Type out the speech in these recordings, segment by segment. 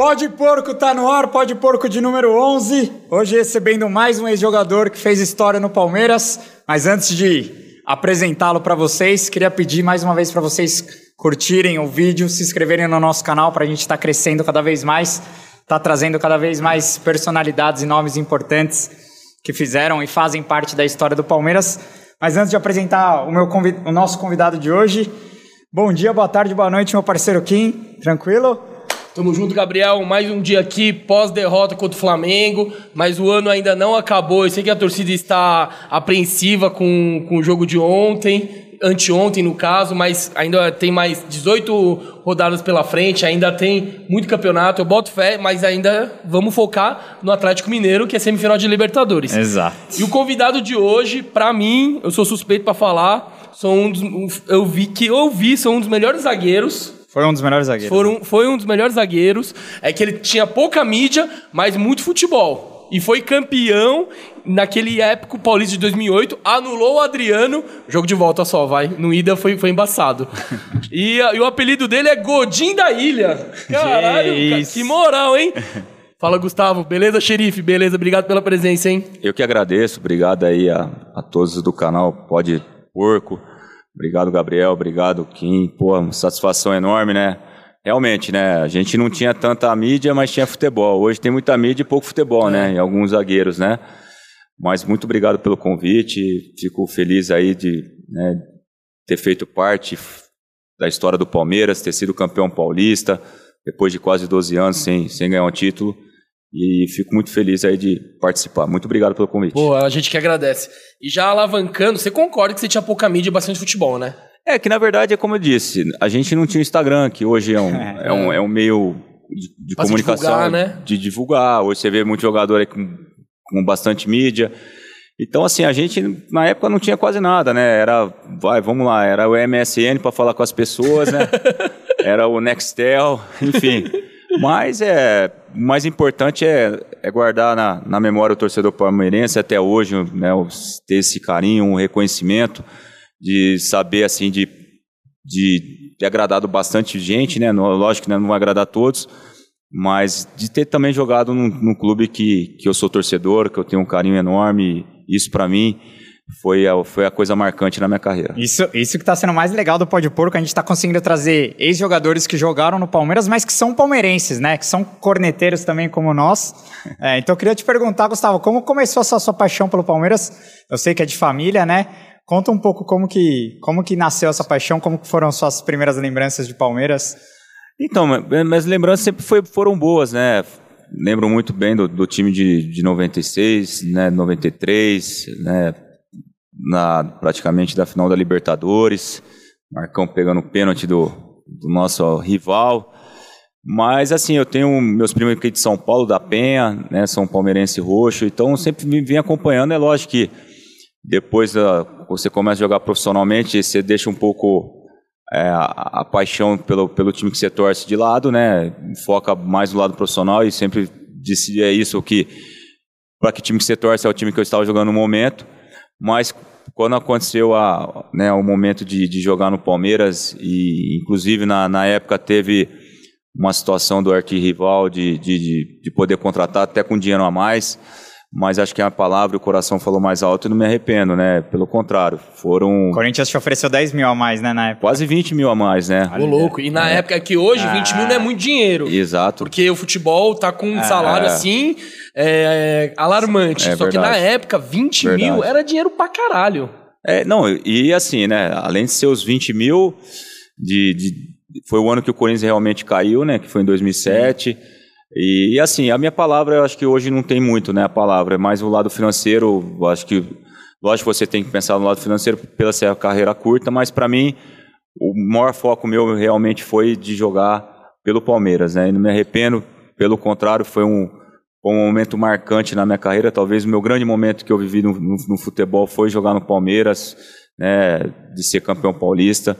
Pode Porco tá no ar, Pode Porco de número 11. Hoje recebendo mais um ex-jogador que fez história no Palmeiras. Mas antes de apresentá-lo para vocês, queria pedir mais uma vez para vocês curtirem o vídeo, se inscreverem no nosso canal para a gente estar tá crescendo cada vez mais, tá trazendo cada vez mais personalidades e nomes importantes que fizeram e fazem parte da história do Palmeiras. Mas antes de apresentar o, meu convid... o nosso convidado de hoje, bom dia, boa tarde, boa noite, meu parceiro Kim. Tranquilo? Tamo junto, Gabriel. Mais um dia aqui, pós-derrota contra o Flamengo. Mas o ano ainda não acabou. Eu sei que a torcida está apreensiva com, com o jogo de ontem anteontem, no caso, mas ainda tem mais 18 rodadas pela frente, ainda tem muito campeonato. Eu boto fé, mas ainda vamos focar no Atlético Mineiro, que é semifinal de Libertadores. Exato. E o convidado de hoje, para mim, eu sou suspeito para falar, são um dos, eu vi que eu vi, são um dos melhores zagueiros foi um dos melhores zagueiros. Foram, foi um dos melhores zagueiros. É que ele tinha pouca mídia, mas muito futebol e foi campeão naquele épico Paulista de 2008, anulou o Adriano, jogo de volta só, vai, no ida foi, foi embaçado. e, e o apelido dele é Godin da Ilha. Caralho, cara, que moral, hein? Fala, Gustavo. Beleza, xerife? Beleza, obrigado pela presença, hein? Eu que agradeço, obrigado aí a, a todos do canal Pode Porco. Obrigado, Gabriel, obrigado, Kim. Pô, satisfação enorme, né? Realmente, né? A gente não tinha tanta mídia, mas tinha futebol. Hoje tem muita mídia e pouco futebol, né? é. né? E alguns zagueiros, né? Mas muito obrigado pelo convite. Fico feliz aí de né, ter feito parte da história do Palmeiras, ter sido campeão paulista, depois de quase 12 anos sem, sem ganhar um título. E fico muito feliz aí de participar. Muito obrigado pelo convite. Boa, a gente que agradece. E já alavancando, você concorda que você tinha pouca mídia e bastante futebol, né? É, que na verdade é como eu disse, a gente não tinha Instagram, que hoje é um, é. é um, é um meio de, de comunicação. Divulgar, né? De divulgar. Hoje você vê muito jogador aí com, com bastante mídia. Então, assim, a gente na época não tinha quase nada, né? Era, vai, vamos lá, era o MSN para falar com as pessoas, né? era o Nextel, enfim. Mas é, o mais importante é, é guardar na, na memória o torcedor palmeirense até hoje, né? Ter esse carinho, um reconhecimento de saber assim de, de ter agradado bastante gente, né? Lógico que né, não vai agradar todos, mas de ter também jogado num, num, clube que, que eu sou torcedor, que eu tenho um carinho enorme, isso para mim foi a, foi a coisa marcante na minha carreira. Isso, isso que está sendo mais legal do Pode Porco, a gente está conseguindo trazer ex-jogadores que jogaram no Palmeiras, mas que são palmeirenses, né? Que são corneteiros também como nós. É, então eu queria te perguntar, Gustavo, como começou essa sua paixão pelo Palmeiras? Eu sei que é de família, né? Conta um pouco como que, como que nasceu essa paixão, como que foram suas primeiras lembranças de Palmeiras. Então, minhas lembranças sempre foi, foram boas, né? Lembro muito bem do, do time de, de 96, né, 93, né, na, praticamente da final da Libertadores, Marcão pegando o pênalti do, do nosso rival. Mas assim, eu tenho meus primos aqui de São Paulo, da Penha, né, são palmeirense roxo, então sempre me vim acompanhando. É lógico que depois uh, você começa a jogar profissionalmente, você deixa um pouco é, a, a, paixão pelo, pelo time que você torce de lado, né? Foca mais no lado profissional e sempre disse é isso que para que time que você torce é o time que eu estava jogando no momento. Mas quando aconteceu a, né, o momento de, de jogar no Palmeiras e inclusive na, na época teve uma situação do arquirrival de, de, de poder contratar até com dinheiro a mais mas acho que a palavra, o coração falou mais alto e não me arrependo, né? Pelo contrário, foram... O Corinthians te ofereceu 10 mil a mais, né, na época? Quase 20 mil a mais, né? Ô, louco. E na é. época que hoje, 20 mil não é muito dinheiro. Exato. Porque o futebol tá com um é. salário assim, é, alarmante. É Só verdade. que na época, 20 verdade. mil era dinheiro pra caralho. É, não, e assim, né? Além de ser os 20 mil, de, de, foi o ano que o Corinthians realmente caiu, né? Que foi em 2007. Sim. E, e, assim, a minha palavra, eu acho que hoje não tem muito, né? A palavra é mais o lado financeiro. Eu acho que, lógico, você tem que pensar no lado financeiro pela sua carreira curta, mas para mim, o maior foco meu realmente foi de jogar pelo Palmeiras, né? E não me arrependo, pelo contrário, foi um, um momento marcante na minha carreira. Talvez o meu grande momento que eu vivi no, no, no futebol foi jogar no Palmeiras, né? De ser campeão paulista.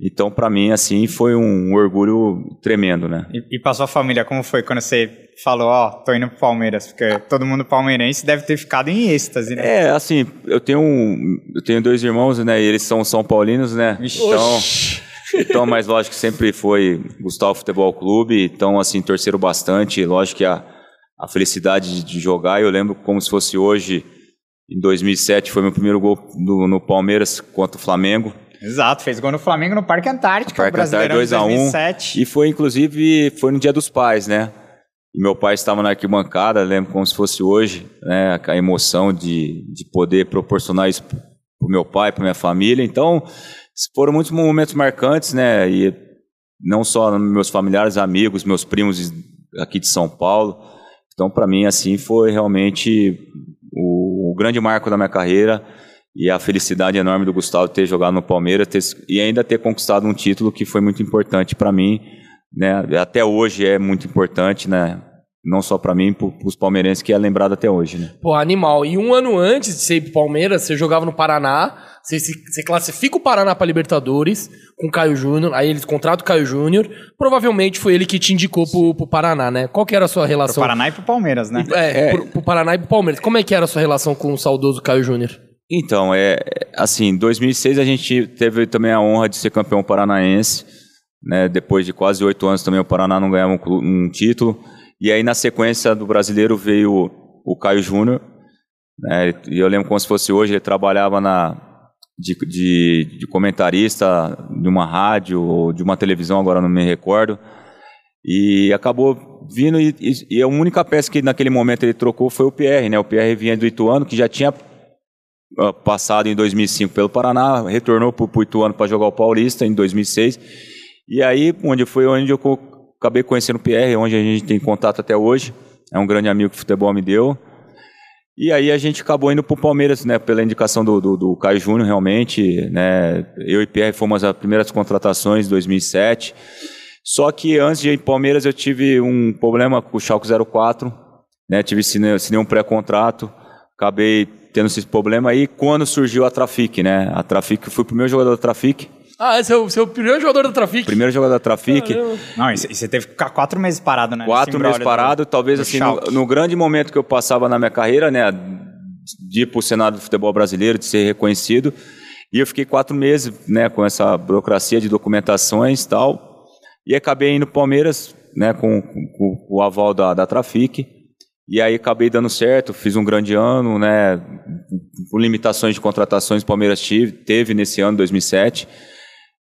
Então, para mim, assim, foi um orgulho tremendo, né? E, e para sua família, como foi quando você falou, ó, oh, tô indo pro Palmeiras? Porque todo mundo palmeirense deve ter ficado em êxtase, né? É, assim, eu tenho, um, eu tenho dois irmãos, né? E eles são São Paulinos, né? Então, Então, mas lógico que sempre foi Gustavo Futebol Clube, então assim, torceram bastante, lógico que a, a felicidade de jogar, eu lembro como se fosse hoje, em 2007 foi meu primeiro gol no, no Palmeiras contra o Flamengo, Exato, fez gol no Flamengo no Parque Antártico, Parque Antártico 2 a 1 2007. E foi inclusive foi no Dia dos Pais, né? E meu pai estava na arquibancada, lembro como se fosse hoje, né? A emoção de, de poder proporcionar isso para o meu pai, para minha família. Então, foram muitos momentos marcantes, né? E não só meus familiares, amigos, meus primos aqui de São Paulo. Então, para mim, assim, foi realmente o, o grande marco da minha carreira e a felicidade enorme do Gustavo ter jogado no Palmeiras ter, e ainda ter conquistado um título que foi muito importante para mim, né? Até hoje é muito importante, né? Não só para mim, para os palmeirenses que é lembrado até hoje, né? Pô, animal. E um ano antes de ser ir pro Palmeiras, você jogava no Paraná, você, você classifica o Paraná para Libertadores com o Caio Júnior, aí eles contratam o Caio Júnior. Provavelmente foi ele que te indicou pro, pro Paraná, né? Qual que era a sua relação? Pro Paraná e pro Palmeiras, né? É, é. Pro, pro Paraná e pro Palmeiras. Como é que era a sua relação com o saudoso Caio Júnior? Então, é assim, em 2006 a gente teve também a honra de ser campeão paranaense, né? Depois de quase oito anos também o Paraná não ganhava um, um, título. E aí na sequência do brasileiro veio o, o Caio Júnior, né? E eu lembro como se fosse hoje, ele trabalhava na de, de, de, comentarista de uma rádio ou de uma televisão, agora não me recordo. E acabou vindo e, e, e, a única peça que naquele momento ele trocou foi o PR, né? O PR vinha do Ituano, que já tinha passado em 2005 pelo Paraná, retornou para o Ituano para jogar o Paulista em 2006. E aí, onde foi onde eu acabei conhecendo o Pierre, onde a gente tem contato até hoje. É um grande amigo que o futebol me deu. E aí a gente acabou indo para o Palmeiras, né, pela indicação do, do, do Caio Júnior, realmente. Né, eu e Pierre fomos as primeiras contratações em 2007. Só que antes de ir para Palmeiras eu tive um problema com o Schalke 04, né, tive assinei um pré-contrato, acabei tendo esse problema aí quando surgiu a Trafic, né? A Trafic, fui o primeiro jogador da Trafic. Ah, esse é o seu primeiro jogador da Trafic? Primeiro jogador da Trafic. Não, e você teve que ficar quatro meses parado, né? Quatro meses parado, do, talvez do assim, no, no, grande momento que eu passava na minha carreira, né? De ir para o Senado do futebol brasileiro, de ser reconhecido. E eu fiquei quatro meses, né? Com essa burocracia de documentações e tal. E acabei indo para Palmeiras, né? Com, com, com, o aval da, da Trafic. E aí acabei dando certo, fiz um grande ano, né? Com limitações de contratações, o Palmeiras tive, teve nesse ano, 2007.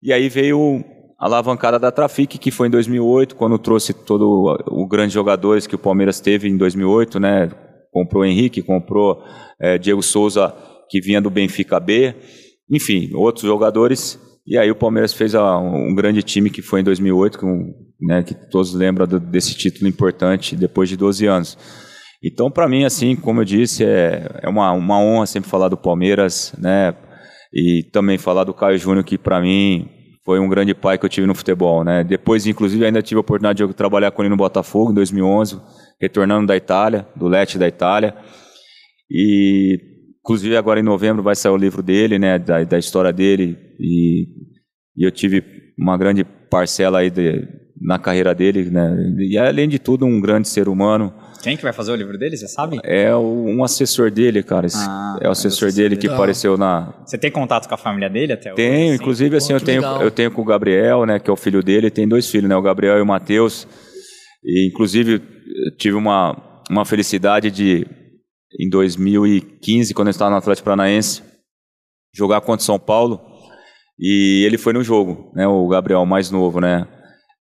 E aí veio a alavancada da Trafic, que foi em 2008, quando trouxe todo o grandes jogadores que o Palmeiras teve em 2008, né? Comprou Henrique, comprou é, Diego Souza, que vinha do Benfica B, enfim, outros jogadores. E aí o Palmeiras fez a, um grande time que foi em 2008, com, né, que todos lembram do, desse título importante depois de 12 anos. Então, para mim, assim, como eu disse, é, é uma, uma honra sempre falar do Palmeiras, né? E também falar do Caio Júnior, que para mim foi um grande pai que eu tive no futebol, né? Depois, inclusive, ainda tive a oportunidade de trabalhar com ele no Botafogo em 2011, retornando da Itália, do Leste da Itália. E, inclusive, agora em novembro vai sair o livro dele, né? Da, da história dele. E, e eu tive uma grande parcela aí de, na carreira dele, né? E, além de tudo, um grande ser humano quem que vai fazer o livro dele, você sabe? É um assessor dele, cara. Ah, é o assessor, dele que apareceu na. Você tem contato com a família dele até hoje? Tenho, assim? inclusive assim, eu tenho, eu tenho com o Gabriel, né, que é o filho dele, tem dois filhos, né, o Gabriel e o Matheus. E inclusive tive uma, uma felicidade de em 2015, quando eu estava no Atlético Paranaense, jogar contra o São Paulo. E ele foi no jogo, né, o Gabriel mais novo, né?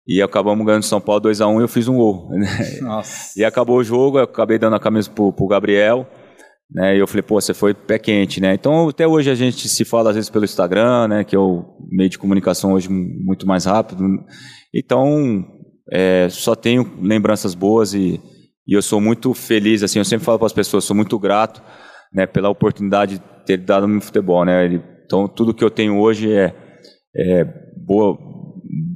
E acabamos ganhando São Paulo 2x1 um, e eu fiz um gol. Nossa. e acabou o jogo, eu acabei dando a camisa pro, pro Gabriel. Né, e eu falei, pô, você foi pé quente, né? Então, até hoje a gente se fala às vezes pelo Instagram, né? Que é o meio de comunicação hoje muito mais rápido. Então, é, só tenho lembranças boas e, e eu sou muito feliz, assim, eu sempre falo para as pessoas, sou muito grato, né? Pela oportunidade de ter dado no futebol, né? Então, tudo que eu tenho hoje é, é boa,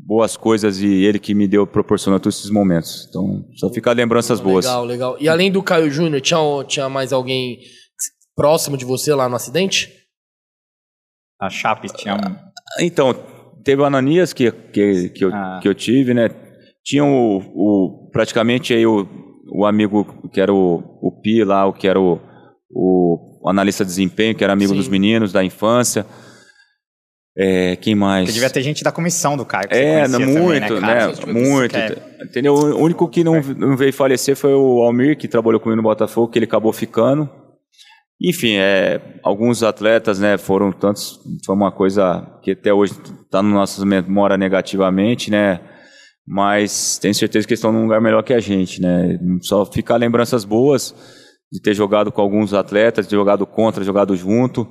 boas coisas e ele que me deu, proporcionou todos esses momentos. Então, só ficar lembranças legal, boas. Legal, legal. E além do Caio Júnior, tinha, tinha mais alguém próximo de você lá no acidente? A Chape tinha um... Então, teve o Ananias que, que, que, eu, ah. que eu tive, né? Tinha o, o praticamente aí o, o amigo que era o, o Pi lá, o que era o, o analista de desempenho, que era amigo Sim. dos meninos da infância. É, quem mais? Porque devia ter gente da comissão do Caio. É, não, também, muito, cara? né? Isso Muito. que é- Entendeu? O único que não, não veio falecer foi o Almir, que trabalhou comigo no Botafogo, que ele acabou ficando. Enfim, é, alguns atletas, né, foram tantos, foi uma coisa que até hoje está no nosso memória negativamente, né? Mas tenho certeza que eles estão num lugar melhor que a gente, né? Só ficar lembranças boas de ter jogado com alguns atletas, de ter jogado contra, jogado junto,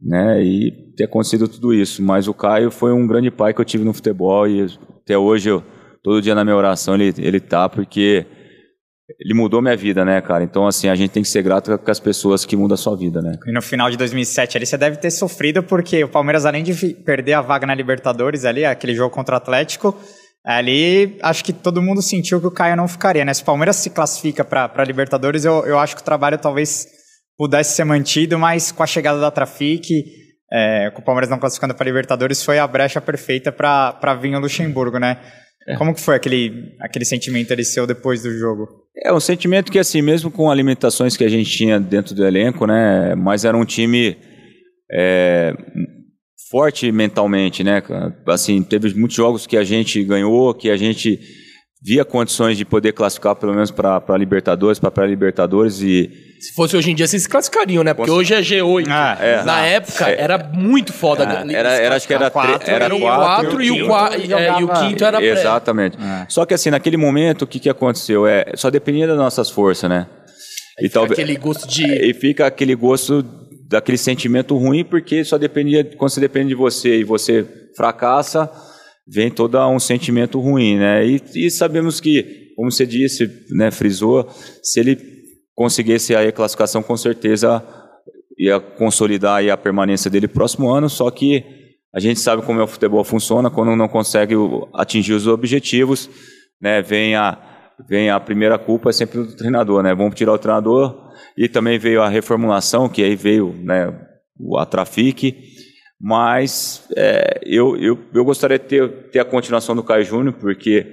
né? E ter acontecido tudo isso. Mas o Caio foi um grande pai que eu tive no futebol e até hoje, eu, todo dia na minha oração, ele, ele tá, porque ele mudou minha vida, né, cara? Então, assim, a gente tem que ser grato com as pessoas que mudam a sua vida, né? E no final de 2007 ali você deve ter sofrido porque o Palmeiras além de perder a vaga na Libertadores ali, aquele jogo contra o Atlético, ali acho que todo mundo sentiu que o Caio não ficaria, né? Se o Palmeiras se classifica para Libertadores, eu, eu acho que o trabalho talvez pudesse ser mantido, mas com a chegada da Trafic, é, com o Palmeiras não classificando para Libertadores, foi a brecha perfeita para vir o Luxemburgo, né? Como que foi aquele, aquele sentimento ali seu depois do jogo? É um sentimento que, assim, mesmo com alimentações que a gente tinha dentro do elenco, né? Mas era um time é, forte mentalmente, né? Assim, teve muitos jogos que a gente ganhou, que a gente via condições de poder classificar pelo menos para Libertadores, para pré-Libertadores e Se fosse hoje em dia, vocês se classificariam, né? Porque hoje é G8. Ah, é. Na época, era muito foda. Ah, era, era acho que era Quatro, tre- era Era o quatro, 4 e o quinto 4 e, é, e o quinto era pré. Exatamente. Só que assim, naquele momento, o que, que aconteceu? É, só dependia das nossas forças, né? E talvez Aquele gosto de... e fica aquele gosto daquele sentimento ruim porque só dependia quando você depende de você e você fracassa vem todo um sentimento ruim né e, e sabemos que como você disse né frisou se ele conseguisse a classificação com certeza ia consolidar a permanência dele próximo ano só que a gente sabe como é o futebol funciona quando não consegue atingir os objetivos né vem a vem a primeira culpa é sempre do treinador, né? Vamos tirar o treinador e também veio a reformulação, que aí veio, né, o- a Trafic, mas é, eu, eu, eu gostaria de ter, ter a continuação do Caio Júnior, porque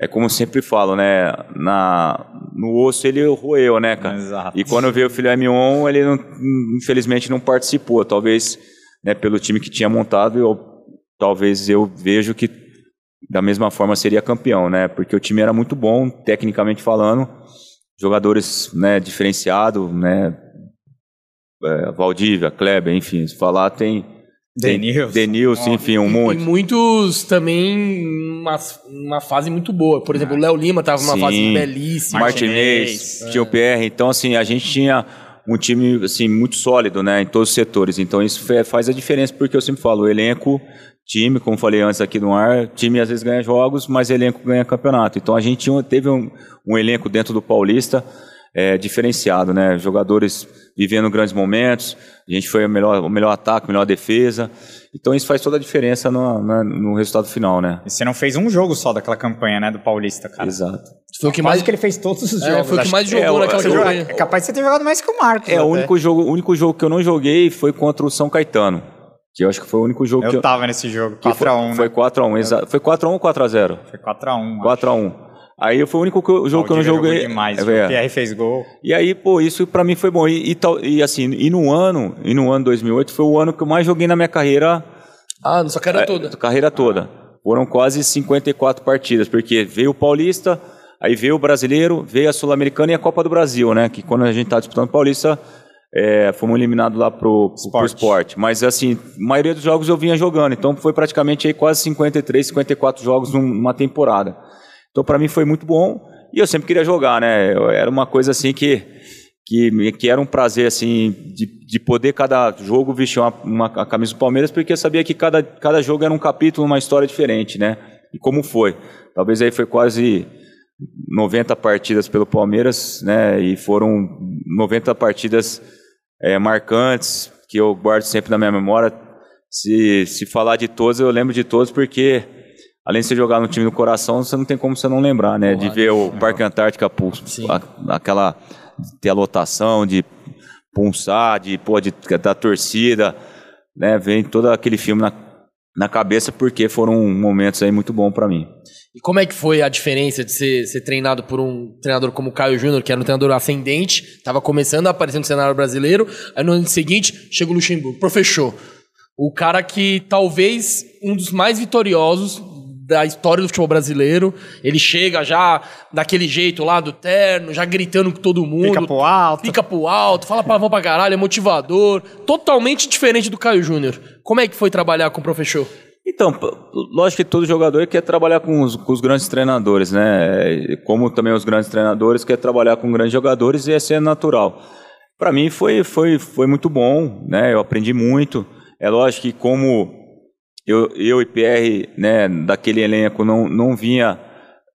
é como eu sempre falo, né, na, no osso ele roeu, né, cara? Exato. E quando veio o filé mignon, ele não- infelizmente não participou, talvez, né, pelo time que tinha montado, eu, talvez eu vejo que da mesma forma seria campeão, né? Porque o time era muito bom, tecnicamente falando, jogadores, né, diferenciados, né? É, Valdívia, Kleber, enfim, se falar tem Denilson. Denilson, enfim, um E monte. muitos também uma, uma fase muito boa. Por exemplo, o Léo Lima tava numa Sim. fase belíssima. Martinez, tinha o PR, então assim, a gente tinha um time assim muito sólido, né, em todos os setores. Então isso faz a diferença porque eu sempre falo, o elenco, time, como falei antes aqui no ar, time às vezes ganha jogos, mas elenco ganha campeonato. Então a gente tinha- teve um, um elenco dentro do Paulista é, diferenciado, né, jogadores vivendo grandes momentos. A gente foi o melhor, o melhor ataque, a melhor defesa. Então isso faz toda a diferença no, na- no resultado final, né? E você não fez um jogo só daquela campanha, né, do Paulista, cara. Exato. Foi o que Quase mais, que ele fez todos os é, jogos. foi o que mais É, jogou o- naquela jogou- campanha. é capaz de você ter jogado mais que o Marcos. É, o até. único jogo, o único jogo que eu não joguei foi contra o São Caetano. Que eu acho que foi o único jogo que Eu eu. tava nesse jogo, que foi- 4x1, Foi né? 4x1, exato. Foi 4x1 ou 4x0? Foi 4x1. 4x1. Aí foi o único que eu- jogo que eu não joguei. demais. É, o. Pierre fez gol. E aí, pô, isso pra mim foi bom. E, e, tal- e assim, e no ano, e no ano 2008 foi o ano que eu mais joguei na minha carreira, Ah, na sua cara é, toda. carreira toda. Foram quase 54 partidas, porque veio o Paulista, aí veio o Brasileiro, veio a Sul-Americana e a Copa do Brasil, né? Que quando a gente tá disputando o Paulista, é, fomos eliminados lá pro, pro Esporte. esporte. Mas assim, a maioria dos jogos eu vinha jogando, então foi praticamente aí quase 53, 54 jogos num- numa temporada. Então para mim foi muito bom e eu sempre queria jogar, né? Era uma coisa assim que que, que era um prazer assim de, de poder cada jogo vestir uma, uma camisa do Palmeiras, porque eu sabia que cada, cada jogo era um capítulo, uma história diferente, né? E como foi? Talvez aí foi quase 90 partidas pelo Palmeiras, né? E foram 90 partidas é, marcantes que eu guardo sempre na minha memória. Se, se falar de todos, eu lembro de todos porque além de você jogar no time do coração, você não tem como você não lembrar, né? De ver o Parque Antártica, pulso, a- aquela ter a lotação, de pulsar, de pô, de da torcida, né? Vem todo aquele filme na, na cabeça porque foram momentos aí muito bons para mim. E como é que foi a diferença de ser, ser treinado por um treinador como o Caio Júnior, que era um treinador ascendente, estava começando a aparecer no cenário brasileiro, aí no ano seguinte chega o Luxemburgo, professor. O cara que talvez um dos mais vitoriosos da história do futebol brasileiro. Ele chega já daquele jeito lá do terno, já gritando com todo mundo. Fica pro alto. Fica pro alto, fala palavrão pra caralho, é motivador. Totalmente diferente do Caio Júnior. Como é que foi trabalhar com o professor? Então, lógico que todo jogador quer trabalhar com os, com os grandes treinadores, né? Como também os grandes treinadores quer trabalhar com grandes jogadores e esse é natural. Para mim foi, foi, foi muito bom, né? Eu aprendi muito. É lógico que como eu, eu e Pierre, né, daquele elenco não, não vinha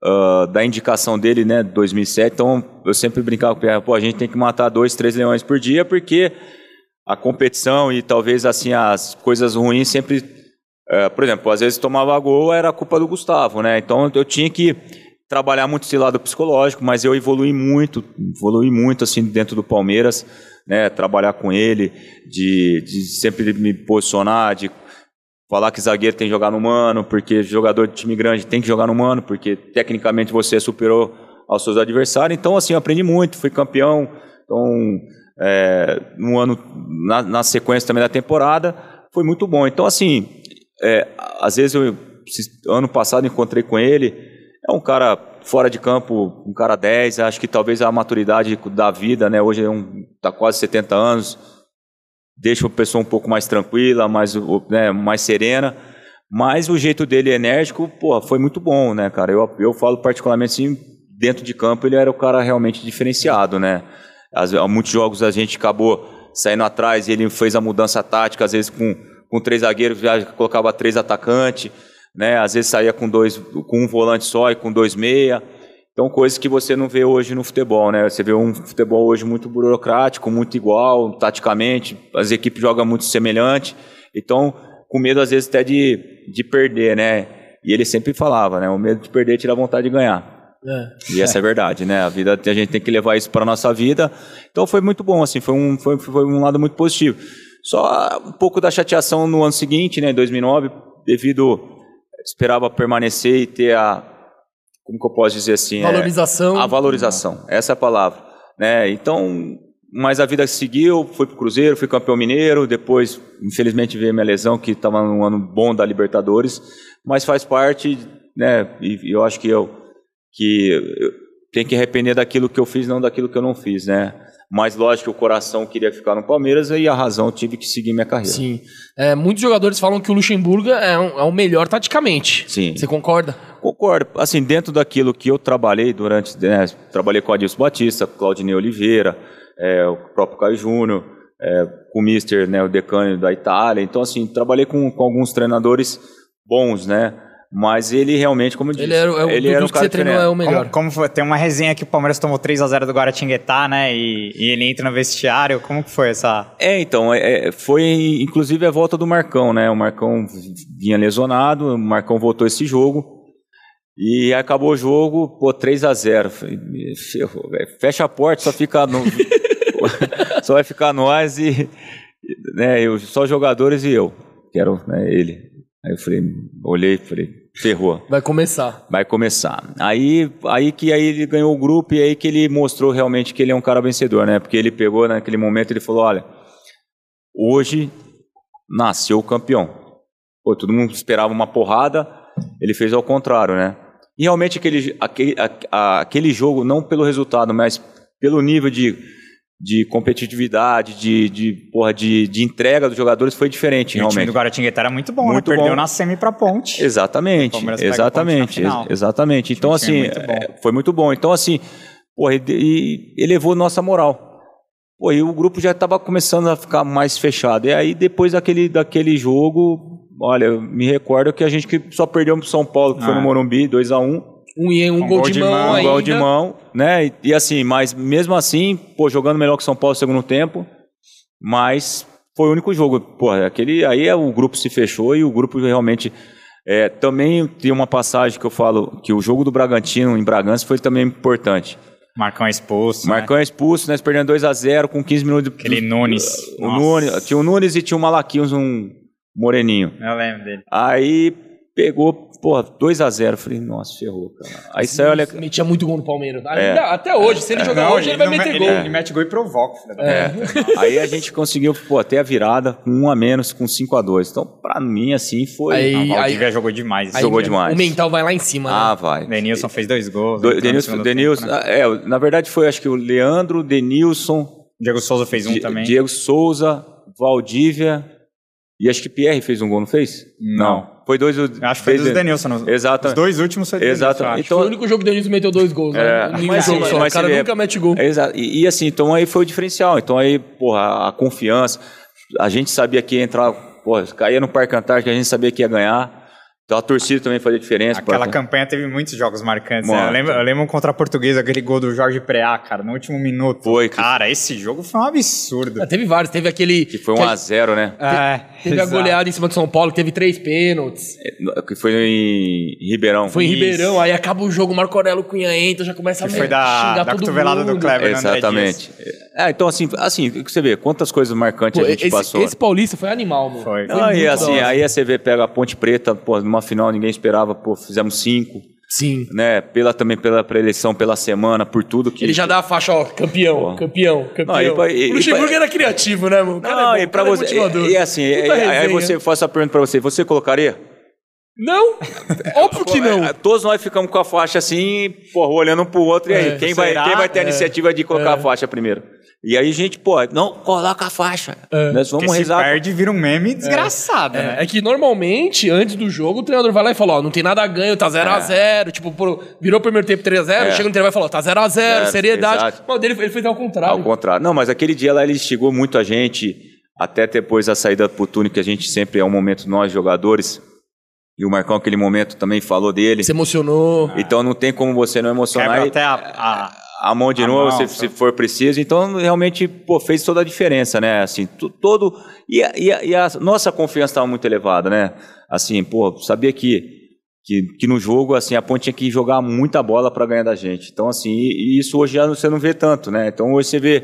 ah, da indicação dele, né, 2007, então eu sempre brincava com o Pierre, pô, a gente tem que matar dois, três leões por dia, porque a competição e talvez assim as coisas ruins sempre é, por exemplo, às vezes tomava gol, era culpa do Gustavo, né? Então eu tinha que trabalhar muito esse lado psicológico, mas eu evolui muito, evolui muito assim dentro do Palmeiras, né? Trabalhar com ele, de, de sempre me posicionar, de falar que zagueiro tem que jogar no mano, porque jogador de time grande tem que jogar no mano, porque tecnicamente você superou aos seus adversários. Então, assim, eu aprendi muito, fui campeão. Então, é, no ano, na, na sequência também da temporada, foi muito bom. Então, assim, é, às vezes eu, ano passado, encontrei com ele. É um cara fora de campo, um cara 10. Acho que talvez a maturidade da vida, né? Hoje é um, tá quase 70 anos deixa a pessoa um pouco mais tranquila, mais, né, mais serena. Mas o jeito dele enérgico, pô, foi muito bom, né, cara? Eu, eu falo particularmente assim, dentro de campo ele era o cara realmente diferenciado, né? Às, muitos jogos a gente acabou saindo atrás e ele fez a mudança tática, às vezes com, com três zagueiros, já colocava três atacantes, né? Às vezes saía com dois, com um volante só e com dois meia. Então, coisas que você não vê hoje no futebol, né? Você vê um futebol hoje muito burocrático, muito igual, taticamente, as equipes jogam muito semelhante. Então, com medo às vezes até de, de perder, né? E ele sempre falava, né? O medo de perder tira a vontade de ganhar. É. E essa é verdade, né? A vida a gente tem que levar isso para nossa vida. Então foi muito bom, assim, foi um, foi, foi um lado muito positivo. Só um pouco da chateação no ano seguinte, né, em 2009, devido esperava permanecer e ter a como que eu posso dizer assim, é, Valorização. a valorização. Essa é a palavra, né? Então, mas a vida seguiu, fui pro Cruzeiro, fui campeão mineiro, depois, infelizmente, veio minha lesão, que estava num ano bom da Libertadores, mas faz parte, né? E, e eu acho que eu que eu tenho que arrepender daquilo que eu fiz, não daquilo que eu não fiz, né? Mas lógico que o coração queria ficar no Palmeiras e a razão tive que seguir minha carreira. Sim. É, muitos jogadores falam que o Luxemburgo é, um- é o melhor taticamente. Sim. Você concorda? Concordo. Assim, dentro daquilo que eu trabalhei durante, né, trabalhei com o Adilson Batista, Claudinei Oliveira, é, o próprio Caio Júnior, é, com o Mister, né, o decano da Itália. Então, assim, trabalhei com, com alguns treinadores bons, né? Mas ele realmente, como eu disse, Ele era, é o, ele era dos um que você treinou é o melhor. Como, como foi? Tem uma resenha que o Palmeiras tomou 3x0 do Guaratinguetá, né? E, e ele entra no vestiário. Como que foi essa. É, então, é, é, foi inclusive a volta do Marcão, né? O Marcão vinha lesionado, o Marcão voltou esse jogo. E acabou o jogo, pô, 3 a 0 Falei, "Me ferrou, velho. Fecha a porta, só fica no, só vai ficar nós e né, eu, só jogadores e eu, que era né, ele. Aí eu falei, olhei e falei, ferrou. Vai começar. Vai começar. Aí, aí que aí ele ganhou o grupo e aí que ele mostrou realmente que ele é um cara vencedor, né? Porque ele pegou naquele momento ele falou, olha, hoje nasceu o campeão. Pô, todo mundo esperava uma porrada, ele fez ao contrário, né? E realmente aquele, aquele, a- a- aquele jogo, não pelo resultado, mas pelo nível de, de competitividade, de, de, porra, de, de entrega dos jogadores, foi diferente, E o time realmente. do Guaratinguetá era muito bom, Muito né? Perdeu bom. na semi pra ponte. Exatamente, exatamente, ponte exatamente. Então, assim, muito é, foi muito bom. Então, assim, porra, e, e elevou nossa moral. Pô, e o grupo já estava começando a ficar mais fechado. E aí, depois daquele, daquele jogo, olha, me recordo que a gente que só perdeu pro São Paulo, que foi Ah. no Morumbi, 2x1, Um, e um gol, de mão, um ainda. gol de mão, né? E, e assim, mas mesmo assim, pô, jogando melhor que São Paulo no segundo tempo, mas foi o único jogo. Pô, aquele, aí é, o grupo se fechou e o grupo realmente. é, também tem uma passagem que eu falo que o jogo do Bragantino em Bragança foi também importante. Marcão expulso. né? Marcão é expulso, nós perdendo 2 a 0 com 15 minutos. de- Aquele Nunes. O Nossa. Nunes, tinha o Nunes e tinha o Malaquias, um moreninho. Eu lembro dele. Aí, pegou, porra, 2x0. Falei, nossa, ferrou, cara. Aí saiu, olha. Metia muito gol no Palmeiras. É. Até hoje, se ele jogar Não, hoje, ele vai não meter me- gol. Ele, ele mete gol e provoca. filho da É. Aí a gente conseguiu, pô, até a virada, com um a menos, com 5x2. Então, pra mim, assim, foi. Aí- Não, o Valdívia jogou demais. esse jogou demais. O mental vai lá em cima, né? Ah, vai. Denilson fez dois gols. Do, Denilson, Denilson tempo, né? é, na verdade foi acho que o Leandro, Denilson, Diego Souza fez um Di- também. Diego Souza, Valdívia e acho que Pierre fez um gol, não fez? Não. Foi dois. o- Acho que foi fez- dos Denilson. Exato. Os dois últimos foi do Exato. Denilson. Então, Foi o único jogo que o Denilson meteu dois gols, né? É, Nenhum mas jogo só. mas o cara vê- nunca mete gol. É, exato. E, e assim, então aí foi o diferencial. Então aí, porra, a confiança. A gente sabia que ia entrar, porra, caía no Parque Antártico, a gente sabia que ia ganhar. Então a torcida também fazia diferença. Aquela Parque- campanha teve muitos jogos marcantes. né? Eu, lembro, eu lembro contra a Portuguesa, aquele gol do Jorge Preá, cara, no último minuto. Foi, que- Cara, esse jogo foi um absurdo. Ah, teve vários. Teve aquele... Que foi 1x0, né? É, Teve a exato. goleada em cima do São Paulo, que teve três pênaltis. Que foi em Ribeirão. Foi em Isso. Ribeirão, aí acaba o jogo, o Marco Aurélio Cunha entra, já começa a Que foi da, xingar da todo cotovelada do mundo. Kleber André Exatamente. Dias. É, então assim, assim, o que você vê, quantas coisas marcantes Pô, a gente esse, passou. esse Paulista foi animal, mano. Foi. Não, e muito assim, aí a CV pega a Ponte Preta, pô, numa final ninguém esperava, pô, fizemos cinco, Sim. né? Pela também pela preleção, pela semana, por tudo que Ele já dá a faixa, ó, campeão, Pô. campeão, campeão. Não, e pra- e- o Luxemburgo e era criativo, né, mano? Cara é Não, bom, e pra é você. motivador. e, e assim, e- aí você faz essa pergunta pra você, você colocaria? Não, óbvio que não. É, Todos nós ficamos com a faixa assim, porra, olhando um pro outro, e aí, É, quem, vai, quem vai ter a É. iniciativa de colocar a faixa primeiro? E aí a gente, pô, não, coloca a faixa. Nós Porque vamos se rezar. perde, vira um meme desgraçado, né? É, é que normalmente, antes do jogo, o treinador vai lá e fala, ó, não tem nada a ganho, tá 0x0. Tipo, pô, virou o primeiro tempo 3x0, É. chega no intervalo e fala, ó, tá 0x0, É, seriedade. exato. Mas dele, ele fez ao contrário. Ao contrário. Não, mas aquele dia lá ele instigou muito a gente, até depois da saída pro túnel, que a gente sempre é um momento nós jogadores. E o Marcão, aquele momento, também falou dele. Se emocionou. Então não tem como você não emocionar. Quebra até a, a- a mão de novo, se, tá. se for preciso. Então, realmente, pô, fez toda a diferença, né? Assim, todo... E a, e a- e a nossa confiança estava muito elevada, né? Assim, pô, sabia que, que, que no jogo, assim, a Ponte tinha que jogar muita bola para ganhar da gente. Então, assim, e, e isso hoje já você não vê tanto, né? Então, hoje você vê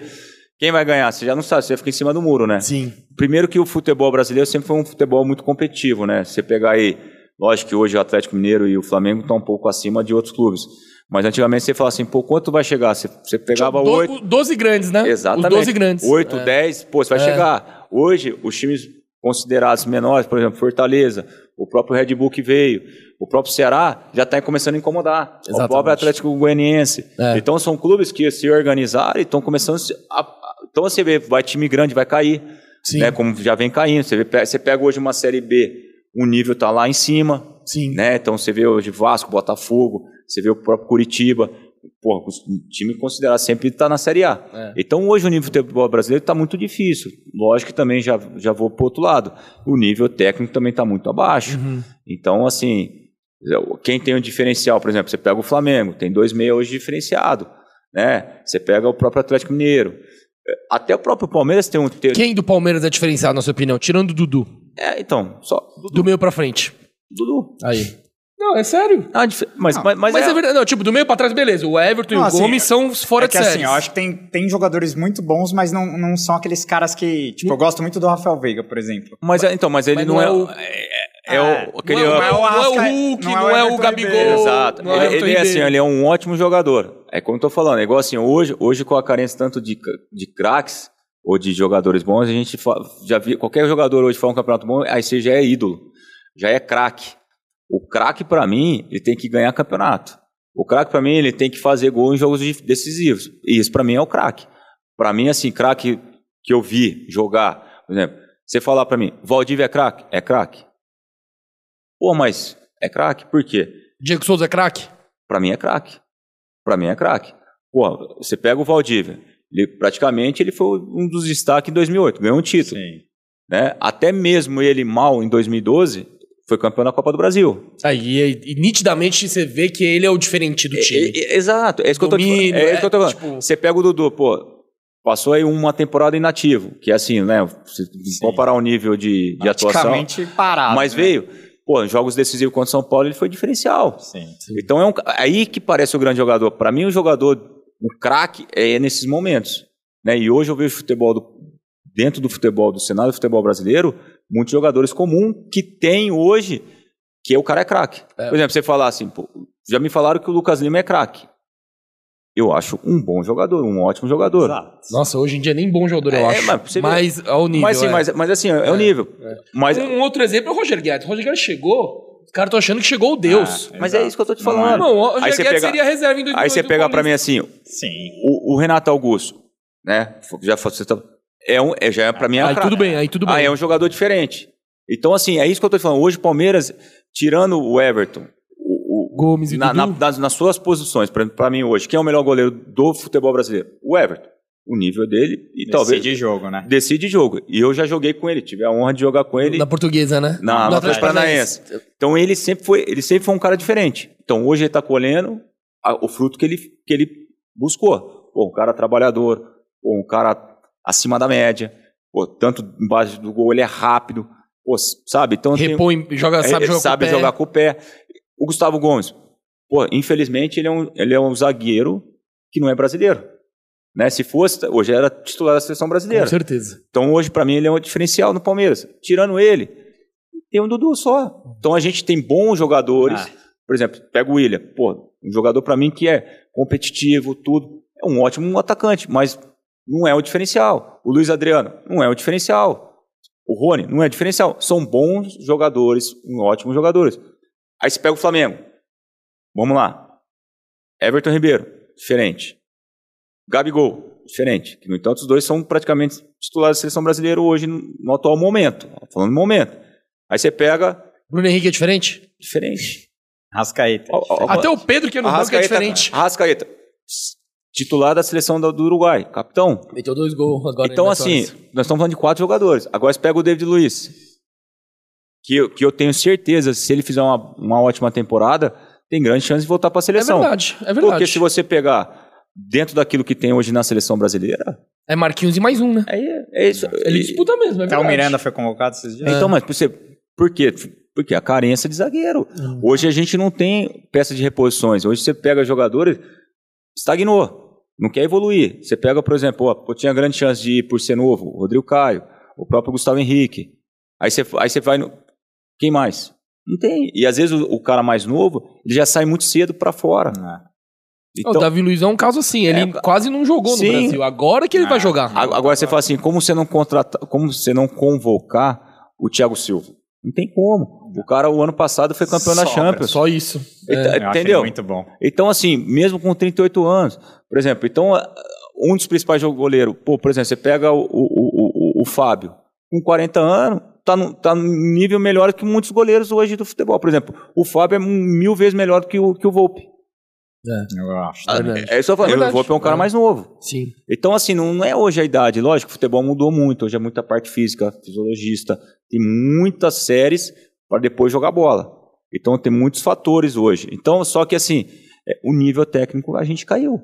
quem vai ganhar, você já não sabe, você fica em cima do muro, né? Sim. Primeiro que o futebol brasileiro sempre foi um futebol muito competitivo, né? Você pegar aí, lógico que hoje o Atlético Mineiro e o Flamengo estão um pouco acima de outros clubes. Mas antigamente você falava assim, pô, quanto vai chegar? Você, você pegava oito. o 12 grandes, né? Exatamente. Os 12 grandes. Oito, É. dez, pô, você vai chegar. Hoje, os times considerados menores, por exemplo, Fortaleza, o próprio Red Bull que veio, o próprio Ceará já está começando a incomodar. O Exatamente. próprio Atlético Goianiense. É. Então são clubes que se organizaram e estão começando a Então você vê, vai time grande, vai cair. Sim. Né, como já vem caindo. Você, vê, você pega hoje uma Série B, o nível está lá em cima. Sim. Né? Então você vê hoje Vasco, Botafogo, você vê o próprio Curitiba. Porra, o time considerado sempre está na Série A. É. Então hoje o nível do futebol brasileiro está muito difícil. Lógico que também já, já vou para outro lado. O nível técnico também está muito abaixo. Uhum. Então, assim, quem tem um diferencial, por exemplo, você pega o Flamengo, tem dois meia hoje diferenciado. Né? Você pega o próprio Atlético Mineiro. Até o próprio Palmeiras tem um. Tem, Quem do Palmeiras é diferenciado, na sua opinião? Tirando o Dudu. é, então, só. Do meio pra frente. Dudu. Aí. Não, é sério. Ah, dif- mas, mas, mas, Mas, é, é... verdade. Não, tipo, do meio pra trás, beleza. O Everton Não, e o assim, Gomes são fora é de que série. assim, eu acho que tem, tem jogadores muito bons, mas não, não são aqueles caras que. Tipo, eu gosto muito do Rafael Veiga, por exemplo. Mas é- então, mas ele Mas não, não é, é o. o- É, é o. Aquele, não, é, não é o não é o Hulk, não não, é o é o Everton Gabigol. Ribeiro. Exato. não é o Ele, ele é assim, ele é um ótimo jogador. É como eu tô falando, é igual assim, hoje, hoje com a carência tanto de, de craques ou de jogadores bons, a gente já vê qualquer jogador hoje faz um campeonato bom, aí você já é ídolo, já é craque. O craque pra mim, ele tem que ganhar campeonato. O craque pra mim, ele tem que fazer gol em jogos de- decisivos. E isso pra mim é o craque. Pra mim assim, craque que eu vi jogar, por exemplo, você falar pra mim, Valdívia é craque? É craque. Pô, mas é craque por quê? Diego Souza é craque? Pra mim é craque. Pra mim é craque. Pô, você pega o Valdívia. Ele, praticamente ele foi um dos destaques em 2008, ganhou um título. Sim. Né? Até mesmo ele mal em 2012 foi campeão da Copa do Brasil. Aí, e, e nitidamente você vê que ele é o diferente do time. É- é- exato, é isso que eu tô. Domínio, É isso que eu tô é, falando. tipo- Você pega o Dudu, pô, passou aí uma temporada inativo, que é assim, né? Se comparar o nível de, de atuação. Praticamente parado. Mas né? veio, pô, em jogos decisivos contra o São Paulo, ele foi diferencial. Sim. Então é um, aí que parece o grande jogador. Para mim, o jogador, o craque, é nesses momentos. Né? E hoje eu vejo futebol do- dentro do futebol, do cenário do futebol brasileiro, muitos jogadores comuns que tem hoje, que o cara é craque. Por exemplo, você falar assim, pô, já me falaram que o Lucas Lima é craque. Eu acho um bom jogador, um ótimo jogador. Exato. Nossa, hoje em dia nem bom jogador, eu É, acho. mas você vê- mas ao nível. mas, sim, é. mas, mas assim, é, o nível. Mas, Um outro exemplo é o Roger Guedes. O Roger Guedes chegou, os caras estão achando que chegou o Deus. Ah, mas é exato. isso que eu tô te Não falando. é. Não, o Roger Aí você Guedes pega- seria reserva em 2008 Aí você pega pra mim assim, Sim. o, o Renato Augusto, né? Já você tá, é um, é, já é pra mim é Aí tudo bem, aí tudo bem. Ah, é um jogador diferente. Então assim, é isso que eu tô te falando. Hoje o Palmeiras, tirando o Everton, o, o- Gomes e na, na- nas, nas suas posições, pra mim hoje, quem é o melhor goleiro do futebol brasileiro? O Everton. O nível dele e talvez Decide jogo, né? decide jogo. E eu já joguei com ele, tive a honra de jogar com ele Na portuguesa, né? na, No no Atlético Paranaense. Então ele sempre foi, ele sempre foi um cara diferente. Então hoje ele tá colhendo a- o fruto que ele, que ele buscou. Pô, um cara trabalhador, pô, um cara acima da média, pô, tanto embaixo do gol ele é rápido, pô, sabe? Então Repõe, joga, sabe ele jogar sabe com o pé. jogar com o pé. O Gustavo Gomes, pô, infelizmente ele é um, ele é um zagueiro que não é brasileiro. Né? Se fosse, hoje era titular da seleção brasileira. Com certeza. Então hoje, pra mim, ele é um diferencial no Palmeiras. Tirando ele, tem um Dudu só. Então a gente tem bons jogadores. Ah. Por exemplo, pega o William. Pô, um jogador pra mim que é competitivo, tudo. É um ótimo atacante, mas não é o diferencial. O Luiz Adriano não é o diferencial. O Rony não é diferencial. São bons jogadores, ótimos jogadores. Aí você pega o Flamengo. Vamos lá. Everton Ribeiro, diferente. Gabigol, diferente. Que, no entanto, os dois são praticamente titulares da seleção brasileira hoje, no, atual momento. Falando no momento. Aí você pega, Bruno Henrique é diferente? diferente. Rascaeta. Ó, ó, Até o Pedro, que é no banco, é diferente. Arrascaeta, titular da seleção do, Uruguai, capitão. Meteu dois gols agora. então, assim, nós estamos falando de quatro jogadores. Agora você pega o David Luiz, que eu, que eu tenho certeza, se ele fizer uma, uma ótima temporada, tem grande chance de voltar para a É seleção. verdade, é verdade. Porque se você pegar dentro daquilo que tem hoje na seleção brasileira, É Marquinhos e mais um, né? é, é isso. Ele E- disputa mesmo, é Até verdade. o Miranda foi convocado esses dias. Então, mas você, por quê? Porque a carência de zagueiro. Hoje a gente não tem peça de reposições. Hoje você pega jogadores, estagnou, não quer evoluir. Você pega, por exemplo, ó, pô, tinha grande chance de ir por ser novo, o Rodrigo Caio, o próprio Gustavo Henrique. Aí você, aí você vai no. Quem mais? Não tem. E às vezes o, o cara mais novo, ele já sai muito cedo para fora. Ah. o Davi Luiz é um caso assim, ele É, quase não jogou no sim. Brasil. Agora que ele vai jogar. Agora você fala assim, como você não contratar, como você não convocar o Thiago Silva? Não tem como. O cara o ano passado foi campeão da Sobra, Champions. Só isso. Tá- É. Eu acho ele entendeu? muito bom. Então, assim, mesmo com 38 anos, por exemplo, então, um dos principais goleiros, pô, por exemplo, você pega o, o, o, o, Fábio, com 40 anos, tá no, tá num nível melhor que muitos goleiros hoje do futebol. Por exemplo, o Fábio é mil vezes melhor que o, que o Volpe. Eu acho. É verdade. É isso que eu falei, É o. Volpe é um cara É. mais novo. Sim. Então, assim, não, não é hoje a idade. Lógico, o futebol mudou muito. Hoje é muita parte física, fisiologista. Tem muitas séries para depois jogar bola. Então, tem muitos fatores hoje. Então, só que, assim, é, o nível técnico a gente caiu.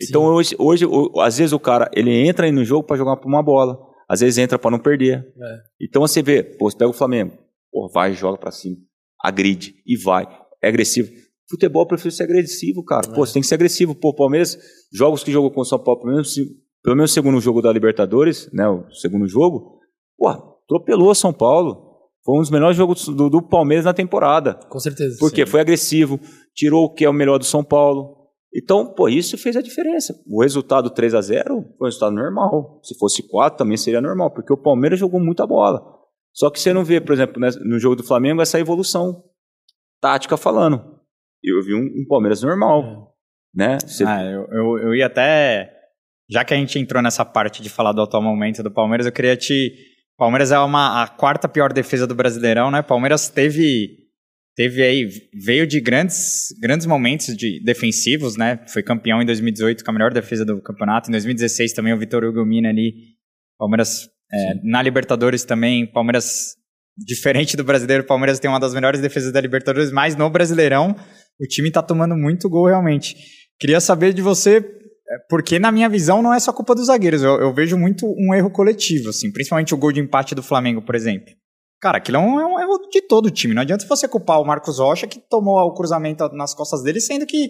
Então, hoje, hoje às vezes o cara, ele entra aí no jogo para jogar por uma bola. Às vezes entra para não perder. É. Então, você vê, pô, você pega o Flamengo. Pô, vai, joga para cima. Agride e vai. É agressivo. Futebol, eu prefiro ser agressivo, cara. Pô, você tem que ser agressivo. Pô, Palmeiras, jogos que jogou com o São Paulo, pelo menos, pelo menos o segundo jogo da Libertadores, né? O segundo jogo, pô, atropelou São Paulo. Foi um dos melhores jogos do, do Palmeiras na temporada. Com certeza. Porque foi agressivo, tirou o que é o melhor do São Paulo. Então, pô, isso fez a diferença. O resultado 3 a 0 foi um resultado normal. Se fosse 4 também seria normal, porque o Palmeiras jogou muita bola. Só que você não vê, por exemplo, né, no jogo do Flamengo essa evolução tática falando. Eu vi um, um Palmeiras normal, né? Você- Ah, eu, eu, eu ia até. Já que a gente entrou nessa parte de falar do atual momento do Palmeiras, eu queria te. Palmeiras é uma, a quarta pior defesa do Brasileirão, né? Palmeiras teve. Teve aí. Veio de grandes, grandes momentos de defensivos, né? Foi campeão em 2018 com a melhor defesa do campeonato. Em 2016 também o Vitor Hugo Mina ali. Palmeiras. é, na Libertadores também, Palmeiras. Diferente do brasileiro, Palmeiras tem uma das melhores defesas da Libertadores, mas no Brasileirão o time tá tomando muito gol realmente. Queria saber de você, porque na minha visão não é só culpa dos zagueiros, eu, eu vejo muito um erro coletivo, assim, principalmente o gol de empate do Flamengo, por exemplo. Cara, aquilo é um, é um erro de todo o time. Não adianta você culpar o Marcos Rocha, que tomou o cruzamento nas costas dele, sendo que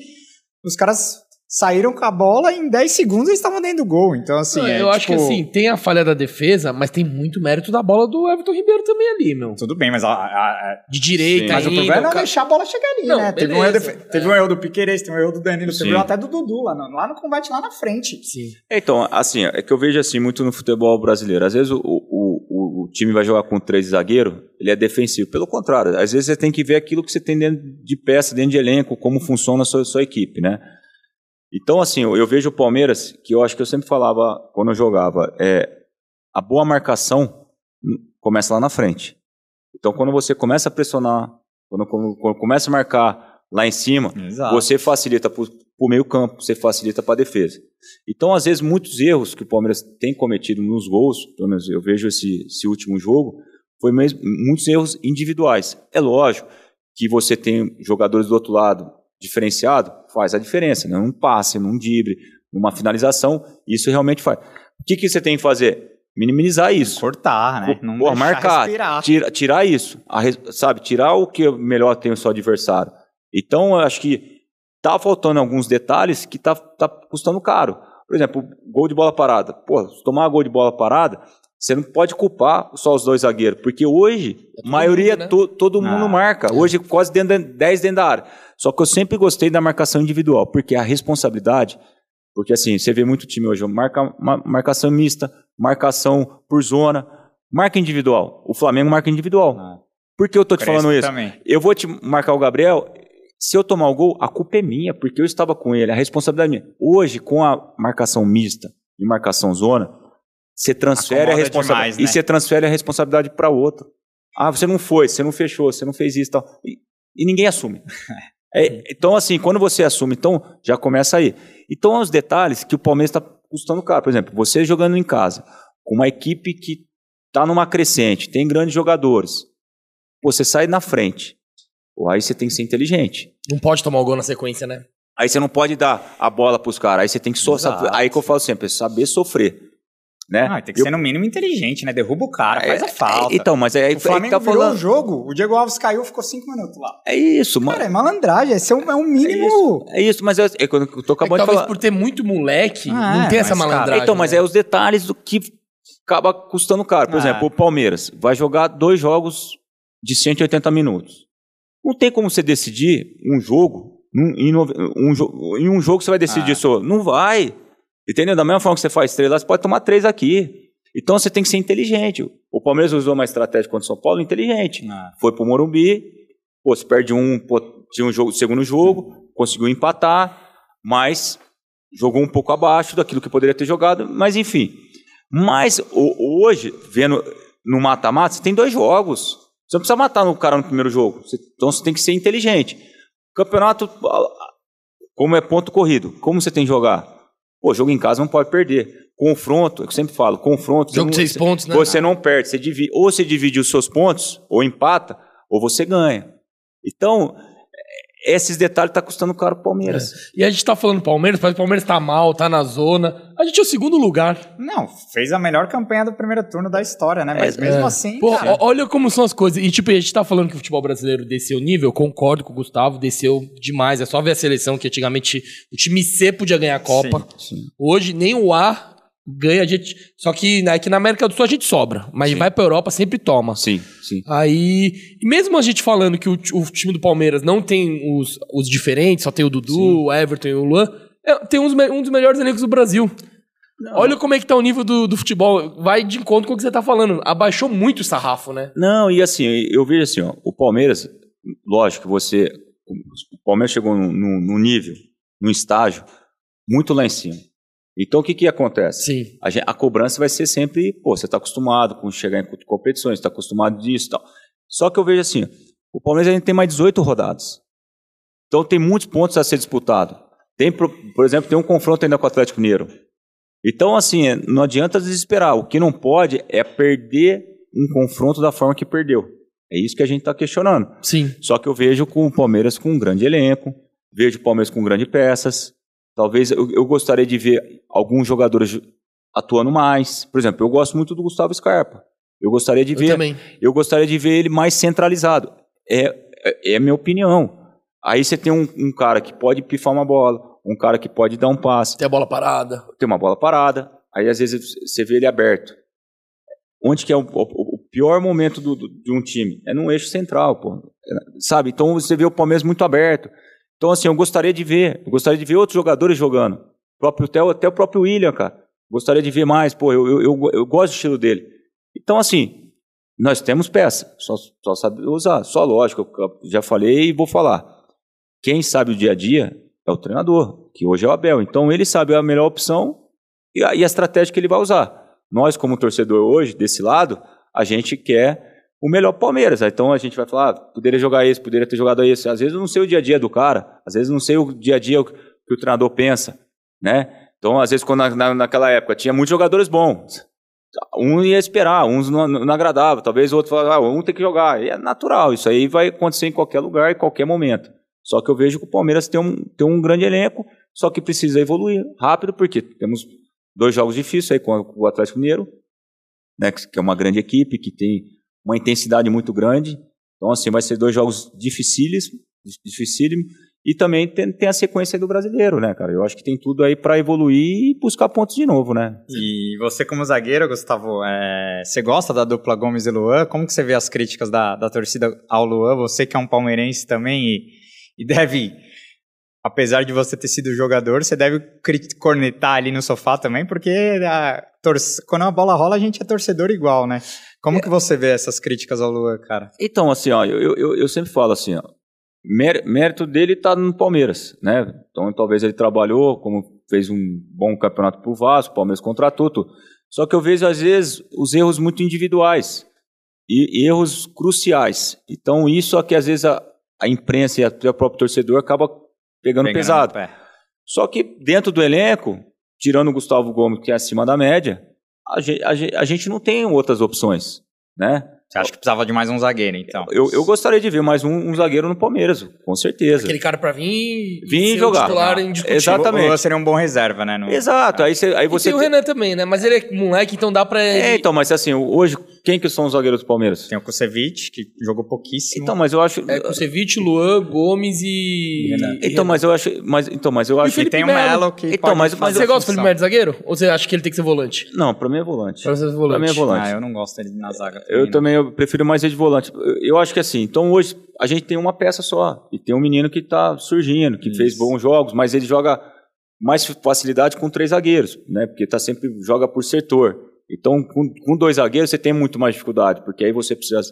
os caras saíram com a bola em 10 segundos eles estavam dentro do gol. Então, assim. Não, é, eu acho que tipo, assim, tem a falha da defesa, mas tem muito mérito da bola do Everton Ribeiro também ali, meu. Tudo bem, mas, a, a- a- De direita, Sim. mas o ainda, problema é não ca- deixar a bola chegar ali, Não, né? Teve, um erro, beleza. de- teve um erro do Piqueires, teve um erro do Danilo, teve Sim. um erro até do Dudu lá no, lá no combate lá na frente. Sim. Então, assim, é que eu vejo assim muito no futebol brasileiro. Às vezes o, o, o, o time vai jogar com três zagueiros, ele é defensivo. Pelo contrário, às vezes você tem que ver aquilo que você tem dentro de peça, dentro de elenco, como funciona a sua, sua equipe, né? Então, assim, eu, eu vejo o Palmeiras, que eu acho que eu sempre falava quando eu jogava, é a boa marcação começa lá na frente. Então, quando você começa a pressionar, quando, quando- quando começa a marcar lá em cima, Exato. você facilita para o meio campo, você facilita para a defesa. Então, às vezes, muitos erros que o Palmeiras tem cometido nos gols, pelo menos eu vejo esse, esse último jogo, foi mesmo, muitos erros individuais. É lógico que você tem jogadores do outro lado diferenciado, faz a diferença, num passe, num drible, numa finalização, isso realmente faz. O que, que você tem que fazer? Minimizar isso. Cortar, né? Não Pô, marcar, respirar. tira- tirar isso, a sabe? Tirar o que melhor tem o seu adversário. Então, eu acho que tá faltando alguns detalhes que tá, tá custando caro. Por exemplo, gol de bola parada. Pô, se tomar gol de bola parada, você não pode culpar só os dois zagueiros, porque hoje, É a maioria, mundo, né? to- todo mundo Ah. marca. Hoje, quase dentro da, 10 dentro da área. Só que eu sempre gostei da marcação individual, porque a responsabilidade. Porque assim, você vê muito time hoje, marca, ma- marcação mista, marcação por zona, marca individual. O Flamengo marca individual. Ah. Por que eu tô te falando isso? também. Eu vou te marcar o Gabriel. Se eu tomar o gol, a culpa é minha, porque eu estava com ele, a responsabilidade é minha. Hoje, com a marcação mista e marcação zona, você transfere a Acomoda responsabilidade. demais, né? E você transfere a responsabilidade para outro. Ah, você não foi, você não fechou, você não fez isso e tal. E, e ninguém assume. É, então, assim, quando você assume, então já começa aí. Então, os detalhes que o Palmeiras está custando caro. Por exemplo, você jogando em casa, com uma equipe que está numa crescente, tem grandes jogadores. Você sai na frente. Pô, aí você tem que ser inteligente. Não pode tomar o gol na sequência, né? Aí você não pode dar a bola pros caras. Aí você tem que so Exato. saber- Aí que eu falo sempre, é saber sofrer. Né? Ah, tem que Eu- ser no mínimo inteligente, né? Derruba o cara, faz a É, falta. Então, mas é aí o que Flamengo tá virou falando. o jogo, o Diego Alves caiu, ficou cinco minutos lá. É isso, mano. Cara, é malandragem, esse é um, é um É mínimo... isso, é isso, mas é, é quando eu tô É que acabando de talvez falar. por ter muito moleque, Ah, não é, tem essa mas, cara, malandragem. Então, mas né? é os detalhes do que acaba custando caro. Por Ah. exemplo, o Palmeiras vai jogar dois jogos de 180 minutos. Não tem como você decidir um jogo. em, um, em um jogo você vai decidir Ah. só. Não vai. Entendeu? Da mesma forma que você faz três lá, você pode tomar três aqui. Então você tem que ser inteligente. O Palmeiras usou uma estratégia contra o São Paulo inteligente. Ah, Foi pro Morumbi, pô, se perde um, pô, tinha um jogo, segundo jogo, conseguiu empatar, mas jogou um pouco abaixo daquilo que poderia ter jogado, mas enfim. Mas o- hoje, vendo no mata-mata, você tem dois jogos. Você não precisa matar o cara no primeiro jogo. Você- então você tem que ser inteligente. Campeonato, como é ponto corrido, como você tem que jogar? Pô, jogo em casa não pode perder. Confronto, é eu sempre falo, confronto. Jogo de você não- seis pontos, né? Você não perde, você divide, ou você divide os seus pontos, ou empata, ou você ganha. Então, esses detalhes tá custando caro pro Palmeiras. E a gente tá falando do Palmeiras, parece que o Palmeiras tá mal, tá na zona. A gente é o segundo lugar. Não, fez a melhor campanha do primeiro turno da história, né? Mas É, mesmo É. assim, Pô, cara, olha como são as coisas. E tipo, a gente tá falando que o futebol brasileiro desceu o nível, concordo com o Gustavo, desceu demais. É só ver a seleção que antigamente o time C podia ganhar a Copa. Sim. Hoje nem o A ganha, a gente. Só que né, aqui na América do Sul a gente sobra. Mas Sim. vai pra Europa, sempre toma. Sim, sim. Aí, e mesmo a gente falando que o, o time do Palmeiras não tem os, os diferentes, só tem o Dudu, o Everton e o Luan, é, tem uns um dos melhores elencos do Brasil. Olha como é que tá o nível do, do futebol. Vai de encontro com o que você tá falando. Abaixou muito o sarrafo, né? Não, e assim, eu vejo assim, ó, o Palmeiras, lógico que você. O Palmeiras chegou num, num- num nível, num estágio, muito lá em cima. Então o que, que acontece? Sim. A, gen- a cobrança vai ser sempre, pô, você está acostumado com chegar em co- competições, está acostumado disso e tal. Só que eu vejo assim, o Palmeiras ainda tem mais 18 rodadas. Então tem muitos pontos a ser disputado. Tem, por, por exemplo, tem um confronto ainda com o Atlético Mineiro. Então, assim, é, não adianta desesperar. O que não pode é perder um confronto da forma que perdeu. É isso que a gente está questionando. Sim. Só que eu vejo com o Palmeiras com um grande elenco, vejo o Palmeiras com grandes peças. Talvez eu, eu gostaria de ver alguns jogadores atuando mais. Por exemplo, eu gosto muito do Gustavo Scarpa. Eu gostaria de Eu ver, também. eu gostaria de ver ele mais centralizado. É, é, é a minha opinião. Aí você tem um, um cara que pode pifar uma bola, um cara que pode dar um passe, Tem a bola parada. tem uma bola parada, aí às vezes você vê ele aberto. Onde que é o, o- o pior momento do- do- de um time? É no eixo central, pô. É, Sabe? Então você vê o Palmeiras muito aberto. Então, assim, eu gostaria de ver. Gostaria de ver outros jogadores jogando. O próprio, até, o- até o próprio William, cara. Gostaria de ver mais. Pô, eu, eu, eu, eu gosto do estilo dele. Então, assim, nós temos peça. Só, só sabe usar. Só lógico, eu já falei e vou falar. Quem sabe o dia a dia é o treinador, que hoje é o Abel. Então, ele sabe a melhor opção e a, e a estratégia que ele vai usar. Nós, como torcedor hoje, desse lado, a gente quer o melhor Palmeiras. Então a gente vai falar, ah, poderia jogar esse, poderia ter jogado esse. Às vezes eu não sei o dia a dia do cara, às vezes eu não sei o dia a dia que o treinador pensa, né? Então, às vezes, quando na, na- naquela época tinha muitos jogadores bons, um ia esperar, uns não, não agradava, talvez o outro falava, ah, um tem que jogar. E é natural, isso aí vai acontecer em qualquer lugar, em qualquer momento. Só que eu vejo que o Palmeiras tem um, tem um grande elenco, só que precisa evoluir rápido, porque temos dois jogos difíceis aí com o Atlético Mineiro, né, que é uma grande equipe, que tem uma intensidade muito grande. Então, assim, vai ser dois jogos dificílimos, dificílimos e também tem, tem a sequência do brasileiro, né, cara? Eu acho que tem tudo aí para evoluir e buscar pontos de novo, né? E você como zagueiro, Gustavo, é, você gosta da dupla Gomes e Luan? Como que você vê as críticas da, da torcida ao Luan? Você que é um palmeirense também e, e deve, apesar de você ter sido jogador, você deve cornetar ali no sofá também, porque a quando a bola rola a gente é torcedor igual, né? Como que você vê essas críticas ao Luan, cara? Então, assim, ó, eu, eu, eu sempre falo assim, ó, mé- mérito dele tá no Palmeiras, né? Então, talvez ele trabalhou, como fez um bom campeonato pro Vasco, o Palmeiras contratou tudo. Só que eu vejo, às vezes, os erros muito individuais e erros cruciais. Então, isso é que, às vezes, a, a imprensa e até o próprio torcedor acaba pegando, Pegando pesado. Só que dentro do elenco, tirando o Gustavo Gomes, que é acima da média, a gente, a gente, a gente não tem outras opções, né? Você acha que precisava de mais um zagueiro, então? Eu, eu gostaria de ver mais um, um zagueiro no Palmeiras, com certeza. Aquele cara pra vir. Vir ser jogar. O titular indiscutível. exatamente. O Luan seria um bom reserva, né? No- Exato, aí, cê, aí E você. tem o Renan também, né? Mas ele é moleque, então dá pra. É, então, mas assim, hoje, quem que são os zagueiros do Palmeiras? Tem o Kusevich, que jogou pouquíssimo. Então, mas eu acho. É Kusevich, Luan, Gomes e. Renan. Então, mas eu acho. Mas, então, mas eu acho. e Felipe tem o Melo. Que Então, pode mas- fazer mas Você gosta do Felipe. Melo de zagueiro? Ou você acha que ele tem que ser volante? Não, pra mim é volante. Pra você ser volante. Pra mim é volante. Ah, eu não gosto dele na zaga. Eu não. também eu prefiro mais ele de volante. Eu, acho que assim, então hoje a gente tem uma peça só. E tem um menino que está surgindo, que fez Isso. bons jogos, mas ele joga mais facilidade com três zagueiros, né? Porque tá sempre joga por setor. Então, com, com dois zagueiros, você tem muito mais dificuldade, porque aí você precisa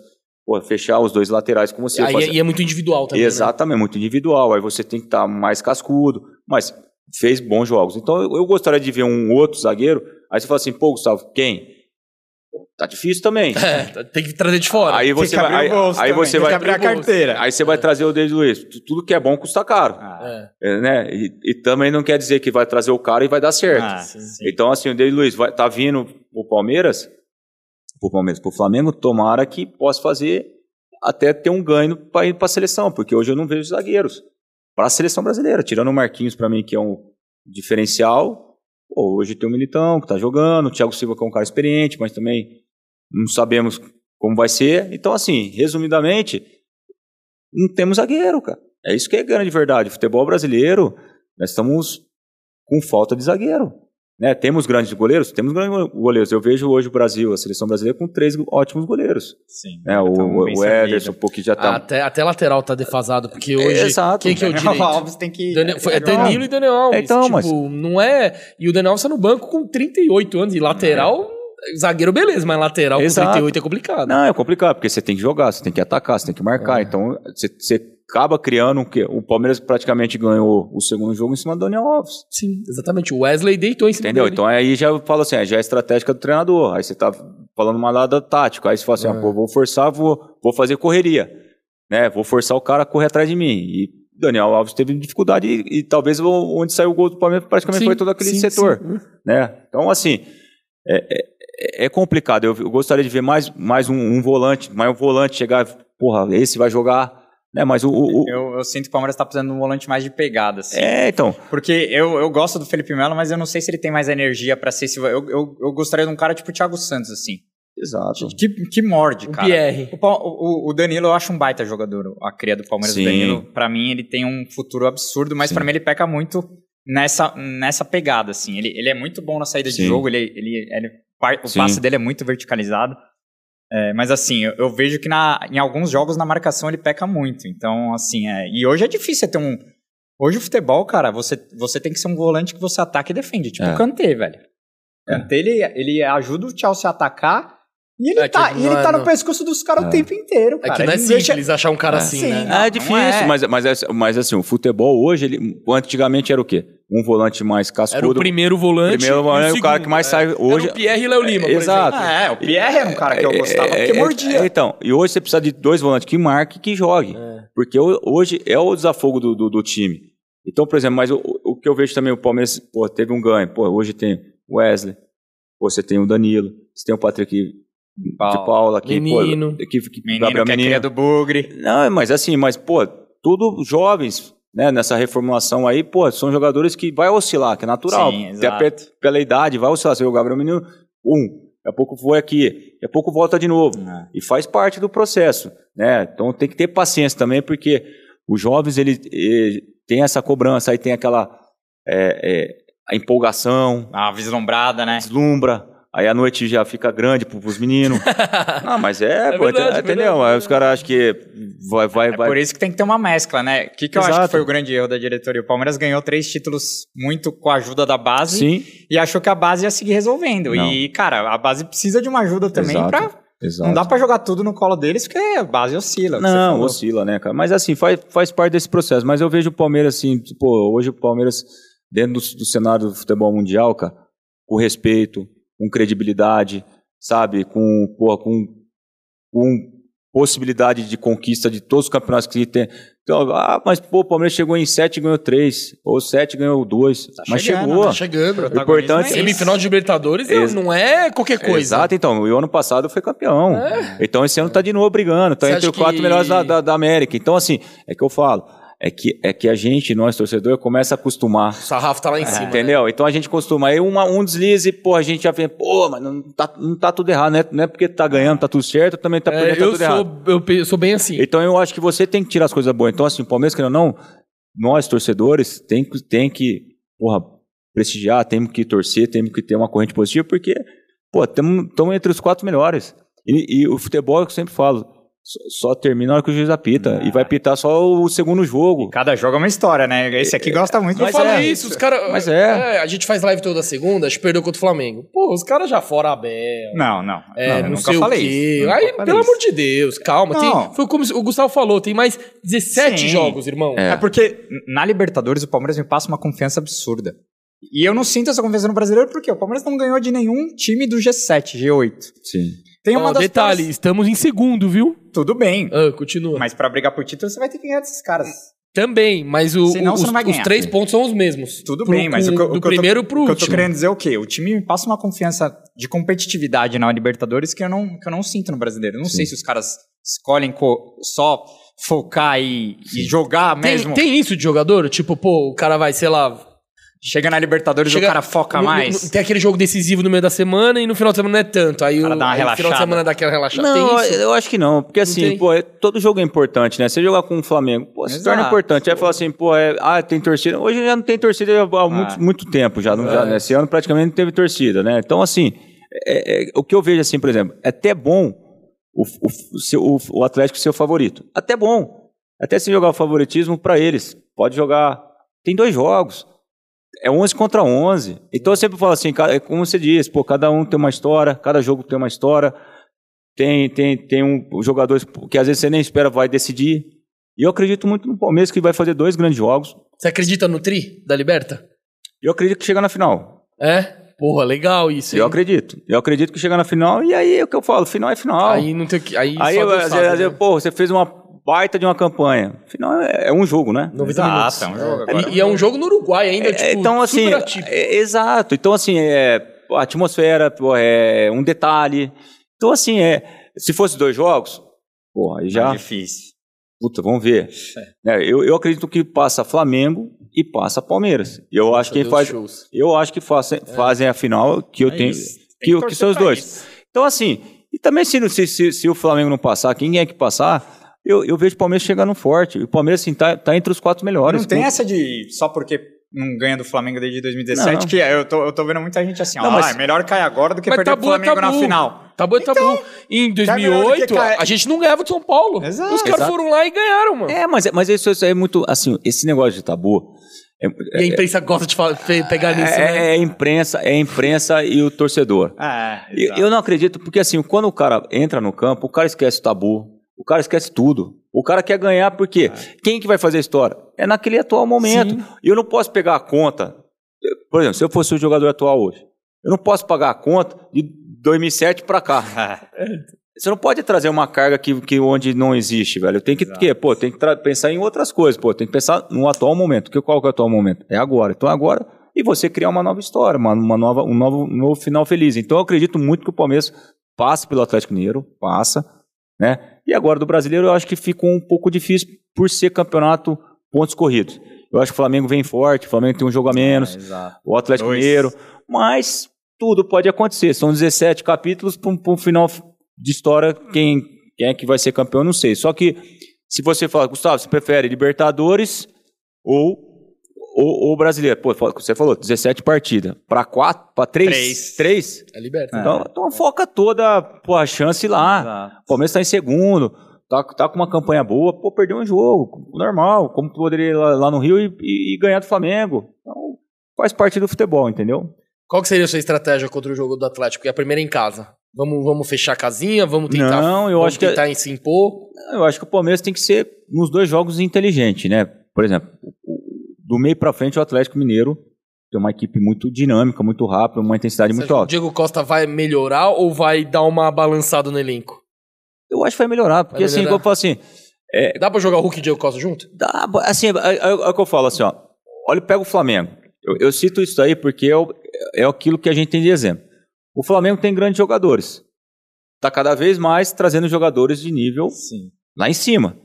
pô, fechar os dois laterais com você. Aí é, e é muito individual também. né? Exatamente, muito individual. Aí você tem que estar mais cascudo, mas fez bons jogos. Então eu, eu gostaria de ver um outro zagueiro. Aí você fala assim, pô, Gustavo, quem? Tá difícil também. É, tem que trazer de fora. Aí você vai, abrir aí, o bolso aí você tem vai que abrir a carteira. Aí você vai trazer o David Luiz. Tu- Tudo que é bom custa caro, Ah, É. é, né? E, e também não quer dizer que vai trazer o cara e vai dar certo. ah, sim. Então assim, o David Luiz vai, tá vindo o Palmeiras, pro Palmeiras, pro Flamengo, tomara que possa fazer até ter um ganho para ir para a seleção, porque hoje eu não vejo zagueiros para a seleção brasileira, tirando o Marquinhos para mim que é um diferencial. Pô, hoje tem o Militão que tá jogando, o Thiago Silva que é um cara experiente, mas também não sabemos como vai ser. Então assim, resumidamente, não temos zagueiro, cara. É isso que é grande verdade. O futebol brasileiro, nós estamos com falta de zagueiro. Né? Temos grandes goleiros? Temos grandes goleiros. Eu vejo hoje o Brasil, a seleção brasileira, com três ótimos goleiros. sim. Né? O, Então, bem o Ederson, pô, que já tá. Até, até lateral tá defasado, porque hoje. exato. Quem que é o Daniel direito? Alves tem que. Daniel- foi- é Danilo e Daniel Alves. Então, tipo, mas- não é. E o Daniel Alves tá no banco com 38 anos. E lateral, zagueiro, beleza, mas lateral Exato. com 38 é complicado. Não, é complicado, porque você tem que jogar, você tem que atacar, você tem que marcar. É. Então, você, você acaba criando o quê? O Palmeiras praticamente ganhou o segundo jogo em cima do Daniel Alves. Sim, exatamente. O Wesley deitou em cima Entendeu? dele. Então aí já fala assim, já é estratégica do treinador. Aí você tá falando uma lado tático. Aí você fala assim, É. ah, pô, vou forçar, vou, vou fazer correria. Né? Vou forçar o cara a correr atrás de mim. E Daniel Alves teve dificuldade e, e talvez onde saiu o gol do Palmeiras praticamente Sim, foi todo aquele sim, setor. sim. Né? Então, assim, é, é- é complicado. Eu, eu gostaria de ver mais, mais um, um volante, mais um volante chegar, porra, esse vai jogar. Né? Mas o. o- o- Eu, eu sinto que o Palmeiras tá precisando de um volante mais de pegada, assim. é, então. Porque eu, eu gosto do Felipe Melo, mas eu não sei se ele tem mais energia pra ser esse. Eu, eu, eu gostaria de um cara tipo o Thiago Santos, assim. Exato. Que, que morde, O cara. Pierre. O, o- o Danilo eu acho um baita jogador. A cria do Palmeiras, Sim. o Danilo, pra mim, ele tem um futuro absurdo, mas pra mim ele peca muito nessa, nessa pegada, assim. Ele, ele é muito bom na saída de Sim. jogo, ele, ele, ele- o Sim. passe dele é muito verticalizado. É, mas assim, eu, eu vejo que na, em alguns jogos na marcação ele peca muito. Então, assim, é, e hoje é difícil você ter um. Hoje o futebol, cara, você, você tem que ser um volante que você ataca e defende. Tipo É. o Kanté, velho. O Kanté, ele, ele ajuda o Chelsea a atacar e ele É tá, não e ele é, tá no não. pescoço dos caras o tempo inteiro, É cara. que não é Ele deixa- simples achar um cara É. assim, Sim. né? Não, é difícil, não é. Mas, mas, é- mas assim, o futebol hoje, ele, antigamente era o quê? Um volante mais cascudo. Era o primeiro volante. Primeiro e volante, o cara segundo, que mais é. sai hoje- Era o Pierre e Léo Lima, por Exato. exemplo. É, o Pierre era um cara que eu gostava porque É, é, mordia. é, então, e hoje você precisa de dois volantes que marquem e que joguem. Porque ho- hoje é o desafogo do, do, do time. Então, por exemplo, mas o, o que eu vejo também, o Palmeiras, pô, teve um ganho. Pô, hoje tem o Wesley, pô, você tem o Danilo, você tem o Patrick de Paula, que, Menino. pô, que, que Menino Gabriel que é Menino. do Bugre. Não, mas assim, mas, pô, tudo jovens, né, nessa reformulação aí, pô, são jogadores que vai oscilar, que é natural. Sim, Até pela idade, vai oscilar. Você vê o Gabriel Menino, um, daqui a pouco foi aqui, daqui a pouco volta de novo. É. E faz parte do processo, né? Então tem que ter paciência também, porque os jovens, ele, eh, tem essa cobrança, aí tem aquela é, é, a empolgação, A vislumbrada, né? deslumbra, aí a noite já fica grande pro, pros meninos. Não, mas é, É pô, verdade, é entendeu? verdade. Aí os caras acham que vai, vai, É vai. por isso que tem que ter uma mescla, né? O que, que eu acho que foi o grande erro da diretoria? O Palmeiras ganhou três títulos muito com a ajuda da base Sim, e achou que a base ia seguir resolvendo. Não. E, cara, a base precisa de uma ajuda também exato. pra. exato. Não dá pra jogar tudo no colo deles, porque a base oscila. Não, oscila, né, cara? Mas assim, faz, faz parte desse processo. Mas eu vejo o Palmeiras assim, pô, hoje o Palmeiras, dentro do, do cenário do futebol mundial, cara, com respeito, com credibilidade, sabe? Com, pô, com, com possibilidade de conquista de todos os campeonatos que tem. Então, ah, mas pô, o Palmeiras chegou em sete e ganhou três, ou sete e ganhou dois. mas chegando, chegou. Tá chegando. O importante é Semifinal de Libertadores Ex- não é qualquer coisa. Exato, então. E o ano passado foi campeão. Então esse ano tá de novo brigando. Tá Você entre os quatro que- melhores da, da, da América. Então, assim, é que eu falo. É que, é que a gente, nós torcedores, começa a acostumar. O sarrafo tá lá em cima. né? Entendeu? Então a gente costuma. Aí uma, um deslize, pô, a gente já vem, pô, mas não tá, não tá tudo errado, né? Não é porque tá ganhando, tá tudo certo, também tá É, perdendo, tá eu, tudo errado. sou, eu pe- sou bem assim. Então eu acho que você tem que tirar as coisas boas. Então, assim, o Palmeiras, querendo ou não, nós, torcedores, tem que, tem que porra, prestigiar, temos que torcer, temos que ter uma corrente positiva, porque, pô, estamos entre os quatro melhores. E, e o futebol, é o que eu sempre falo, só, termina na hora que o juiz apita. E vai pitar só o segundo jogo. Cada jogo é uma história, né? Esse aqui gosta muito Eu de falei falar isso, os caras. Mas é. A gente faz live toda segunda, a gente perdeu contra o Flamengo. Pô, os caras já fora a Bel. Não, não. É, não, não, eu nunca sei falei o quê. isso. Aí, falei pelo isso. amor de Deus, calma. Tem- foi como o Gustavo falou, tem mais 17 Sim. jogos, irmão. É. É porque na Libertadores o Palmeiras me passa uma confiança absurda. E eu não sinto essa confiança no brasileiro porque o Palmeiras não ganhou de nenhum time do G7, G8. Sim. Tem uma Ó, das detalhe, estamos em segundo, viu? Tudo bem. Ah, continua. Mas pra brigar por título você vai ter que ganhar desses caras. Também, mas o, Senão o- os, os três pontos são os mesmos. Tudo Pro- bem, mas com- o que, eu- do o que eu tô- primeiro pro o que eu último. tô querendo dizer é o quê? O time me passa uma confiança de competitividade na Libertadores que eu não, que eu não sinto no brasileiro. Eu não sei se os caras escolhem co- só focar e, e jogar Tem, mesmo. tem isso de jogador? Tipo, pô, o cara vai, sei lá. Chega na Libertadores chega- o cara foca no- no- mais. tem aquele jogo decisivo no meio da semana e no final de semana não é tanto. Aí o, cara dá uma aí o final de semana dá aquela relaxada. Não, eu acho que não. Porque assim, tem? pô, é- todo jogo é importante, né? Você jogar com o Flamengo, pô, se torna importante. Aí fala assim, pô, é, ah, tem torcida. Hoje já não tem torcida há muito, muito tempo já. Não, já né? Esse ano praticamente não teve torcida, né? Então, assim, é- é- o que eu vejo assim, por exemplo, é até bom o, o, seu- o- o Atlético ser o favorito. Até bom. Até se jogar o favoritismo pra eles. Pode jogar. Tem dois jogos. É 11 contra 11. Então eu sempre falo assim, é como você diz, pô, cada um tem uma história, cada jogo tem uma história. Tem, tem, tem um jogadores que às vezes você nem espera vai decidir. E eu acredito muito no Palmeiras que vai fazer dois grandes jogos. Você acredita no Tri da Liberta? Eu acredito que chega na final. É? Porra, legal isso. hein? Eu acredito. Eu acredito que chega na final e aí é o que eu falo, final é final. Aí não tem que. Aí, Aí, só eu, às vezes, né? pô, você fez uma baita de uma campanha. Final é, é um jogo, né? 90 Exato, minutos. é um jogo É, agora. E, e é um jogo no Uruguai ainda, É, tipo, então, assim, super atípico. é- exato. Então, assim, é, a atmosfera, pô, é um detalhe. Então, assim, é, se fosse dois jogos, pô, aí já, É difícil. puta, vamos ver. É, eu, eu acredito que passa Flamengo e passa Palmeiras. E eu acho que Deus, faz, shows. eu acho que fazem, fazem a final que eu É tenho, isso. Que, que torcer são os dois. isso. Então, assim, e também se, se, se, se o Flamengo não passar, quem é que passar, eu, eu vejo o Palmeiras chegando forte. E o Palmeiras, assim, tá, tá entre os quatro melhores. Não tem essa de só porque não ganha do Flamengo desde 2017, Não. que eu tô, eu tô vendo muita gente assim, ó, Não, mas- ah, é melhor cair agora do que Mas perder tabu pro é Flamengo na tabu. final. Tabu é tabu. Em Tá melhor do 2008, que cair- a gente não ganhava de São Paulo. Exato. Os caras Exato. foram lá e ganharam, mano. É, mas, mas isso, isso é muito, assim, esse negócio de tabu... É, E a imprensa gosta de fa- pe- pegar nisso, é, né? é a imprensa, é a imprensa e o torcedor. É, Eu, eu não acredito, porque assim, quando o cara entra no campo, o cara esquece o tabu, o cara esquece tudo. O cara quer ganhar porque quem que vai fazer a história? É naquele atual momento. Sim. E eu não posso pegar a conta. Por exemplo, se eu fosse o jogador atual hoje, eu não posso pagar a conta de 2007 para cá. É. Você não pode trazer uma carga que, que onde não existe, velho. Tem que, que, pô, tem que pensar em outras coisas, pô. Tem que pensar no atual momento. Que, qual que é o atual momento? É agora. Então agora e você criar uma nova história, uma, uma nova, um novo, um novo final feliz. Então eu acredito muito que o Palmeiras passe pelo Atlético Mineiro, passa, né? E agora do Brasileiro eu acho que fica um pouco difícil por ser campeonato pontos corridos. Eu acho que o Flamengo vem forte, o Flamengo tem um jogo a menos, É, o Atlético Dois. Mineiro, mas tudo pode acontecer. São 17 capítulos para um, final de história. Quem, quem é que vai ser campeão, eu não sei. Só que se você fala, Gustavo, você prefere Libertadores ou ou, ou brasileiro? Pô, você falou 17 partidas. Para 4, para 3? Três. 3? É liberta. Então, então foca toda pô, a chance lá. Exato. O Palmeiras está em segundo, tá, tá com uma campanha boa, pô, perdeu um jogo, normal, como poderia ir lá, lá no Rio e, e- e ganhar do Flamengo. Então, faz parte do futebol, entendeu? Qual que seria a sua estratégia contra o jogo do Atlético? E a primeira em casa? Vamos, vamos fechar a casinha? Vamos tentar, Não, eu vamos acho que- tentar se impor? Eu acho que o Palmeiras tem que ser nos dois jogos inteligente, né? Por exemplo, o- o- do meio para frente o Atlético Mineiro tem uma equipe muito dinâmica, muito rápida, uma intensidade Você muito acha que o alta. Diego Costa vai melhorar ou vai dar uma balançada no elenco? Eu acho que vai melhorar, porque Vai assim, melhorar. como eu falo assim, Dá pra jogar o Hulk e o Diego Costa junto? Dá, assim, é, é- é o que eu falo assim, ó. Olha, pega o Flamengo. Eu, eu cito isso aí porque é, o- é aquilo que a gente tem de exemplo. O Flamengo tem grandes jogadores. Tá cada vez mais trazendo jogadores de nível Sim. lá em cima.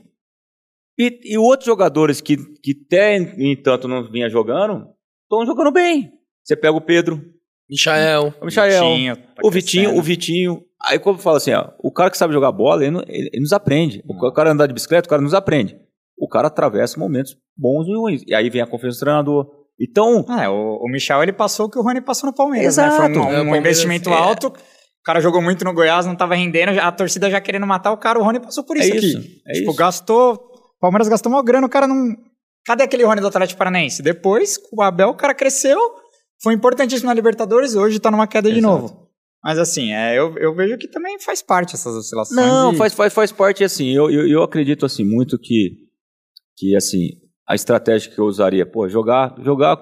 E, e outros jogadores que, que até, entanto, não vinha jogando, estão jogando bem. Você pega o Pedro, Michael. o Michael, Vitinho, tá o Vitinho, o Vitinho. Aí como eu falo assim, ó, o cara que sabe jogar bola, ele, não- ele- ele nos aprende. O cara andar de bicicleta, o cara nos aprende. O cara atravessa momentos bons e ruins. E aí vem a confiança do treinador. Então, É, o, o Michel ele passou o que o Rony passou no Palmeiras, né? Foi Exato. um, É, um Palmeiras- investimento é. alto. O cara jogou muito no Goiás, não tava rendendo, a torcida já querendo matar o cara, o Rony passou por É isso, isso, aqui. é tipo, isso. gastou. Palmeiras gastou uma grana, o cara não. Cadê aquele Rony do Atlético Paranaense? Depois, com o Abel, o cara cresceu, foi importantíssimo na Libertadores, hoje tá numa queda de Exato. novo. Mas assim, é, eu, eu vejo que também faz parte essas oscilações. não, e- faz, faz, faz parte assim. Eu, eu, eu acredito assim muito que, que assim, a estratégia que eu usaria, pô, jogar, jogar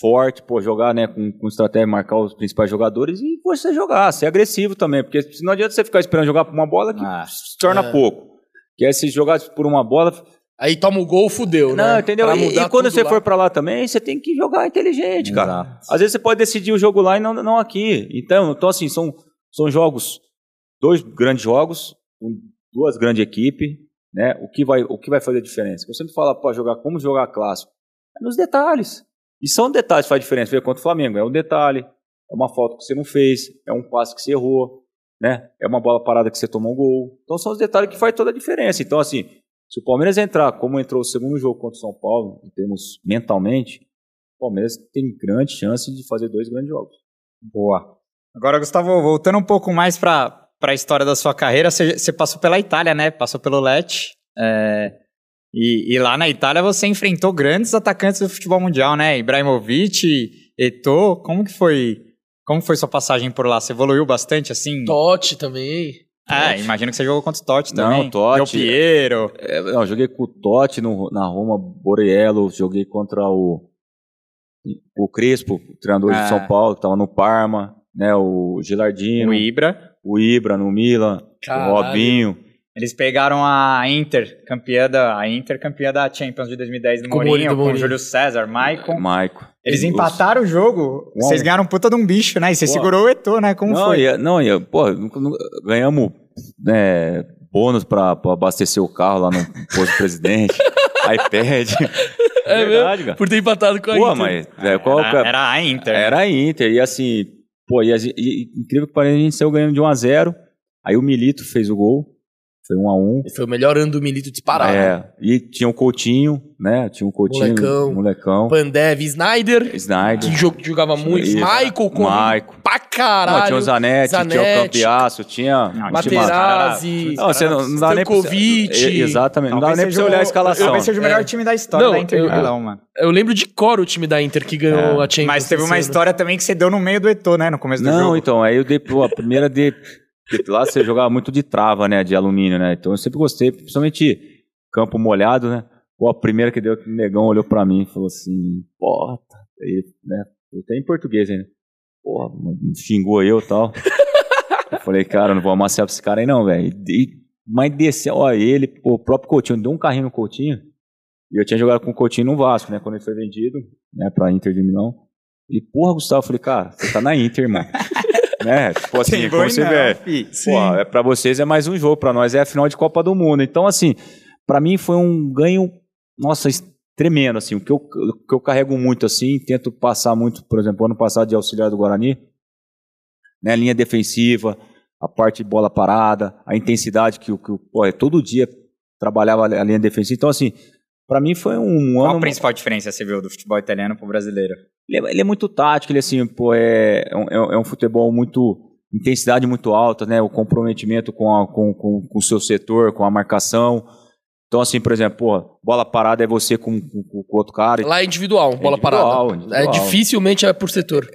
forte, pô, jogar né, com, com estratégia, marcar os principais jogadores e você jogar, ser agressivo também, porque não adianta você ficar esperando jogar por uma bola que Ah, se torna é. pouco. Que é se jogar por uma bola, Aí toma o gol, fudeu, né? Não, entendeu? Pra E, e quando você lá. for pra lá também, você tem que jogar inteligente, cara. Exato. Às vezes você pode decidir o jogo lá e não, não aqui. Então, então assim, são, são jogos, dois grandes jogos, com duas grandes equipes, né? O que vai, o que vai fazer a diferença? Eu sempre falo para jogar como jogar clássico, é nos detalhes. E são detalhes que faz diferença. Ver contra o Flamengo, é um detalhe, é uma falta que você não fez, é um passe que você errou, né? É uma bola parada que você tomou um gol. Então são os detalhes que faz toda a diferença. Então assim, se o Palmeiras entrar como entrou o segundo jogo contra o São Paulo, em termos mentalmente, o Palmeiras tem grande chance de fazer dois grandes jogos. Boa. Agora, Gustavo, voltando um pouco mais para a história da sua carreira, você, você passou pela Itália, né? Passou pelo Lecce. é, e, e lá na Itália você enfrentou grandes atacantes do futebol mundial, né? Ibrahimovic, Eto'o. Como que foi? Como foi sua passagem por lá? Você evoluiu bastante, assim? Totti também. É, Totti. imagino que você jogou contra o Totti Não, também. Totti. Del Piero. É, não, eu joguei com o Totti no- na Roma, Borello, joguei contra o, o Crespo, o treinador Ah. de São Paulo, que estava no Parma, né, o Gilardino, O Ibra. o Ibra no Milan, Caralho. o Robinho. Eles pegaram a Inter, campeã da, a Inter campeã da Champions de 2010 do Com o Mourinho, Mourinho, com. Júlio César, Maicon. Maico. Eles Os- empataram o jogo, vocês ganharam um puta de um bicho, né? E você Pô. segurou o Eto'o, né? Como não, foi? Ia, não, ia, pô, nunca- nunca- ganhamos né, bônus para abastecer o carro lá no posto do presidente, iPad. É verdade, mesmo? cara. Por ter empatado com a Pô, Inter. mas velho, qual é- era, era a Inter. Era a Inter, e assim, pô, e, a e- incrível que pareça, a gente saiu ganhando de 1 a 0 aí o Milito fez o gol, Foi um a um. Foi o melhor ano do Milito disparado. É, e tinha o Coutinho, né? Tinha um Coutinho, Molecão. molecão. Pandev, Snyder, Snyder. que jo- jogava muito. Isso. Michael, com Michael. pra caralho. Não, tinha o Zanetti, tinha o Zanetti, Campiaço, tinha... Não, Materazzi, Não, você não, não dá nem pra você-. É, Exatamente, não dá Talvez nem pra você olhar a o- escalação. Talvez seja o melhor É. time da história Não, da Inter eu- Milão, mano. Eu lembro de cor o time da Inter que ganhou a Champions. Mas teve uma ano. história também que você deu no meio do Eto'o, né? No começo do Não, jogo. então, aí eu dei, pô, a primeira de. De- Lá você jogava muito de trava, né? De alumínio, né? Então eu sempre gostei, principalmente campo molhado, né? Pô, a primeira que deu, o negão olhou pra mim e falou assim: Porra, aí, né? Até em português ainda. Porra, mano, xingou eu e tal. eu falei, cara, não vou amassar pra esse cara aí não, velho. Mas desceu, ó, ele, pô, o próprio Coutinho, deu um carrinho no Coutinho. E eu tinha jogado com o Coutinho no Vasco, né? Quando ele foi vendido, né, pra Inter de Milão. E, porra, Gustavo, eu falei, cara, você tá na Inter, irmão. Né? Tipo assim, Sem como você não, vê. Pô, é, pra vocês é mais um jogo, pra nós é a final de Copa do Mundo. Então, assim, pra mim foi um ganho, nossa, tremendo, assim. O que eu, o que eu carrego muito, assim, tento passar muito, por exemplo, ano passado de auxiliar do Guarani, né, linha defensiva, a parte de bola parada, a intensidade que o, que pô, é, todo dia trabalhava a linha defensiva. Então, assim, pra mim foi um Qual ano... a principal diferença você viu do futebol italiano pro brasileiro? Ele é, ele é muito tático, ele assim, pô, é, é, um, é um futebol muito intensidade muito alta, né? O comprometimento com, a, com, com, com o seu setor, com a marcação. Então, assim, por exemplo, pô, bola parada é você com, o outro cara. Lá é individual, bola individual, parada. individual. É, dificilmente é por setor.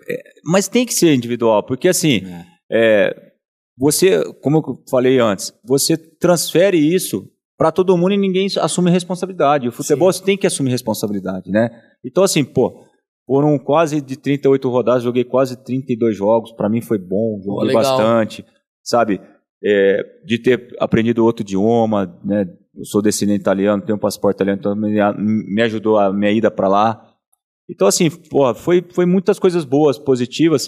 Mas tem que ser individual, porque assim, é, você, como eu falei antes, você transfere isso para todo mundo e ninguém assume responsabilidade. O futebol tem que assumir responsabilidade, né? Então, assim, pô, foram quase de 38 rodadas, joguei quase 32 jogos, para mim foi bom, joguei bastante, sabe? É, de ter aprendido outro idioma, né? Eu sou descendente italiano, tenho um passaporte italiano, então me, me ajudou a minha ida para lá. Então, assim, pô, foi, foi muitas coisas boas, positivas,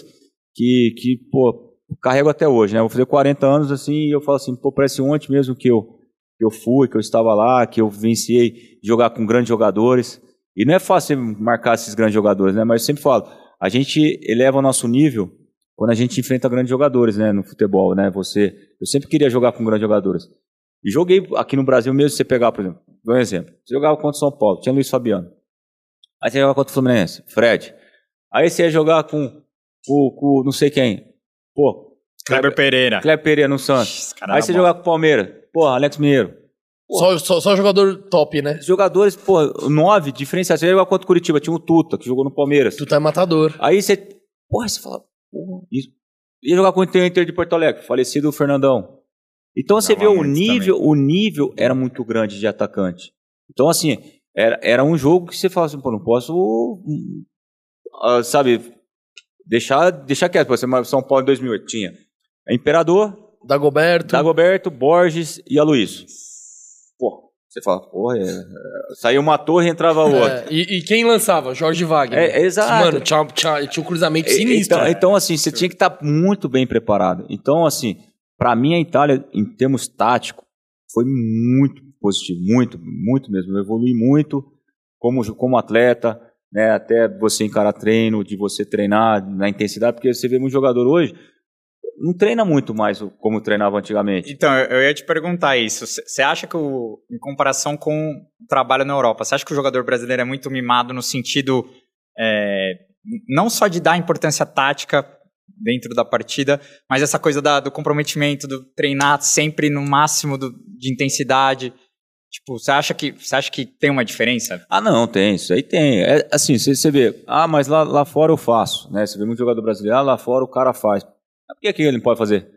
que, que pô, carrego até hoje, né? Eu vou fazer 40 anos, assim, e eu falo assim, pô, parece ontem mesmo que eu, que eu fui, que eu estava lá, que eu venciei jogar com grandes jogadores. E não é fácil marcar esses grandes jogadores, né? Mas eu sempre falo, a gente eleva o nosso nível quando a gente enfrenta grandes jogadores, né? No futebol, né? Você, eu sempre queria jogar com grandes jogadores. E joguei aqui no Brasil mesmo, se você pegar, por exemplo, dou um exemplo. Você jogava contra o São Paulo, tinha Luiz Fabiano. Aí você jogava contra o Fluminense, Fred. Aí você ia jogar com, com, com não sei quem. Pô, Kleber Pereira. Kleber Pereira no Santos. Esse cara Aí você jogava com o Palmeiras. Pô, Alex Mineiro. Só, só, só jogador top, né? Jogadores, pô, nove, diferenciados. Você ia jogar contra o Curitiba, tinha o Tuta, que jogou no Palmeiras. Tu tá matador. Aí você, porra, você fala, porra, isso. Ia jogar contra o Inter de Porto Alegre, falecido Fernandão. Então você vê Jogava o nível, o nível era muito grande de atacante. Então assim, era, era um jogo que você fala assim, pô, não posso, hum, ah, sabe, deixar, deixar quieto. Por exemplo, São Paulo em 2008 tinha Imperador, Dagoberto. Dagoberto, Borges e Aloysio. Pô, você fala, porra, é, é, saiu uma torre e entrava outra. É, e, e quem lançava? Jorge Wagner. É, é exato. Mano, tinha, tinha, tinha um cruzamento E- sinistro. Então, então, assim, você tinha que estar muito bem preparado. Então, assim, para mim a Itália, em termos táticos, foi muito positivo, muito, muito mesmo. Eu evolui muito como, como atleta, né? Até você encarar treino, de você treinar na intensidade, porque você vê muito jogador hoje não treina muito mais como treinava antigamente. Então, eu ia te perguntar isso. Você acha que, o, em comparação com o trabalho na Europa, você acha que o jogador brasileiro é muito mimado no sentido é, não só de dar importância tática dentro da partida, mas essa coisa da- do comprometimento, do treinar sempre no máximo do- de intensidade? Tipo, você acha que você acha que tem uma diferença? Ah, não, tem, isso aí tem. É, assim, você, você vê, ah, mas lá, lá fora eu faço, né? Você vê muito jogador brasileiro, ah, lá fora o cara faz. Por que aqui ele não pode fazer?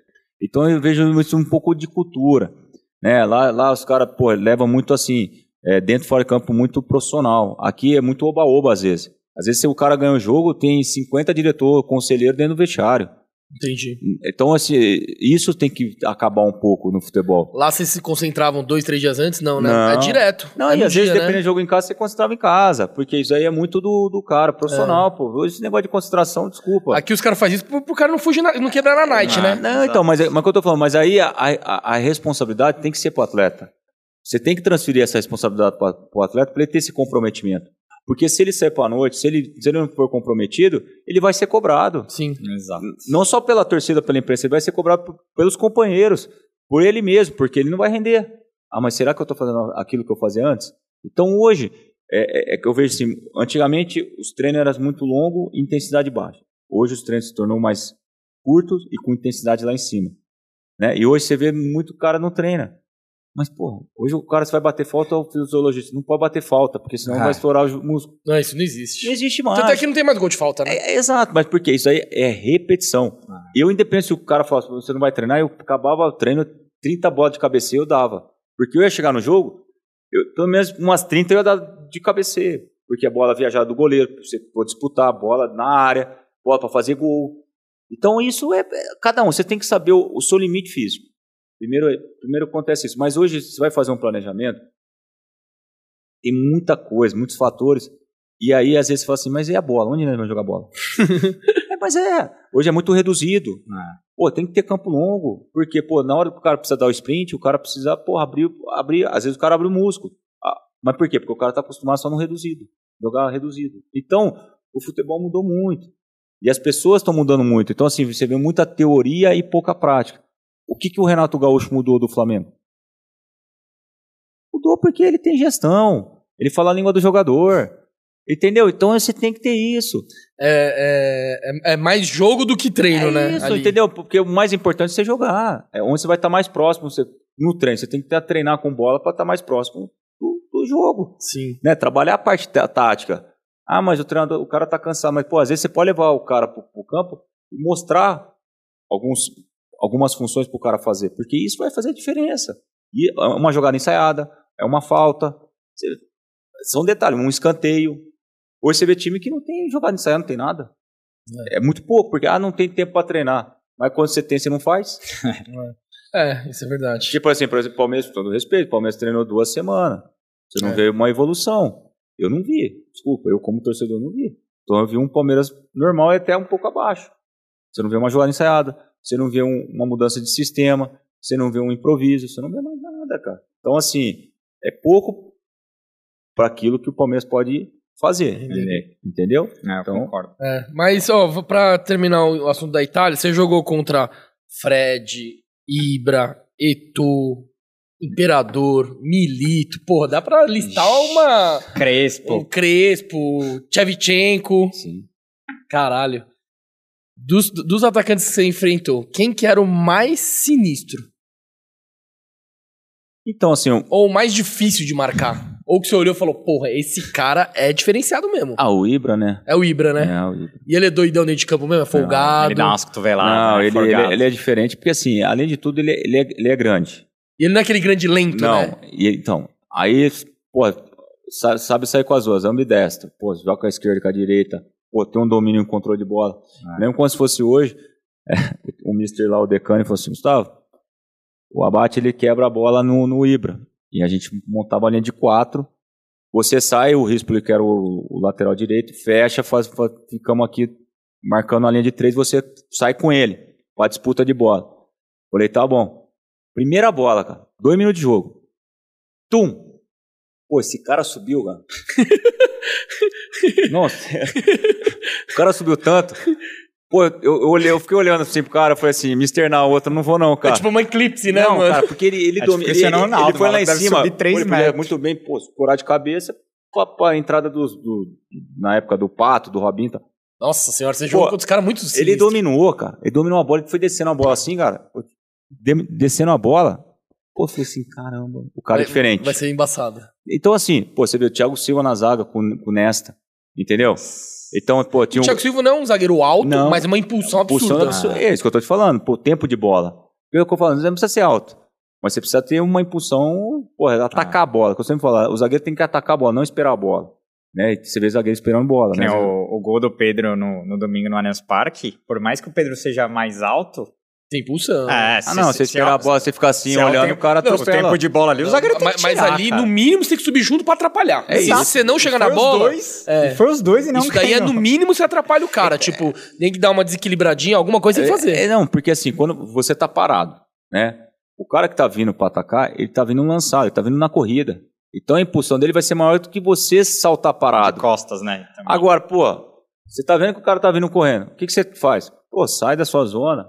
Então eu vejo isso um pouco de cultura, né? Lá, lá os caras, pô, levam muito assim, é, dentro e fora de campo, muito profissional. Aqui é muito oba-oba às vezes. Às vezes se o cara ganha o jogo, tem 50 diretor, conselheiro dentro do vestiário. Entendi. Então, assim, isso tem que acabar um pouco no futebol. Lá vocês se concentravam dois, três dias antes? Não, né? Não. É direto. Não, é e às vezes, dia, né? dependendo do jogo em casa, você concentrava em casa, porque isso aí é muito do, do cara, profissional, pô. Esse negócio de concentração, desculpa. Aqui os caras fazem isso pro, pro cara não fugir, na- não quebrar na night, Ah, né? Não, então, mas, mas o que eu tô falando, mas aí a, a, a responsabilidade tem que ser pro atleta. Você tem que transferir essa responsabilidade para o atleta para ele ter esse comprometimento. Porque se ele sair para a noite, se ele, se ele não for comprometido, ele vai ser cobrado. Sim. Exato. Não só pela torcida, pela imprensa, ele vai ser cobrado pelos companheiros. por ele mesmo, porque ele não vai render. Ah, mas será que eu estou fazendo aquilo que eu fazia antes? Então hoje, é, é, é que eu vejo assim, antigamente os treinos eram muito longos e intensidade baixa. Hoje os treinos se tornou mais curtos e com intensidade lá em cima. Né? E hoje você vê muito cara não treina. Mas, porra, hoje o cara se vai bater falta ao fisiologista. Não pode bater falta, porque senão Ah. vai estourar o músculo. Não, isso não existe. Não existe mais. Tanto é que não tem mais gol de falta, né? É, é exato, mas porque isso aí é repetição. Ah. Eu, independente se o cara falasse, você não vai treinar, eu acabava o treino, 30 bolas de cabeceio eu dava. Porque eu ia chegar no jogo, eu, pelo menos umas 30 eu ia dar de cabeceio. Porque a bola viajada do goleiro, você pode disputar a bola na área, bola para fazer gol. Então isso é, é- cada um, você tem que saber o, o seu limite físico. Primeiro, primeiro acontece isso. Mas hoje você vai fazer um planejamento, tem muita coisa, muitos fatores. E aí, às vezes, você fala assim, mas e a bola? Onde nós vamos jogar bola? é, mas é, hoje é muito reduzido. Ah. Pô, tem que ter campo longo. Porque, pô, na hora que o cara precisa dar o sprint, o cara precisa, pô, abrir, abrir. Às vezes o cara abre o músculo. Ah, mas por quê? Porque o cara tá acostumado só no reduzido. Jogar reduzido. Então, o futebol mudou muito. E as pessoas estão mudando muito. Então, assim, você vê muita teoria e pouca prática. O que, que o Renato Gaúcho mudou do Flamengo? Mudou porque ele tem gestão. Ele fala a língua do jogador. Entendeu? Então você tem que ter isso. É, é, é- mais jogo do que treino, é né? isso, Ali. entendeu? Porque o mais importante é você jogar. É onde você vai estar mais próximo você, no treino. Você tem que treinar com bola para estar mais próximo do, do jogo. Sim. Né? Trabalhar a parte tá- tática. Ah, mas o treinador, o cara tá cansado. Mas, pô, às vezes você pode levar o cara pro, pro campo e mostrar alguns, algumas funções pro cara fazer. Porque isso vai fazer diferença. E é uma jogada ensaiada, é uma falta. São detalhes, um escanteio. Hoje você vê time que não tem jogada ensaiada, não tem nada. É, muito pouco, porque ah, não tem tempo para treinar. Mas quando você tem, você não faz. É, isso é verdade. Tipo assim, por exemplo, o Palmeiras, com todo respeito, o Palmeiras treinou duas semanas. Você não É. vê uma evolução. Eu não vi. Desculpa, eu como torcedor não vi. Então eu vi um Palmeiras normal e até um pouco abaixo. Você não vê uma jogada ensaiada, você não vê um- uma mudança de sistema, você não vê um improviso, você não vê mais nada, cara. Então, assim, é pouco para aquilo que o Palmeiras pode fazer. Entendeu? É, eu Então- concordo. É, mas, ó, pra terminar o assunto da Itália, você jogou contra Fred, Ibra, Eto'o, Imperador, Milito. Porra, dá pra listar uma... Crespo. Um Crespo, Tchevchenko. Sim. Caralho. Dos, dos atacantes que você enfrentou, quem que era o mais sinistro? Então, assim, o- Ou o mais difícil de marcar? Ou que você olhou e falou, porra, esse cara é diferenciado mesmo. ah, o Ibra, né? É o Ibra, né? É, o Ibra. E ele é doidão dentro de campo mesmo? É folgado? Ele dá umas cotoveladas. Não, né, ele, ele, ele é diferente, porque assim, além de tudo, ele, é- ele, é, ele é grande. E ele não é aquele grande lento, Não, né? e, então, aí, pô, sa- sabe sair com as duas, ambidestro. Pô, joga com a esquerda e com a direita. Pô, tem um domínio e um controle de bola. Ah. Mesmo como se fosse hoje, é, o mister lá, o decano, falou assim, Gustavo, o abate ele quebra a bola no, no Ibra. E a gente montava a linha de quatro. Você sai, o Rispoli, que era o, o lateral direito, fecha, faz, faz- ficamos aqui marcando a linha de três, você sai com ele, pra disputa de bola. Falei, tá bom. Primeira bola, cara. Dois minutos de jogo. Tum! Pô, esse cara subiu, cara. Nossa. o cara subiu tanto. Pô, eu, eu, olhei, eu fiquei olhando assim pro cara, falei assim, me externar o outro, não vou não, É cara. tipo uma eclipse, né, não, mano? cara, porque ele, ele É domina. ele, ele- Ronaldo, ele foi lá em cima. subir pô, ele metros. muito bem, pô, curar de cabeça pra, pra entrada dos, do, na época do Pato, do Robinho. Tá. Nossa senhora, você jogou Pô, contra os caras muito Ele sinistros. dominou, cara. Ele dominou a bola, ele foi descendo a bola assim, cara. de- descendo a bola. Pô, eu falei assim, caramba, o cara é Vai- diferente. Vai ser embaçado. Então, assim, pô, você vê o Thiago Silva na zaga com, com o Nesta. Entendeu? Então, pô, tinha O um. Thiago Silva não é um zagueiro alto, Não. mas uma impulsão Pulsão absurda. absurda. É isso que eu tô te falando, pô, tempo de bola. É o que eu tô falando, você não precisa ser alto. Mas você precisa ter uma impulsão, porra, atacar a bola. Que eu sempre falo, o zagueiro tem que atacar a bola, não esperar a bola. Né? Você vê o zagueiro esperando bola, Que né? o, o gol do Pedro no, no domingo no Allianz Parque, por mais que o Pedro seja mais alto, Tem impulsão. é, Ah, não, você esperar a bola, você ficar assim, se é olhando, tempo- o cara não, o tempo de bola ali, o zagueiro tem mas, que mas tirar, ali, cara. no mínimo, você tem que subir junto pra atrapalhar. É Se isso. você não chegar na Foi os bola. dois, é. e foi os dois e não Isso daí é no mínimo você atrapalha o cara. Tipo, tem que dar uma desequilibradinha, alguma coisa tem que fazer. É, é, não, porque assim, quando você tá parado, né? O cara que tá vindo pra atacar, ele tá vindo lançado, ele tá vindo na corrida. Então a impulsão dele vai ser maior do que você saltar de parado. costas, né? também. Agora, pô, você tá vendo que o cara tá vindo correndo. O que, que você faz? Pô, sai da sua zona,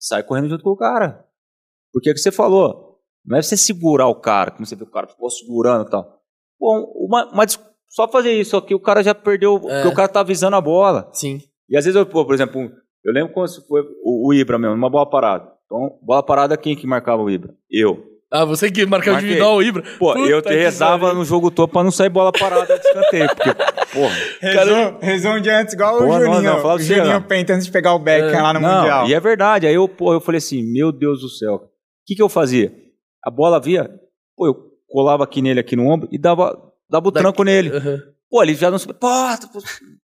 sai correndo junto com o cara. Porque é o que você falou, não é você segurar o cara, como você vê o cara ficou segurando e tal. Pô, uma, uma só fazer isso aqui, o cara já perdeu, porque o cara tá avisando a bola. Sim. E às vezes, eu, por exemplo, eu lembro quando foi o, o Ibra mesmo, uma bola parada. Então, bola parada, quem que marcava o Ibra? Eu. Ah, você que marcou Marquei. individual o Ibra. Pô, Puta eu te rezava no jogo todo pra não sair bola parada de escanteio, porque, porra. Rezou, rezou um dia antes, igual Pô, o não, Juninho. não, fala o Juninho. Penta antes de pegar o Beckham lá no Não, Mundial. e é verdade. Aí eu, pô, eu falei assim, meu Deus do céu. O que, que eu fazia? A bola via, pô, eu colava aqui nele, aqui no ombro, e dava, dava o Da- tranco nele. Aham. Pô, ele já não... Pô, pô,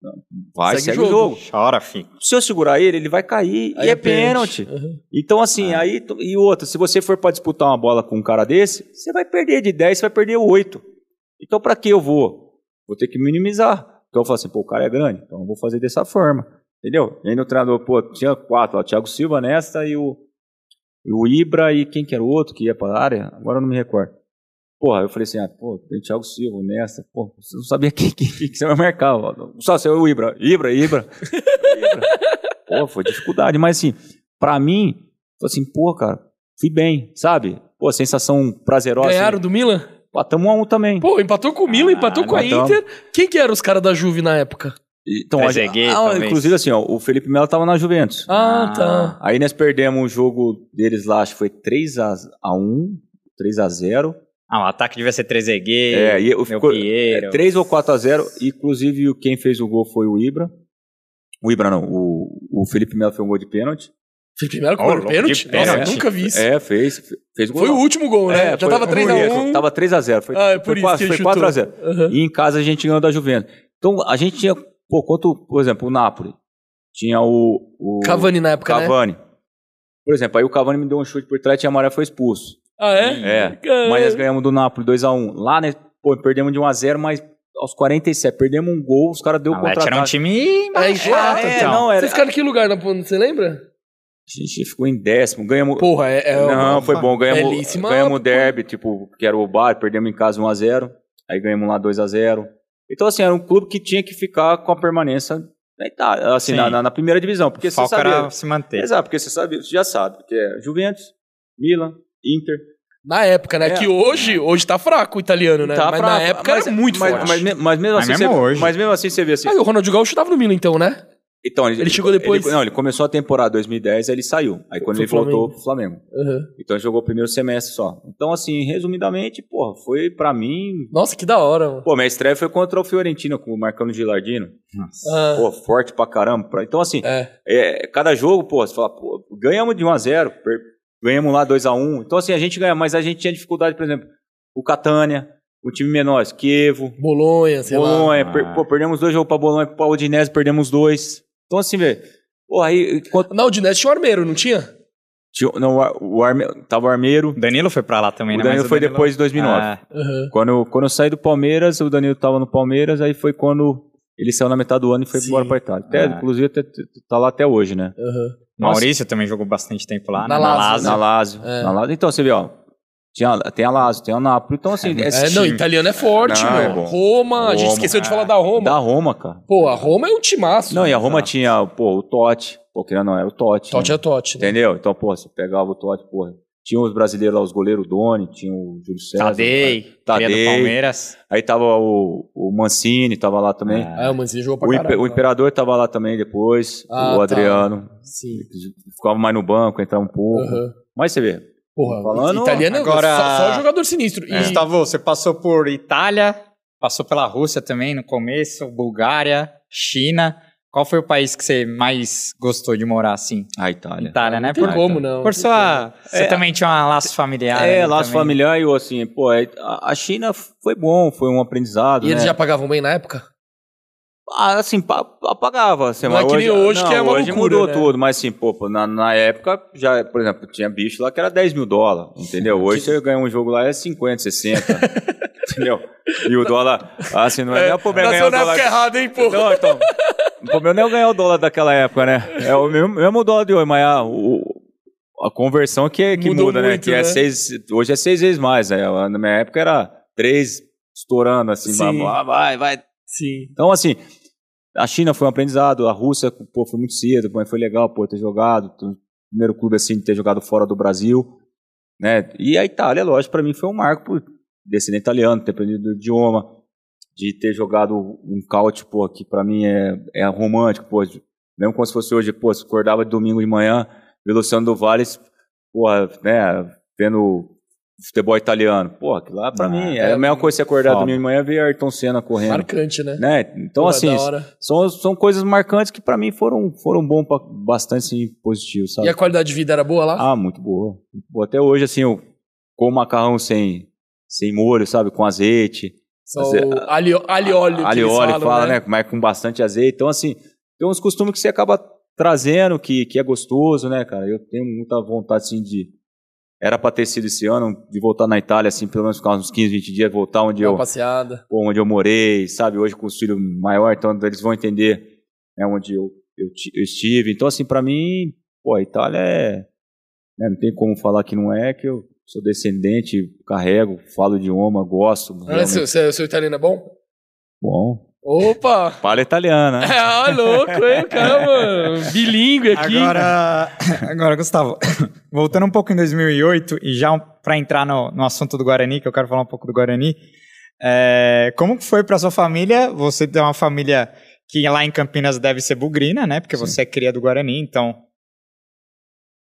não, vai, Segue segue, o o jogo. jogo. Chora, filho. Se eu segurar ele, ele vai cair Aí e é pênalti. Aham. Então, assim, aí. tu- E outra, se você for pra disputar uma bola com um cara desse, você vai perder de 10, você vai perder 8. Então, pra que eu vou? Vou ter que minimizar. Então, eu falo assim, pô, o cara é grande, então eu vou fazer dessa forma. Entendeu? E aí no treinador, pô, tinha quatro, ó, Thiago Silva nesta e o, e o Ibra e quem que era o outro que ia pra área? Agora eu não me recordo. Porra, eu falei assim, ah, pô, tem Thiago Silva nesta, pô, você não sabia quem, quem, quem que você vai marcar. ó. Só você, o Ibra, Ibra, Ibra. Ibra. Pô, foi dificuldade, mas assim, pra mim, foi assim, pô, cara, fui bem, sabe? Pô, sensação prazerosa. Ganharam do Milan? Assim, tamo a um também. Pô, empatou com o Milan, empatou com a empatamos. Inter. Quem que eram os caras da Juve na época? Então, a- Trezeguet, ah, inclusive assim, ó, o Felipe Melo tava na Juventus. Ah, tá. Aí nós perdemos o jogo deles lá, acho que foi 3 a, a 1, 3 a 0. Ah, o ataque devia ser Trezeguet, É, e ficou- Piero. É, 3 ou 4 a 0, inclusive o- quem fez o gol foi o Ibra. O Ibra não, o, o Felipe Melo fez um gol de pênalti. Felipe Melo com louco, pênalti? de Nossa, pênalti. nunca vi isso. É, fez, fez gol. Foi o último gol, né? É, Já foi- tava foi 3x1. isso, Tava 3 a 0, foi, Ah, é por foi, isso quatro- que ele foi 4 a chutou. 0. Aham. E em casa a gente ganhou da Juventus. Então a gente tinha, pô, quanto, por exemplo, o Napoli. Tinha o, o Cavani na época, né? Cavani. Por exemplo, aí o Cavani me deu um chute por trás e a Maré foi expulso. Ah, é? É. Caramba. Mas nós ganhamos do Napoli 2x1. Lá, né, pô, perdemos de 1x0, mas aos 47, perdemos um gol, os caras deu Ah, um mas era um time É, mais chato, é, então. não, era- Vocês ficaram em que lugar na ponta? Você lembra? A gente ficou em décimo, ganhamos... Porra, é. é não, uma foi bom, ganhamos, belíssima- ganhamos o derby, tipo, que era o bar, perdemos em casa 1x0, aí ganhamos lá 2x0. Então, assim, era um clube que tinha que ficar com a permanência na Itália, assim, Sim. na, na- na primeira divisão, porque O você sabia... se manter. Exato, porque você, sabe, você já sabe, que é Juventus, Milan, Inter... Na época, né? É. Que hoje, hoje tá fraco o italiano, né? Tá mas fraco, na época mas- era muito mas, forte. Mas, mas mesmo Mas assim, mesmo você, hoje. mas mesmo assim você vê assim... Aí o Ronaldinho Gaúcho tava no Milan, então, né? Então, Ele chegou depois? ele- não, ele começou a temporada 2010, aí ele saiu. Aí quando Foi ele voltou pro Flamengo. Aham. Então ele jogou o primeiro semestre só. Então, assim, resumidamente, porra, foi pra mim. Nossa, que da hora, mano. Pô, minha estreia foi contra o Fiorentina, com o Marcano Gilardino. Ah, Pô, forte pra caramba. Então, assim, é. é, cada jogo, pô, você fala, pô, ganhamos de 1x0, per- ganhamos lá 2x1. Então, assim, a gente ganha, mas a gente tinha dificuldade, por exemplo, o Catânia, o time menor, Kievo, Bolonha, sei lá. Bolonha, Ah. per- pô, perdemos dois jogos pra Bolonha, pra Udinese perdemos dois. Então, assim, velho, pô, aí, quanto, Na Udinese tinha o Armeiro, não tinha? tinha- não, o Ar- o Arme, tava o Armeiro, O Danilo foi pra lá também, o né? Danilo Mas foi depois de 2009. Ah, Aham. Quando, quando eu saí do Palmeiras, o Danilo tava no Palmeiras, aí foi quando ele saiu na metade do ano e foi Sim. embora pra Itália. Até, Ah. Inclusive, até- tá lá até hoje, né? Maurício também jogou bastante tempo lá, Na né? Lazio, Na Lazio. É. Na Lazio. Então, você vê, ó, tinha, tem a Lazio, tem a Napoli. Então, assim, É, esse É, não, italiano é forte, Não, meu. é bom. Roma, a gente Roma. esqueceu de falar da Roma. da Roma, cara. Pô, a Roma é um timaço. Não, e a Roma tinha, pô, o Totti. Pô, que não era o Totti. Totti né? é Totti, né? Entendeu? Então, pô, você pegava o Totti, porra. Tinha os brasileiros lá, os goleiros Doni, tinha o Júlio César. Tadei, Tadei. do Palmeiras. Aí tava o, o Mancini, tava lá também. Ah, o Manzinho jogou pra o, caralho. o Imperador tava lá também depois. Ah, o tá. Adriano. Sim. Ficava mais no banco, entrava um pouco. Aham. Mas você vê. Porra, Falando- italiano é Agora- só, só jogador sinistro. E, Gustavo, você passou por Itália, passou pela Rússia também no começo, Bulgária, China. Qual foi o país que você mais gostou de morar assim? A Itália. Itália, né? Por, como, não. por sua. Você É. também tinha um laço familiar. É, ali laço também. familiar e eu, assim, pô, a China foi bom, foi um aprendizado. E eles né? já pagavam bem na época? Ah, assim, pa- apagava. Assim, Não é que nem hoje, não, que é uma hoje loucura, mudou né? tudo, mas assim, pô, na, na época, já, por exemplo, tinha bicho lá que era 10 mil dólares, entendeu? Hoje você ganha um jogo lá é 50, 60, entendeu? E o dólar, assim, não é, nem o problema ganhar Nasceu o na dólar. época errada, hein, pô? Não, então, o problema não é eu ganhar o dólar daquela época, né? É o mesmo, mesmo dólar de hoje, mas a, o- a conversão que, é- que Mudou muda, né? muito, Que é né? seis, hoje é seis vezes mais, né? Na minha época era três estourando, assim, Sim. vai, vai, vai, Sim. então, assim, a China foi um aprendizado, a Rússia, pô, foi muito cedo, mas foi legal, pô, ter jogado, primeiro clube, assim, de ter jogado fora do Brasil. né? E a Itália, lógico, para mim foi um marco por descendente italiano, ter aprendido o idioma, de ter jogado um caute, pô, que para mim é, é romântico, pô, mesmo como se fosse hoje, pô, se acordava de domingo de manhã, ver Luciano do Valles, pô, né, vendo futebol italiano. Pô, aquilo lá pra ah, mim é, é, a mesma coisa você acordar domingo de manhã e ver Ayrton Senna correndo. Marcante, né? né? Então, Pô, assim, são, são coisas marcantes que pra mim foram, foram bom, pra, bastante assim, positivos, sabe? E a qualidade de vida era boa lá? Ah, muito boa. Até hoje, assim, eu como macarrão sem, sem molho, sabe? Com azeite. Só alho, alho óleo. Alho óleo, fala, né? né? Mas com bastante azeite. Então, assim, tem uns costumes que você acaba trazendo, que, que é gostoso, né, cara? Eu tenho muita vontade, assim, de era para ter sido esse ano, de voltar na Itália, assim, pelo menos ficar uns 15, 20 dias, voltar onde eu. passeada. Onde eu morei, sabe? Hoje com os filhos maior, então eles vão entender né, onde eu, eu, eu estive. Então, assim, para mim, pô, a Itália é. Né, não tem como falar que não é, que eu sou descendente, carrego, falo idioma, gosto. Ah, seu, seu, seu italiano é bom? Bom. Opa! Fala italiana. Né? É, ó, louco, hein? Caramba, bilíngue aqui. Agora, agora, Gustavo, voltando um pouco em 2008 e já para entrar no, no assunto do Guarani, que eu quero falar um pouco do Guarani, é, como foi para sua família? Você tem uma família que lá em Campinas deve ser bugrina, né? Porque Sim. você é cria do Guarani, então...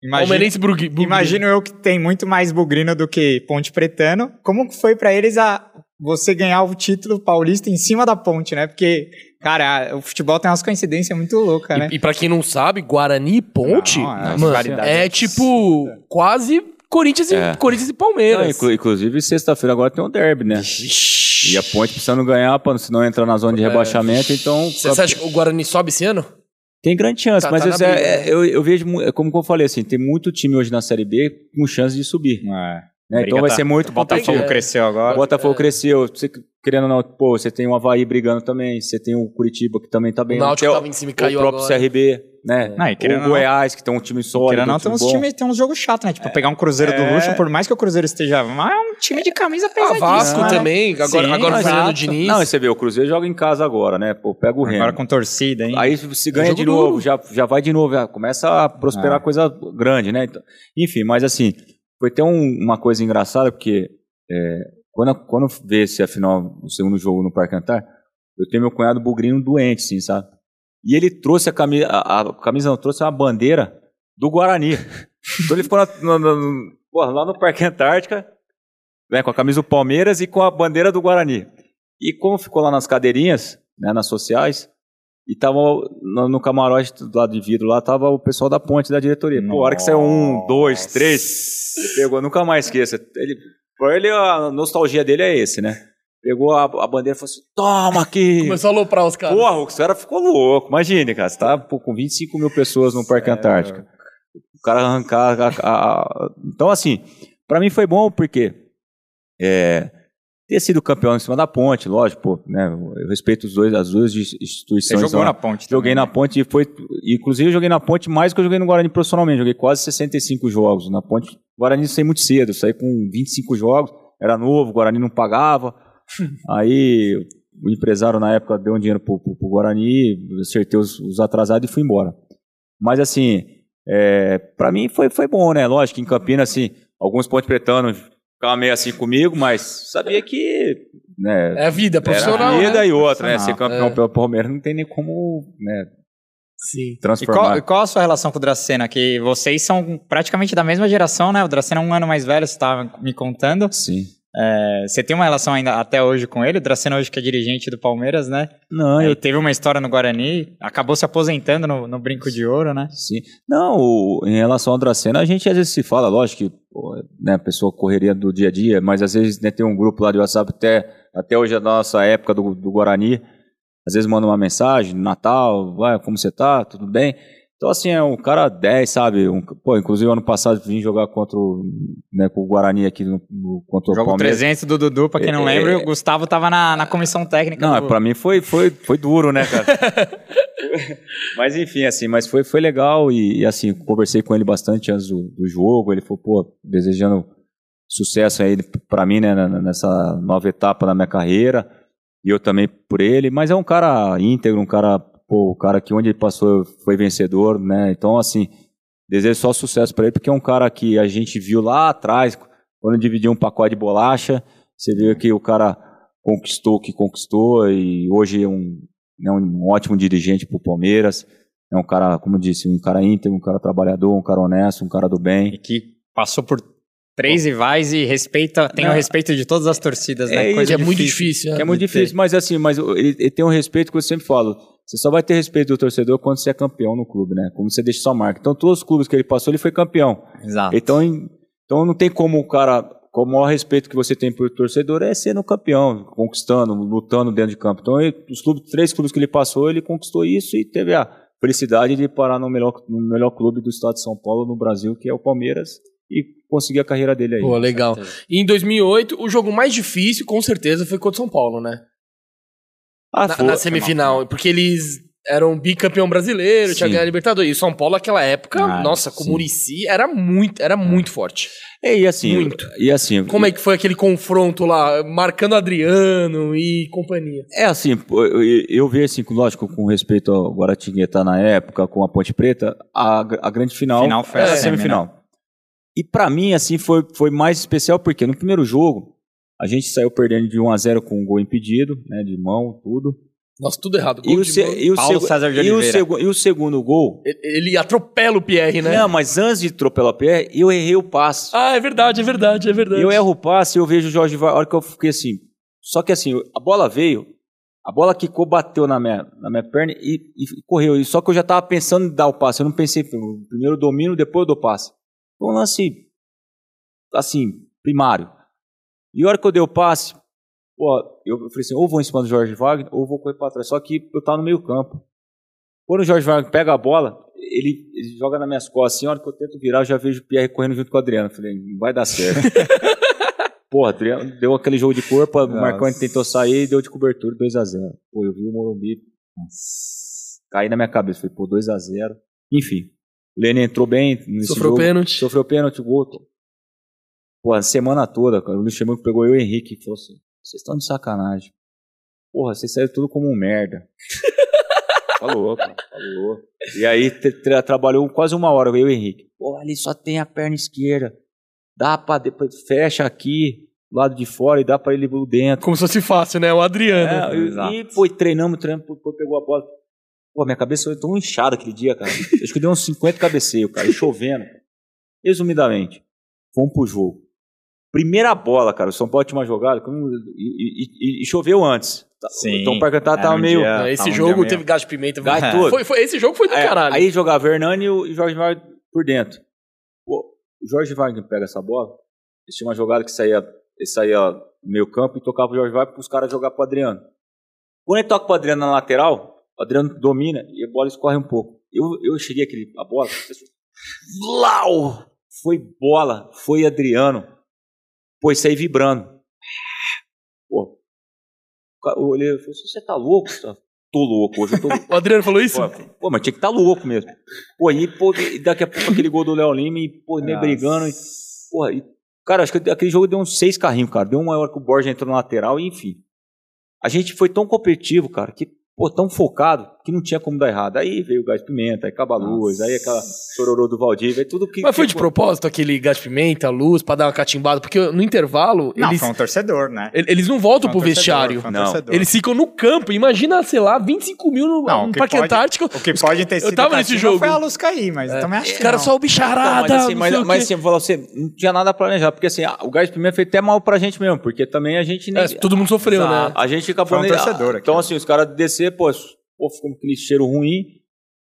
Imagino, imagino eu que tem muito mais bugrino do que Ponte Pretano. Como foi para eles a você ganhar o título paulista em cima da ponte, né? Porque, cara, o futebol tem umas coincidências muito loucas, né? E, e pra quem não sabe, Guarani e Ponte, não, é, mano, é tipo quase Corinthians, é. e, Corinthians e Palmeiras. Não, inclusive, sexta-feira agora tem um derby, né? E a Ponte precisando ganhar, pra, senão entrar na zona de é. rebaixamento, então... Você acha que o Guarani sobe esse ano? Tem grande chance, tá, mas tá é, eu, eu, vejo, como eu falei, assim, tem muito time hoje na Série B com chance de subir. É. Né? Então vai tá. ser muito. O Botafogo cresceu agora. O Botafogo é. cresceu. Você, querendo ou não, pô, você tem o Havaí brigando também. Você tem o Curitiba que também tá bem. O Náutico tava em cima e caiu O próprio agora. CRB, né? Não, o Goiás, que tem um time sólido. Querendo não, tem uns, time, tem uns jogos chatos, né? Tipo, é. pegar um Cruzeiro do Luxo, por mais que o Cruzeiro esteja. Mas é um time de camisa pesadíssima. Ah, Vasco né? também. Agora, Sim, agora o Fernando Diniz. Não, você vê, o Cruzeiro joga em casa agora, né? Pô, pega o Remo. Agora com torcida, hein? Aí se ganha de novo, já, já vai de novo, já começa a prosperar ah. coisa grande, né? Então, enfim, mas assim. Foi até um, uma coisa engraçada, porque é, quando, quando vê se afinal o segundo jogo no Parque Antar, eu tenho meu cunhado bugrino doente, sim, sabe? E ele trouxe a camisa, a, a camisa não, trouxe uma bandeira do Guarani. então ele ficou na, na, na, lá no Parque Antártica, né, com a camisa do Palmeiras e com a bandeira do Guarani. E como ficou lá nas cadeirinhas, né, nas sociais, e tava no, no, camarote do lado de vidro lá, tava o pessoal da ponte da diretoria. Pô, a hora que saiu um, dois, três, ele pegou, nunca mais esqueça. Ele, por ele, a nostalgia dele é esse, né? Pegou a, a bandeira e falou assim: toma aqui! Começou a aloprar os caras. Porra, o cara ficou louco. Imagine, cara, você tá pô, com 25 mil pessoas no Parque Antártico. O cara arrancar. A, a, a... Então, assim, para mim foi bom porque. É, ter sido campeão em cima da ponte, lógico, pô, né? Eu respeito os dois, as duas instituições. Você jogou na ponte Joguei também, na ponte e foi. Inclusive, eu joguei na ponte mais do que eu joguei no Guarani profissionalmente. Joguei quase 65 jogos. Na ponte, o Guarani saí muito cedo, saí com 25 jogos, era novo, o Guarani não pagava. Aí o empresário na época deu um dinheiro pro, pro, pro Guarani, acertei os, os, atrasados e fui embora. Mas assim, é, para mim foi, foi bom, né? Lógico que em Campinas, assim, alguns pontos pretanos ficava meio assim comigo, mas sabia que. Né, é a vida profissional. Era a vida né? e outra, né? Ser campeão é. pelo Palmeiras não tem nem como. Né, Sim. Transformar. E qual, qual, a sua relação com o Dracena? Que vocês são praticamente da mesma geração, né? O Dracena é um ano mais velho, você estava me contando. Sim. É, você tem uma relação ainda até hoje com ele? O Dracena hoje que é dirigente do Palmeiras, né? Não, Ele eu... teve uma história no Guarani, acabou se aposentando no, no Brinco de Ouro, né? Sim. Não, o, em relação ao Dracena, a gente às vezes se fala, lógico que pô, né, a pessoa correria do dia a dia, mas às vezes né, tem um grupo lá de WhatsApp, até, até hoje a nossa época do, do Guarani, às vezes manda uma mensagem, Natal, vai, como você tá, tudo bem? Então, assim, é um cara 10, sabe? Um, pô, inclusive, ano passado vim jogar contra o, né, com o Guarani aqui no, no, contra o Jogo Palmeiras. 300 do Dudu, pra quem não é, lembra, o Gustavo tava na, na comissão técnica. Não, do... pra mim foi, foi, foi duro, né, cara? mas, enfim, assim, mas foi, foi legal e, e, assim, conversei com ele bastante antes do, do jogo. Ele falou, pô, desejando sucesso aí pra mim, né, nessa nova etapa da minha carreira. E eu também por ele. Mas é um cara íntegro, um cara pô, o cara que onde ele passou foi vencedor, né? Então, assim, desejo só sucesso para ele, porque é um cara que a gente viu lá atrás, quando dividiu um pacote de bolacha, você viu que o cara conquistou o que conquistou e hoje é um, é um ótimo dirigente para o Palmeiras. É um cara, como eu disse, um cara íntegro, um cara trabalhador, um cara honesto, um cara do bem. E que passou por três rivais e respeita, tem Não. o respeito de todas as torcidas, né? É Coisa Que é muito difícil. difícil. Que né? é muito difícil, mas assim, mas ele, ele tem um respeito que eu sempre falo. Você só vai ter respeito do torcedor quando você é campeão no clube, né? Como você deixa sua marca. Então, todos os clubes que ele passou, ele foi campeão. Exato. Então, em- então não tem como o cara. O maior respeito que você tem por torcedor é sendo campeão, conquistando, lutando dentro de campo. Então, ele- os clubes, três clubes que ele passou, ele conquistou isso e teve a felicidade de parar no melhor, no melhor clube do estado de São Paulo, no Brasil, que é o Palmeiras, e conseguir a carreira dele aí. Pô, legal. E em 2008, o jogo mais difícil, com certeza, foi contra o São Paulo, né? Ah, Na, na semifinal. Porque eles eram bicampeão brasileiro, tinha Sim. ganhado a Libertadores. E o São Paulo, naquela época, Ah, nossa, com o. Murici, era muito, era muito forte. É, e assim, Muito. E assim, Como é que foi aquele confronto lá, marcando Adriano e companhia? É assim, eu, eu vejo assim, com- lógico, com respeito ao Guaratinguetá na época, com a Ponte Preta, a, a grande final, Final foi é a semi, semifinal. E pra mim, assim, foi, foi mais especial porque no primeiro jogo, a gente saiu perdendo de 1 a 0 com um gol impedido, né, de mão, tudo. Nossa, tudo errado. E Gol o, se- mão. e o Paulo César de e o segu- e o segundo gol, Ele- Ele atropela o Pierre, né? não, mas antes de atropelar o pé, eu errei o passe. Ah, é verdade, é verdade, é verdade. Eu erro o passe e eu vejo o Jorge Var, a hora que eu fiquei assim. Só que assim, a bola veio, a bola quicou, bateu na minha, na minha perna e, e correu. E Só que eu já tava pensando em dar o passe. Eu não pensei, primeiro domino, depois eu dou passe. Foi um lance, assim, primário. E a hora que eu dei o passe, pô, eu falei assim, ou vou em cima do Jorge Wagner, ou vou correr para trás. Só que eu tava no meio campo. Quando o Jorge Wagner pega a bola, ele, ele joga nas minhas costas. Assim, a hora que eu tento virar, eu já vejo o Pierre correndo junto com o Adriano. Eu Falei, não vai dar certo. Porra, Adriano deu aquele jogo de corpo, o. Marconi tentou sair e deu de cobertura 2x0. Pô, eu vi o Morumbi cair na minha cabeça. Falei, pô, 2x0. Enfim, o Lene entrou bem nesse Sofreu jogo. pênalti. Sofreu pênalti, gol. Pô, a semana toda, cara, o Luxemburgo pegou eu e o Henrique e falou assim: vocês estão de sacanagem. Porra, vocês saíram tudo como um merda. falou, cara, falou. E aí tra- trabalhou quase uma hora, eu e o Henrique. Porra, ali só tem a perna esquerda. Dá pra depois, fecha aqui, do lado de fora, e dá pra ele por dentro. Como se fosse fácil, né? O Adriano. É, e- Exato. e foi treinando, treinando, depois pegou a bola. Pô, minha cabeça foi tão inchada aquele dia, cara. Acho que deu uns 50 cabeceios, cara, e chovendo. Resumidamente, fomos pro jogo. Primeira bola, cara, o São Paulo tinha uma jogada como- e, e- e- e choveu antes. Sim. Então o Parque tava um meio. dia- tá esse um jogo teve meio- gás de pimenta. Gás foi- tudo. Foi, foi- esse jogo foi do Aí- caralho. Aí jogava Hernani e o Jorge Wagner por dentro. Pô, o Jorge Wagner pega essa bola, eles tinham uma jogada que saía, ele saía no meio campo e tocava o Jorge Wagner para os caras jogar pro Adriano. Quando ele toca pro Adriano na lateral, o Adriano domina e a bola escorre um pouco. Eu, eu cheguei aquele, a bola, Lau! Foi bola, foi Adriano. Pô, isso aí vibrando. Pô, eu olhei e falei, você tá louco? Gustavo?" Tô louco, hoje tô O Adriano falou isso? Pô, pô, mas tinha que estar louco mesmo. Pô, e pô, e daqui a pouco aquele gol do Léo Lima e, pô, nem Nossa. brigando. E, porra, e, cara, acho que aquele jogo deu uns seis carrinhos, cara. Deu uma hora que o Borja entrou na lateral e, enfim. A gente foi tão competitivo, cara, que, pô, tão focado, que não tinha como dar errado. Aí veio o gás pimenta, aí acaba a luz, aí aquela chororô do Valdívia, aí tudo que. Mas foi de propósito aquele gás de pimenta, luz, pra dar uma catimbada? Porque no intervalo, Não, eles, foi um torcedor, né? eles não voltam um pro torcedor, vestiário. um Não. torcedor. Eles ficam no campo. Imagina, sei lá, 25 mil no, Não, o no que Parque pode- Antártico. O que pode ter Eu sido tava nesse jogo. foi a luz cair, mas eu também acho Os que caras não. só o bicharada. Então, mas assim, mas, mas assim, eu vou falar pra você, não tinha nada planejado, porque assim, ah, o gás pimenta foi até mal pra gente mesmo, porque também a gente nem. É, todo mundo sofreu, né? A gente acabou Foi um torcedor aqui. Então, assim, os caras descer, pô, pô, ficou com aquele cheiro ruim.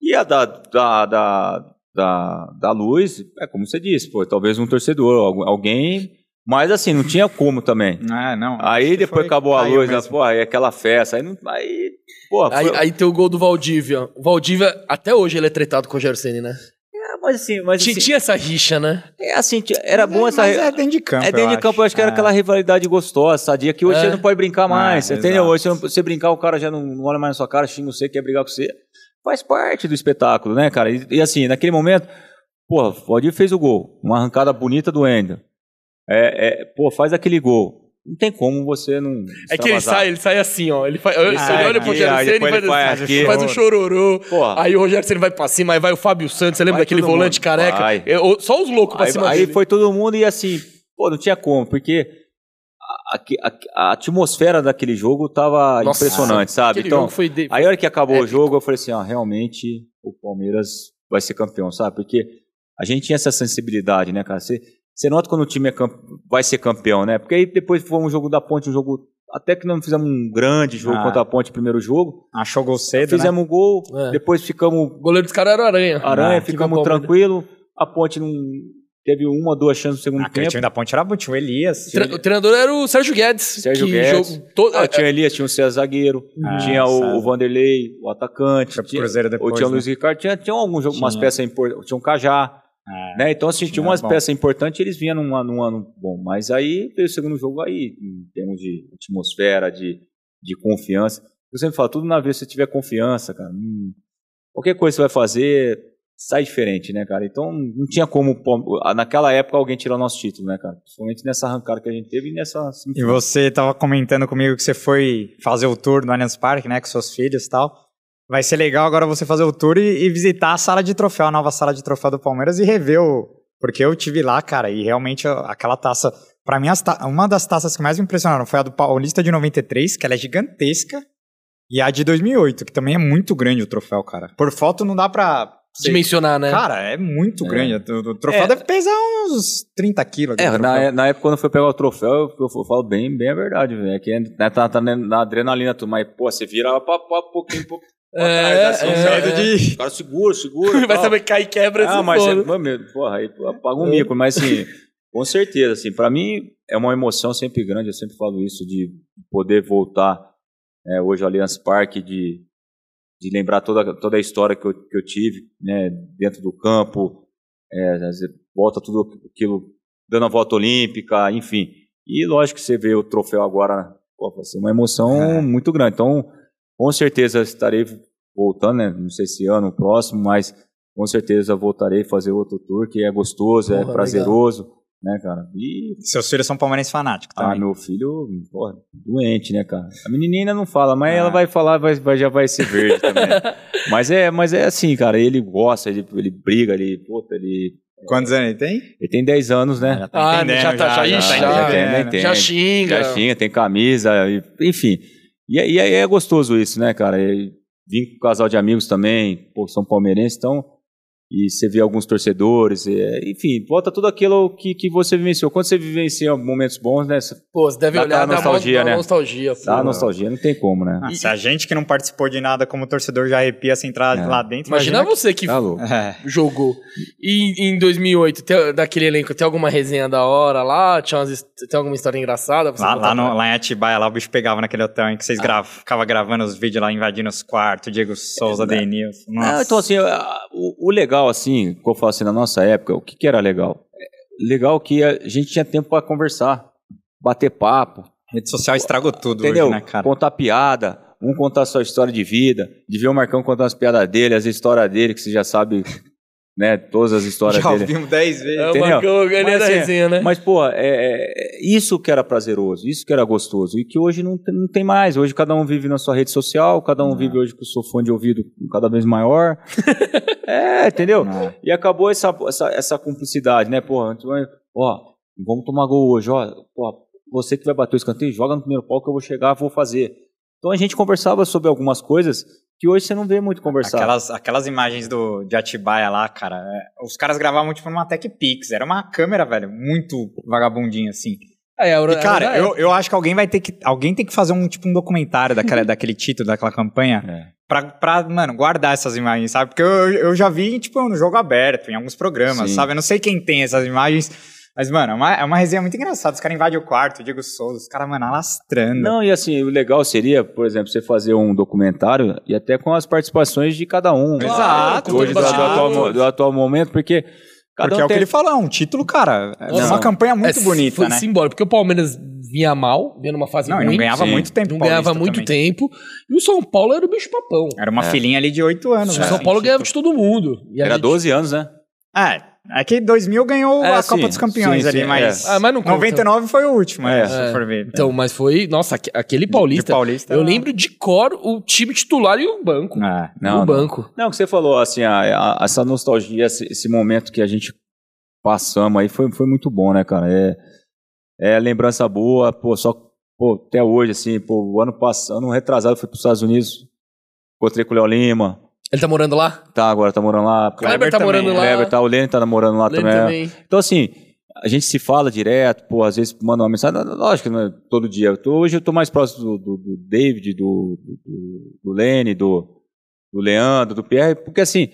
E a da, da, da, da, da luz, é como você disse, pô, talvez um torcedor, alguém. Mas assim, não tinha como também. Ah, não. Aí depois foi- acabou a luz, mesmo. pô, aí aquela festa. Aí, não, aí pô, Aí, foi- aí tem o gol do Valdívia. O Valdívia, até hoje, ele é tretado com o Gerceni, né? É, mas assim, mas Tinha, assim, tinha essa rixa, né? é assim, era bom essa. Mas é dentro de campo. É dentro de campo, eu acho que era É. aquela rivalidade gostosa, sadia, que hoje É. você não pode brincar mais, É, entendeu? exato. Hoje você, não, você brincar, o cara já não, não olha mais na sua cara, xinga você, quer brigar com você. Faz parte do espetáculo, né, cara? E, e assim, naquele momento, porra, o Valdir fez o gol, uma arrancada bonita do Ender. É, é, pô, faz aquele gol. Não tem como você não. É que ele sai, ele sai assim, ó. Ele, faz, ele sai olha pro Rogério aí Ceni e faz, ele faz aqui. faz o chororô. Porra. Aí o Rogério Ceni vai pra cima, aí vai o Fábio Santos. Você lembra Vai daquele volante mundo. careca? Eu- só os loucos pra Aí, cima aí dele. foi todo mundo e assim, pô, não tinha como, porque a, a- a atmosfera daquele jogo tava Nossa, impressionante, sabe? Então, de- aí a hora que acabou o épico. jogo, eu falei assim, ó, realmente o Palmeiras vai ser campeão, sabe? Porque a gente tinha essa sensibilidade, né, cara? Você, você nota quando o time é vai ser campeão, né? Porque aí depois foi um jogo da Ponte, um jogo até que não fizemos um grande jogo Ah. contra a Ponte, primeiro jogo. Achou gol cedo, né? fizemos um gol, É. depois ficamos O goleiro dos caras era o Aranha. aranha, Ah, ficamos tranquilo. A Ponte não teve uma, duas chances no segundo Aquele tempo. time da Ponte era bom, tinha o Elias. Tre- O treinador era o Sérgio Guedes. Sérgio que Guedes. Todo, Ah, tinha o Elias, tinha o César Zagueiro, Ah, tinha o, o Vanderlei, o atacante, tinha, Cruzeiro ou depois, tinha o né? Luiz Ricardo, tinha, tinha alguns jogos, umas Tinha. peças importantes, tinha um Cajá, É. né? Então, assim, tinha Tinha, umas bom. peças importantes, eles vinham num, ano- num ano bom. Mas aí veio o segundo jogo aí, em termos de atmosfera, de, de confiança. Eu sempre falo, tudo na vida, se você tiver confiança, cara, hum, qualquer coisa que você vai fazer, sai diferente, né, cara? Então, não tinha como, naquela época, alguém tirar o nosso título, né, cara? Principalmente nessa arrancada que a gente teve e nessa... E você tava comentando comigo que você foi fazer o tour no Allianz Parque, né, com seus filhos e tal. Vai ser legal agora você fazer o tour e, e visitar a sala de troféu, a nova sala de troféu do Palmeiras e rever o... Porque eu tive lá, cara, e realmente aquela taça... Pra mim, ta- uma das taças que mais me impressionaram foi a do Paulista de 93, que ela é gigantesca, e a de 2008, que também é muito grande o troféu, cara. Por foto não dá pra... dimensionar, né? Cara, é muito É. grande. O, troféu É. deve pesar uns 30 quilos. É, na, na época quando eu fui pegar o troféu, eu, eu falo bem, bem a verdade, velho. É que né, tá, tá na na adrenalina tudo, mas, pô, você vira pra, pra pouquinho, pouco. É, assim, é, é. de... O cara segura, segura. Vai saber que cai e quebra Ah, mas, é, meu, porra, aí paga um mico, mas assim, com certeza, assim, pra mim é uma emoção sempre grande, eu sempre falo isso, de poder voltar é, hoje ao Allianz Parque, de, de lembrar toda, toda a história que eu, que eu tive, né, dentro do campo, é, volta tudo aquilo, dando a volta olímpica, enfim. E lógico que você vê o troféu agora, pô, vai ser uma emoção É. muito grande. Então, com certeza estarei voltando, né, não sei se ano, próximo, mas com certeza voltarei a fazer outro tour, que é gostoso, é Porra, prazeroso, né, cara? E Seus filhos são palmeirenses fanáticos ah, também. meu filho, porra, doente, né, cara? A menininha ainda não fala, mas Ah. ela vai falar, vai, vai- já vai ser verde também. mas é, mas é assim, cara, ele gosta, ele, ele briga, ele, puta, ele, Quantos anos ele tem? ele tem 10 anos, né? Já Ah, já tá- já- ixi, já- entende, entendendo. Já xinga. já xinga, tem camisa, enfim. E, é- e é, é gostoso isso, né, cara? Vim com um casal de amigos também, pô, são palmeirenses, então. E você vê alguns torcedores, e- enfim, volta tudo aquilo que, que você vivenciou. Quando você vivencia momentos bons, né? Pô, você deve Dá olhar aquela nostalgia, dá né? nostalgia. pô. Dá nostalgia, não tem como, né? Ah, se a gente que não participou de nada como torcedor já arrepia se entrar É. lá dentro. Imagina você que Tá louco. É. jogou. E em 2008, tem- daquele elenco, tem alguma resenha da hora lá? Tinha umas tem alguma história engraçada? pra você Lá, lá, no, lá em Atibaia, lá o bicho pegava naquele hotel em que Ah. vocês grava, ficava gravando os vídeos lá, invadindo os quartos, Diego Souza, Denilson. Nossa. Não, então, assim, a- o, o legal, assim, que eu falo assim, na nossa época, o que, que era legal? Legal que a gente tinha tempo pra conversar, bater papo, rede social estragou tudo entendeu? hoje, né, cara? Contar piada, um contar a sua história de vida, de ver o Marcão contar as piadas dele, as histórias dele, que você já sabe, né, todas as histórias Já dele. ouvimos 10 vezes. É? Marcão, ele Mas, é da assim, resenha, né? Mas, pô, é, é- isso que era prazeroso, isso que era gostoso, e que hoje não tem, não tem mais. Hoje cada um vive na sua rede social, cada um vive hoje com o seu fone de ouvido cada vez maior. é, entendeu? Não. E acabou essa, essa, essa cumplicidade, né? Porra, antes, ó, vamos tomar gol hoje, ó. Pô, você que vai bater o escanteio, joga no primeiro pau que eu vou chegar, vou fazer. Então a gente conversava sobre algumas coisas que hoje você não vê muito conversar. Aquelas, aquelas imagens do, de Atibaia lá, cara, é, os caras gravavam tipo numa Tech Pix, era uma câmera, velho, muito vagabundinha assim. É, era- E, cara, eu, eu acho que alguém vai ter que. Alguém tem que fazer um tipo um documentário daquela, daquele título, daquela campanha. É. Pra, pra, mano, guardar essas imagens, sabe? Porque eu, eu já vi, tipo, no jogo aberto, em alguns programas, Sim. sabe? Eu não sei quem tem essas imagens. Mas, mano, é uma, é uma resenha muito engraçada. Os caras invadem o quarto, o Diego Souza, os caras, mano, alastrando. Não, e assim, o legal seria, por exemplo, você fazer um documentário e até com as participações de cada um. Exato, Hoje do, do atual, do atual momento, porque cada Porque um é o que ele falou, é um título, cara. É Nossa. uma campanha muito é, bonita, foi né? simbólico, porque o Palmeiras vinha mal, vinha numa fase Não, e ruim. não ganhava Sim. muito tempo. não ganhava muito também. tempo. E o São Paulo era o bicho papão. Era uma É. filhinha ali de oito anos, O né? São Paulo ganhava de todo mundo. E Era gente- 12 anos, né? É, É que 2000 ganhou É, a sim, Copa dos Campeões sim, ali, sim, mas... é. Ah, mas não conta. 99 foi o último, É. é, se for ver. Então, mas foi. Nossa, aque- aquele Paulista. Paulista, eu não. lembro de cor o time titular e o banco. É. Não, o não. banco. Não, o que você falou, assim, a- a- essa nostalgia, esse, esse momento que a gente passamos aí foi, foi muito bom, né, cara? É, é lembrança boa, pô, só, pô, até hoje, assim, pô, o ano passado, ano retrasado, eu fui para os Estados Unidos, encontrei com o Léo Lima, Ele tá morando lá? tá, agora tá morando lá. O Kleber tá também, morando lá. Kleber tá, o Lênin tá morando lá também. também. Então, assim, a gente se fala direto, pô, às vezes manda uma mensagem, lógico não é todo dia. Eu tô- hoje eu tô mais próximo do, do- do David, do, do, do, do Lene, do, do Leandro, do Pierre, porque assim,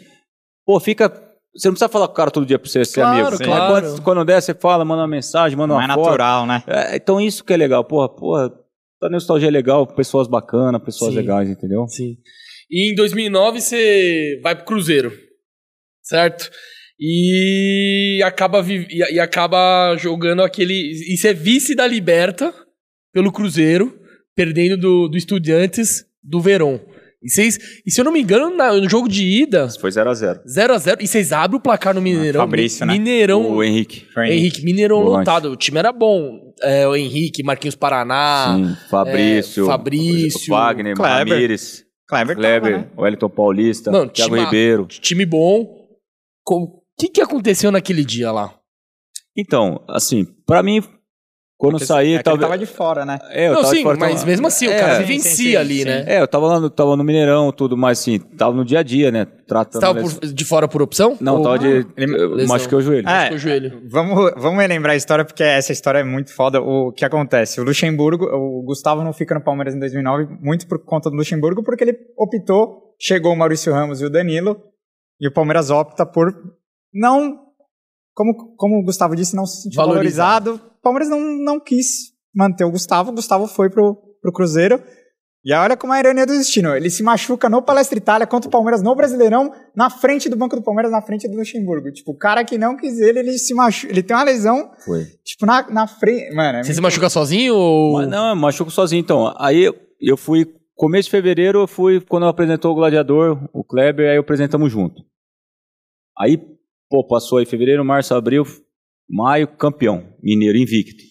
pô, fica. Você não precisa falar com o cara todo dia pra você ser Claro, amigo. claro. Mas Quando, quando der, você fala, manda uma mensagem, manda Não uma é foto. natural, né? É, então isso que é legal, porra, porra, a nostalgia é legal, pessoas bacanas, pessoas Sim. legais, entendeu? Sim. E em 2009 você vai pro Cruzeiro, certo? E acaba, e, acaba jogando aquele. E você é vice da Liberta pelo Cruzeiro, perdendo do, do Estudiantes do Verón. E, vocês, e se eu não me engano, na- no jogo de ida, Foi 0x0. 0x0, e vocês abrem o placar no Mineirão. Fabrício, né? Mineirão. O Henrique. Henrique, Mineirão Volante. lotado. O time era bom. É, o Henrique, Marquinhos Paraná. Sim, Fabrício, é, Fabrício, Wagner, Kleber. Ramires, Kleber, Kleber, tava, né? Wellington Paulista, Não, Thiago time- Ribeiro. time bom. O que, que aconteceu naquele dia lá? Então, assim, pra mim, quando Porque- saí, é que ele talvez. tava de fora, né? É, eu não, tava de sim, fora, mas tava- mesmo assim, o É, cara vivencia sim, sim, ali, sim. né? É, eu tava lá no, tava no Mineirão, tudo, mas assim, tava no dia a dia, né? Você Tratando. tava les- por- de fora por opção? Não, Ou- tava de. ele- eu lesão. machuquei o joelho. É, Machucou o joelho. Vamos, vamos relembrar a história, porque essa história é muito foda. O que acontece? O Luxemburgo, o Gustavo não fica no Palmeiras em 2009, muito por conta do Luxemburgo, porque ele optou, chegou o Maurício Ramos e o Danilo, e o Palmeiras opta por não, como, como o Gustavo disse, não se sentir Valorizado. valorizado. O Palmeiras não, não quis manter o Gustavo, o Gustavo foi pro, pro Cruzeiro. E olha como é a ironia do destino. Ele se machuca no Palestra Itália contra o Palmeiras no Brasileirão, na frente do banco do Palmeiras, na frente do Luxemburgo. Tipo, o cara que não quis ele, ele se machuca. Ele tem uma lesão, Foi. tipo, na, na frente. Mano, é Você se muito- machuca sozinho ou. Mas não, eu machuco sozinho. Então, aí eu fui. Começo de fevereiro, eu fui quando apresentou o Gladiador, o Kleber, aí apresentamos junto. Aí, pô, passou aí fevereiro, março, abril, maio, campeão. Mineiro invicto.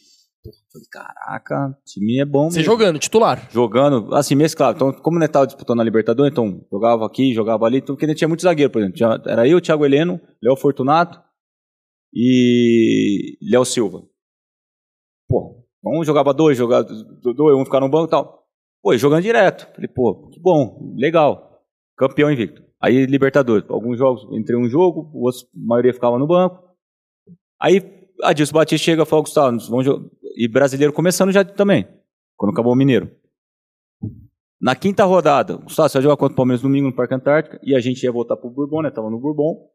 Pô, falei, caraca, o time é bom. Você mesmo. jogando, titular. jogando, assim, mesclado. Então, como nós tava disputando a Libertadores, então jogava aqui, jogava ali, então, porque ele tinha muito zagueiro, por exemplo. Tinha- era eu, Thiago Heleno, Léo Fortunato e Léo Silva. Pô, um jogava dois, jogava dois, um ficava no banco e tal. Pô, jogando direto. Falei, pô, que bom, legal. Campeão invicto. Aí, Libertadores, alguns jogos, entrei um jogo, o outro, a maioria ficava no banco. Aí, Adilson Batista chega e fala, Gustavo, vamos. E brasileiro começando já também, quando acabou o Mineiro. Na quinta rodada, o Gustavo, você vai jogar contra o Palmeiras domingo no Parque Antártica, e a gente ia voltar pro Bourbon, né? Tava no Bourbon,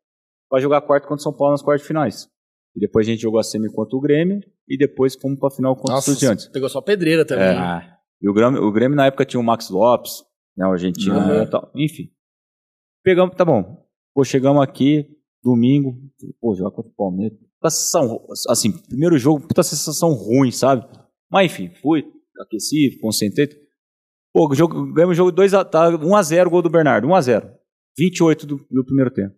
pra jogar quarto contra o São Paulo nas quartas finais. E depois a gente jogou a semi contra o Grêmio, e depois fomos pra final contra Nossa, o Estudiantes. pegou sua pedreira também. É. Ah, E o Grêmio, o Grêmio na época tinha o Max Lopes, né? O argentino e tal. Enfim. Pegamos, tá bom. Pô, chegamos aqui, domingo, pô, jogar contra o Palmeiras. Puta sensação, assim, primeiro jogo, puta sensação ruim, sabe? Mas enfim, fui, aqueci, concentrei. Pô, o jogo, ganhamos o jogo 2 tá, 1x0, gol do Bernardo, 1x0. 28 do, do primeiro tempo.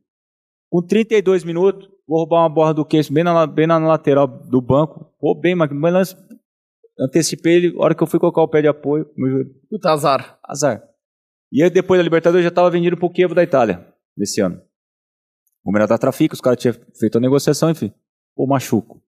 Com 32 minutos, vou roubar uma bola do Case bem na, bem na lateral do banco. Pô, bem, mas mas antecipei ele, a hora que eu fui colocar o pé de apoio, meu joelho, Puta azar. azar. E aí depois da Libertadores eu já estava vendido pro Kievo da Itália, desse ano. O melhor da Trafica, os caras tinham feito a negociação, enfim. Pô, machuco.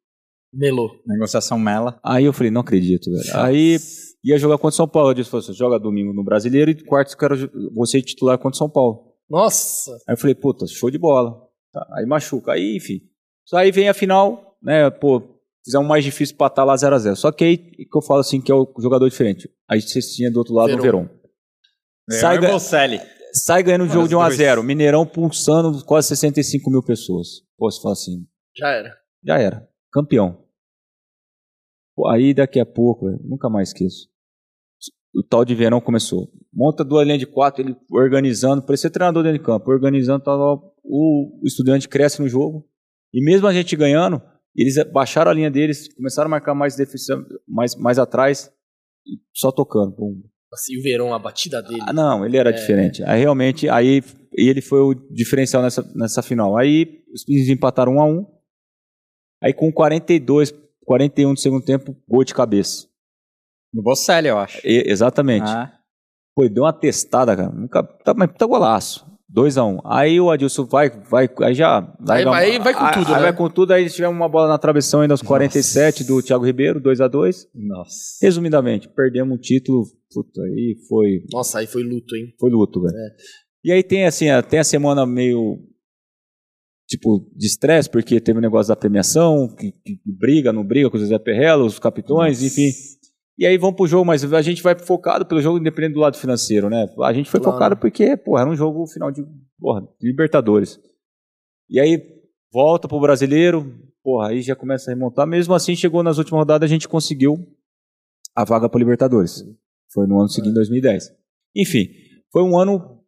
Melou. negociação mela. Aí eu falei, não acredito, velho. Aí ia jogar contra o São Paulo. Eu disse, você joga domingo no Brasileiro e quarto eu quero você titular contra o São Paulo. Nossa. Aí eu falei, puta, show de bola. Tá, Aí machuca. Aí, enfim. Só aí vem a final, né? Pô, fizemos mais difícil pra estar lá 0x0. Só que aí que eu falo assim, que é o jogador diferente. Aí você tinha do outro lado o Verón. Verón. Sai, ga- Bocelli. sai ganhando o jogo de 1x0. dois. Mineirão pulsando quase 65 mil pessoas. Pô, você fala assim, Já era. já era. Campeão. Pô, aí daqui a pouco, velho, nunca mais esqueço. O tal de verão começou. Monta duas linhas de quatro, ele organizando, parecia treinador dentro de campo, organizando, tal, tal. o, estudante cresce no jogo. E mesmo a gente ganhando, eles baixaram a linha deles, começaram a marcar mais mais, mais atrás, e só tocando. Pum. Assim, o Verão, a batida dele. Ah, não, ele era É. diferente. Aí realmente, aí e ele foi o diferencial nessa, nessa final. Aí eles empataram 1 a 1 Aí com 42, 41 do segundo tempo, gol de cabeça. No Bocelli, eu acho. E- exatamente. Ah, Pô, deu uma testada, cara. Nunca, tá, mas tá golaço. 2x1. Aí o Adilson vai, vai, aí já. Aí vai- vai com aí- tudo, aí né? vai com tudo, aí tivemos uma bola na travessão ainda aos 47 do Thiago Ribeiro, 2x2. nossa. Resumidamente, perdemos o título. Puta, aí foi, Nossa, aí foi luto, hein? foi luto, velho. É. E aí tem assim, a- tem a semana meio. Tipo, de estresse, porque teve o negócio da premiação, que, que briga, não briga com o José Perrella, os capitões, enfim. E aí vamos pro jogo, mas a gente vai focado pelo jogo independente do lado financeiro, né? A gente foi Claro. focado porque, porra, era um jogo final de, porra, de Libertadores. E aí volta pro brasileiro, porra, aí já começa a remontar. Mesmo assim, chegou nas últimas rodadas, a gente conseguiu a vaga para Libertadores. Foi no ano seguinte, 2010. Enfim, foi um ano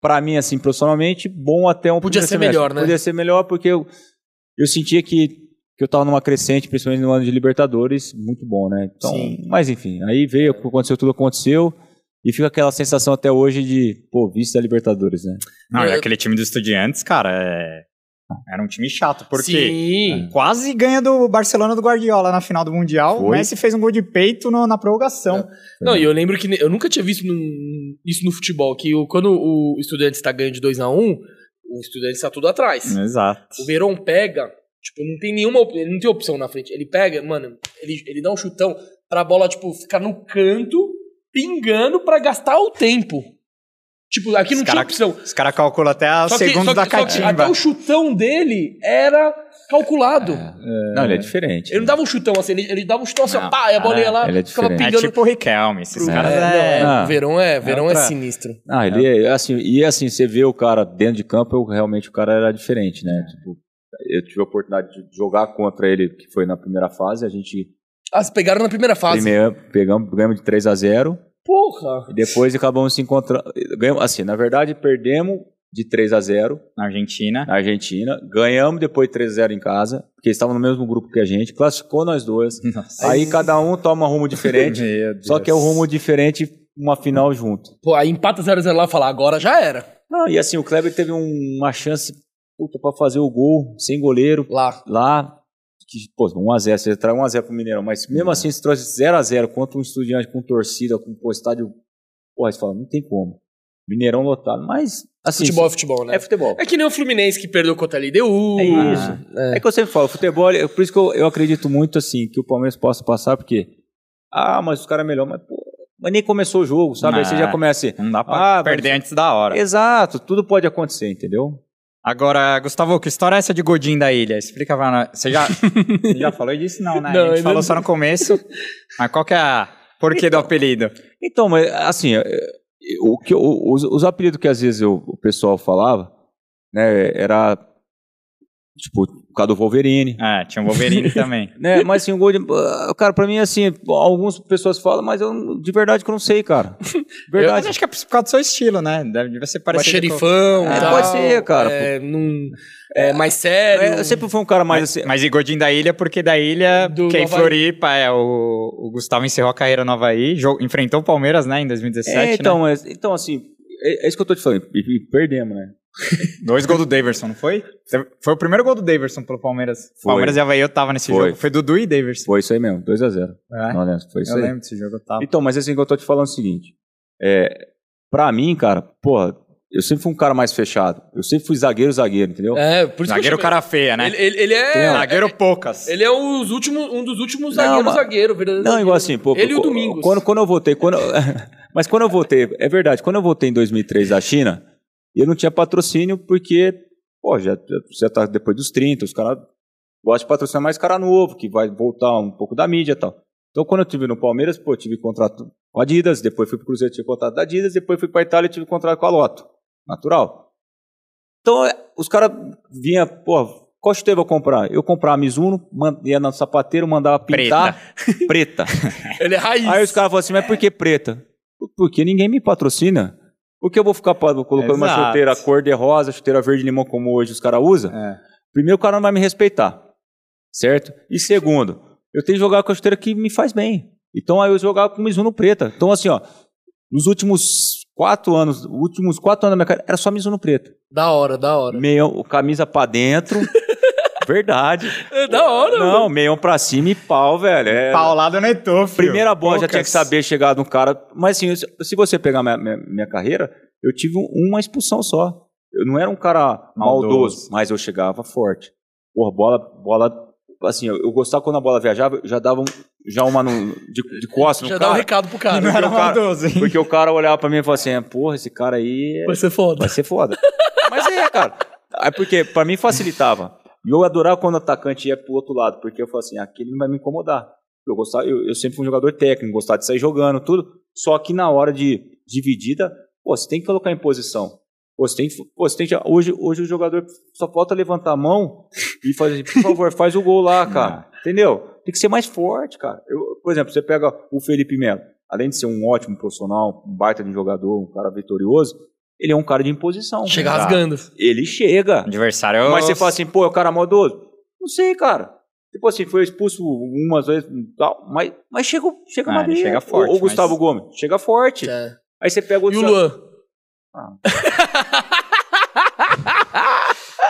pra mim assim, profissionalmente, bom até um Podia ser semestre. melhor, né? Podia ser melhor porque eu, eu sentia que, que eu tava numa crescente, principalmente no ano de Libertadores, muito bom, né? Então, Sim. mas enfim, aí veio, aconteceu tudo aconteceu. E fica aquela sensação até hoje de, pô, vice da Libertadores, né? Não, e aquele time dos estudiantes, cara, é... era um time chato, porque Sim. quase ganha do Barcelona do Guardiola na final do Mundial. O. Messi fez um gol de peito no- na prorrogação. Não, e eu lembro que eu nunca tinha visto num- isso no futebol, que o- quando o estudante está ganhando de 2x1, o estudante está tudo atrás. Exato. O Verón pega, tipo, não tem nenhuma, ele não tem opção na frente. Ele pega, mano, ele, ele dá um chutão pra bola, tipo, ficar no canto, pingando pra gastar o tempo. Tipo, aqui não Os tinha cara- opção. Os caras calculam até a Só só que- da só que catimba. Até o chutão dele era calculado. Não, ele é diferente. Ele não dava um chutão assim, ele, ele dava um chutão assim, ó, Não, pá, e a bola ia lá, ele é ficava diferente. É pingando. tipo o Riquelme, esses pro- caras é, é... não, o Verão é, Verão é outra- sinistro. Ah, ele é assim, e assim, você vê o cara dentro de campo, eu, realmente o cara era diferente, né? Tipo, eu tive a oportunidade de jogar contra ele, que foi na primeira fase, a gente Ah, se pegaram na primeira fase. primeiro, pegamos, ganhamos de 3 a 0 Porra! e depois acabamos se encontrando, ganhamos, assim, na verdade perdemos de 3 a 0 Na Argentina. na Argentina, ganhamos depois de 3 a 0 em casa, porque eles estavam no mesmo grupo que a gente, classificou nós dois. Nossa. Aí cada um toma rumo diferente, só que é o rumo diferente, uma final junto. Pô, aí empata 0x0 lá e fala, agora já era. Não, e assim, o Kleber teve um- uma chance puta, pra fazer o gol sem goleiro Lá. lá. Que, pô, 1x0, você traz 1x0 pro Mineirão, mas mesmo assim, se trouxe 0x0 contra um estudiante com torcida, com pô, estádio. Porra, você fala, não tem como. Mineirão lotado, mas. Assim, Futebol é futebol, né? é futebol. É que nem o Fluminense que perdeu contra a LDU. É isso. É. É que eu sempre falo, futebol, é por isso que eu, eu acredito muito assim, que o Palmeiras possa passar, porque. Ah, mas os caras é melhor, mas pô. Mas nem começou o jogo, sabe? Aí você Ah. já começa assim. Não dá pra Ah, perder antes da hora. Exato, tudo pode acontecer, entendeu? Agora, Gustavo, que história é essa de Godinho da Ilha? Explica pra nós. Você já, você já falou disso? Não, né? Não, a gente falou não. só no começo. Mas qual que é a porquê do apelido? Então, mas assim, é, o que, os, os apelidos que às vezes eu- o pessoal falava, né, era tipo, por causa do Wolverine. Ah, tinha um Wolverine também. Né? Mas assim, o gol de. ah, Cara, pra mim, assim, algumas pessoas falam, mas eu de verdade que eu não sei, cara. Mas Verdade. acho que é por causa do seu estilo, né? Deve ser Mais parecido xerifão. É, tal, pode ser, cara, É, num- é mais sério. É, eu sempre fui um cara mais assim. Mas e Godinho da Ilha, porque da Ilha, Do que é em Floripa, é, o, o Gustavo encerrou a carreira no Havaí, enfrentou o Palmeiras, né, em 2017, É, então, né? mas, então, assim, é, é isso que eu tô te falando. E, e perdemos, né? Dois gols do Daverson, não foi? Foi o primeiro gol do Daverson pelo Palmeiras. Foi. Palmeiras e Havaí eu tava nesse Foi. jogo. Foi Dudu e Daverson. Foi isso aí mesmo, 2x0. É, Não lembro, foi isso eu aí. lembro desse jogo, eu tava. Então, mas assim que eu tô te falando é o seguinte. É, pra mim, cara, porra, eu sempre fui um cara mais fechado. Eu sempre fui zagueiro, zagueiro, entendeu? É, por isso Zagueiro que eu cara feia, né? Ele, ele, ele é. Zagueiro poucas. Ele é os últimos, um dos últimos Não, zagueiros mas- zagueiro, verdadeiro Não, igual assim, pô. Ele e o Domingos. Quando, quando eu voltei, quando, mas quando eu voltei, é verdade, quando eu voltei em 2003 da China, eu não tinha patrocínio porque, pô, já, já tá depois dos 30, os caras gostam de patrocinar mais cara novo, que vai voltar um pouco da mídia e tal. Então, quando eu tive no Palmeiras, pô, tive contrato com a Adidas, depois fui pro Cruzeiro, tive contrato da Adidas, depois fui pra Itália e tive contrato com a Lotto. Natural. Então, é, os caras vinham, pô, qual chuteiro eu vou comprar? Eu comprava a Mizuno, ia no sapateiro, mandava pintar preta. Ele é raiz. Aí os caras falam assim, mas por que preta? Porque ninguém me patrocina. Por que eu vou ficar colocando uma Exato. chuteira cor de rosa, chuteira verde limão, como hoje os caras usam? É. Primeiro, o cara não vai me respeitar. Certo? E segundo, eu tenho que jogar com a chuteira que me faz bem. Então aí eu jogava com Mizuno preta. Então, assim, ó, nos últimos quatro anos, últimos quatro anos da minha carreira, era só Mizuno preto. Da hora, da hora. Meião, camisa pra dentro. Verdade. É da hora, Não, mano. meião pra cima e pau, velho. É, Paulada no Etô, filho. Primeira bola, já Poucas. tinha que saber chegar no cara. Mas assim, se você pegar minha, minha, minha carreira, eu tive um- uma expulsão só. Eu não era um cara maldoso, Maldoso. mas eu chegava forte. Porra, bola, bola. Assim, eu, eu gostava quando a bola viajava, eu já dava um- já uma no, de, de costas Já no dá um cara. recado pro cara. não era o cara- maldoso, hein? Porque o cara olhava pra mim e falava assim: porra, esse cara aí Vai ser foda. vai ser foda. Mas é, cara. É porque pra mim facilitava. E eu adorava quando o atacante ia pro outro lado, porque eu falava assim, aquele não vai me incomodar. Eu, gostava, eu, eu sempre fui um jogador técnico, gostava de sair jogando, tudo. Só que na hora de dividida, pô, você tem que colocar em posição. Pô, você tem, pô, você tem que, hoje, hoje o jogador só falta levantar a mão e fazer, por favor, faz o gol lá, cara. Entendeu? Tem que ser mais forte, cara. Eu, por exemplo, você pega o Felipe Melo, além de ser um ótimo profissional, um baita de jogador, um cara vitorioso, ele é um cara de imposição. Chega cara. rasgando. Ele chega. Adversário. Mas você fala assim, pô, é o cara maldoso? Não sei, cara. Tipo assim, foi expulso umas vezes e tal, mas, mas chega, chega Ah, uma ele vez. chega forte, O, o Gustavo mas- Gomes, chega forte. É. Aí você pega o E o Luan?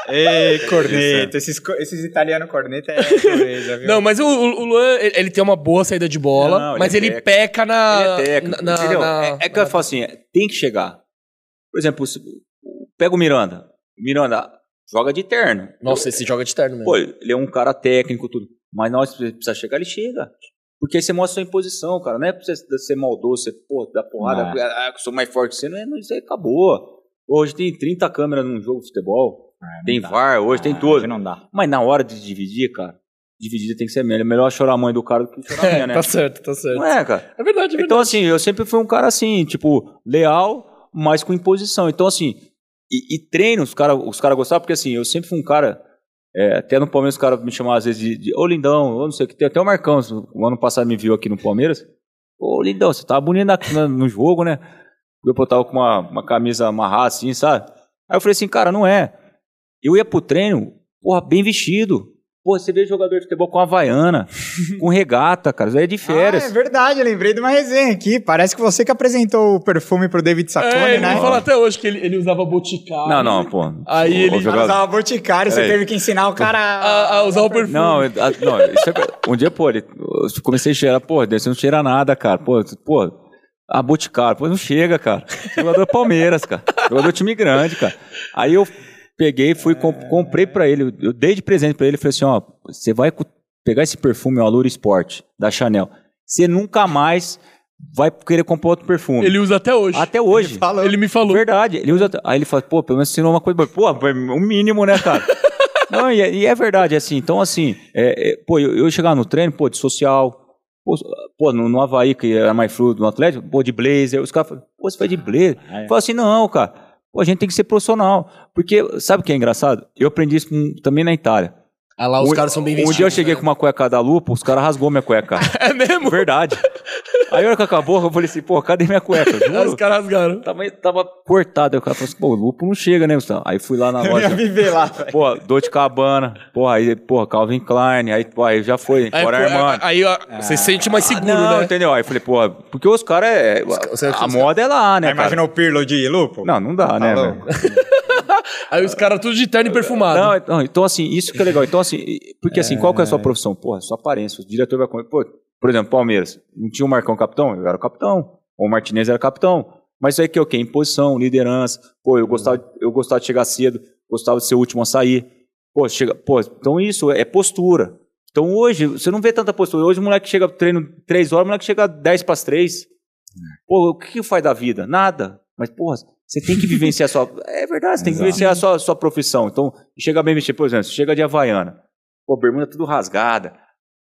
Ei, corneta. Esses, esses italianos corneta é beleza, viu? Não, mas o, o- Luan, ele, ele tem uma boa saída de bola, Não, ele mas é ele técnico. peca na. Ele é técnico, na- entendeu? na- é, é que eu falo assim, é, tem que chegar. Por exemplo, pega o Miranda. Miranda joga de terno. Nossa, esse joga de terno mesmo. Pô, ele é um cara técnico, tudo. Mas na hora que você precisa chegar, ele chega. Porque aí você mostra sua imposição, cara. Não é pra você ser maldoso, você, pô, dar porrada, Não ah, eu sou mais forte que você. Não é, não, isso aí acabou. Hoje tem 30 câmeras num jogo de futebol. É, tem dá. VAR, hoje tem Ah, tudo. hoje não dá. Mas na hora de dividir, cara, dividir tem que ser melhor. É melhor chorar a mãe do cara do que chorar a minha, né? tá certo, tá certo. Não é, cara? É verdade, é verdade. Então, assim, eu sempre fui um cara assim, tipo, leal, mas com imposição. Então, assim, e, e treino, os caras os cara gostavam, porque assim, eu sempre fui um cara. é, até no Palmeiras os caras me chamavam às vezes de, de Ô Lindão, ou não sei o que. Tem até o Marcão, o ano passado me viu aqui no Palmeiras. Ô Lindão, você tava bonito na- na- no jogo, né? Eu tava com uma, uma camisa amarrada assim, sabe? Aí eu falei assim, cara, não é. Eu ia pro treino, porra, bem vestido. Porra, você vê jogador de futebol com havaiana, com regata, cara. Isso aí é de férias. Ah, é verdade, eu lembrei de uma resenha aqui. Parece que você que apresentou o perfume pro David Sacone, é, ele né? me fala até hoje que ele, ele usava boticário. Não, não, pô. Aí O- ele- jogador- usava boticário, você Peraí. teve que ensinar o cara A, a usar o perfume. Não, a- não isso é- um dia, pô, ele, eu comecei a cheirar, pô, você não cheira nada, cara. Pô, pô, a Boticário, pô, não chega, cara. Jogador Palmeiras, cara. Jogador time grande, cara. Aí eu peguei, fui, com- comprei pra ele, eu dei de presente pra ele, falei assim, ó, você vai pegar esse perfume, o Allure Sport, da Chanel. Você nunca mais vai querer comprar outro perfume. Ele usa até hoje. Até hoje. falou. Ele me falou. Verdade. Ele usa. Aí ele fala, pô, pelo menos ensinou uma coisa. Pô, o mínimo, né, cara? Não, e, é- e é verdade, assim. Então, assim, é, é, pô, eu, eu chegar no treino, pô, de social. Pô, pô, no, no Havaí, que era mais fruto no Atlético, pô, de blazer. Os caras falam, pô, você vai de blazer? É. Fala assim, não, cara. Pô, a gente tem que ser profissional. Porque, sabe o que é engraçado? Eu aprendi isso também na Itália. Ah lá, os Um- caras são bem Um vestidos. dia eu cheguei com uma cueca da lupa, os caras rasgou minha cueca. É mesmo? Verdade. Aí a hora que acabou, eu falei assim, pô, cadê minha cueca? Aí Juro. os caras rasgaram. Tava, tava cortado. Aí o cara falou assim, pô, o lupo não chega, né, Gustavo? Aí fui lá na Eu ia loja. viver lá, velho. Pô, Dolce Cabana. Pô, aí, pô, Calvin Klein. Aí, pô, aí já foi. Aí, Fora Armani. aí, ó, você se sente mais seguro, não, né? entendeu? Aí falei, pô, porque os caras é. Os- a moda é lá, né, Aí cara? imaginou o Pirlo de lupo? Não, não dá, né, Falou. velho? Aí os caras tudo de terno e perfumado. Não, então, então, assim, isso que é legal. Então, assim, porque assim, qual que é a sua profissão? Porra, sua aparência. O diretor vai comer. Pô, por exemplo, Palmeiras. Não tinha o Marcão capitão? Eu era o capitão. Ou o Martinez era capitão. Mas isso aí que é o quê? Imposição, liderança. Pô, eu gostava, eu gostava de chegar cedo, gostava de ser o último a sair. Pô, chega, pô, então isso é postura. Então hoje, você não vê tanta postura. Hoje o moleque chega treino 3 horas, o moleque chega 10 para as 3. Pô, o que, que faz da vida? Nada. Mas, porra, você tem que vivenciar a sua. É verdade, você tem que Exato. vivenciar a sua, sua profissão. Então, chega bem vestido, por exemplo, você chega de Havaiana. Pô, bermuda tudo rasgada.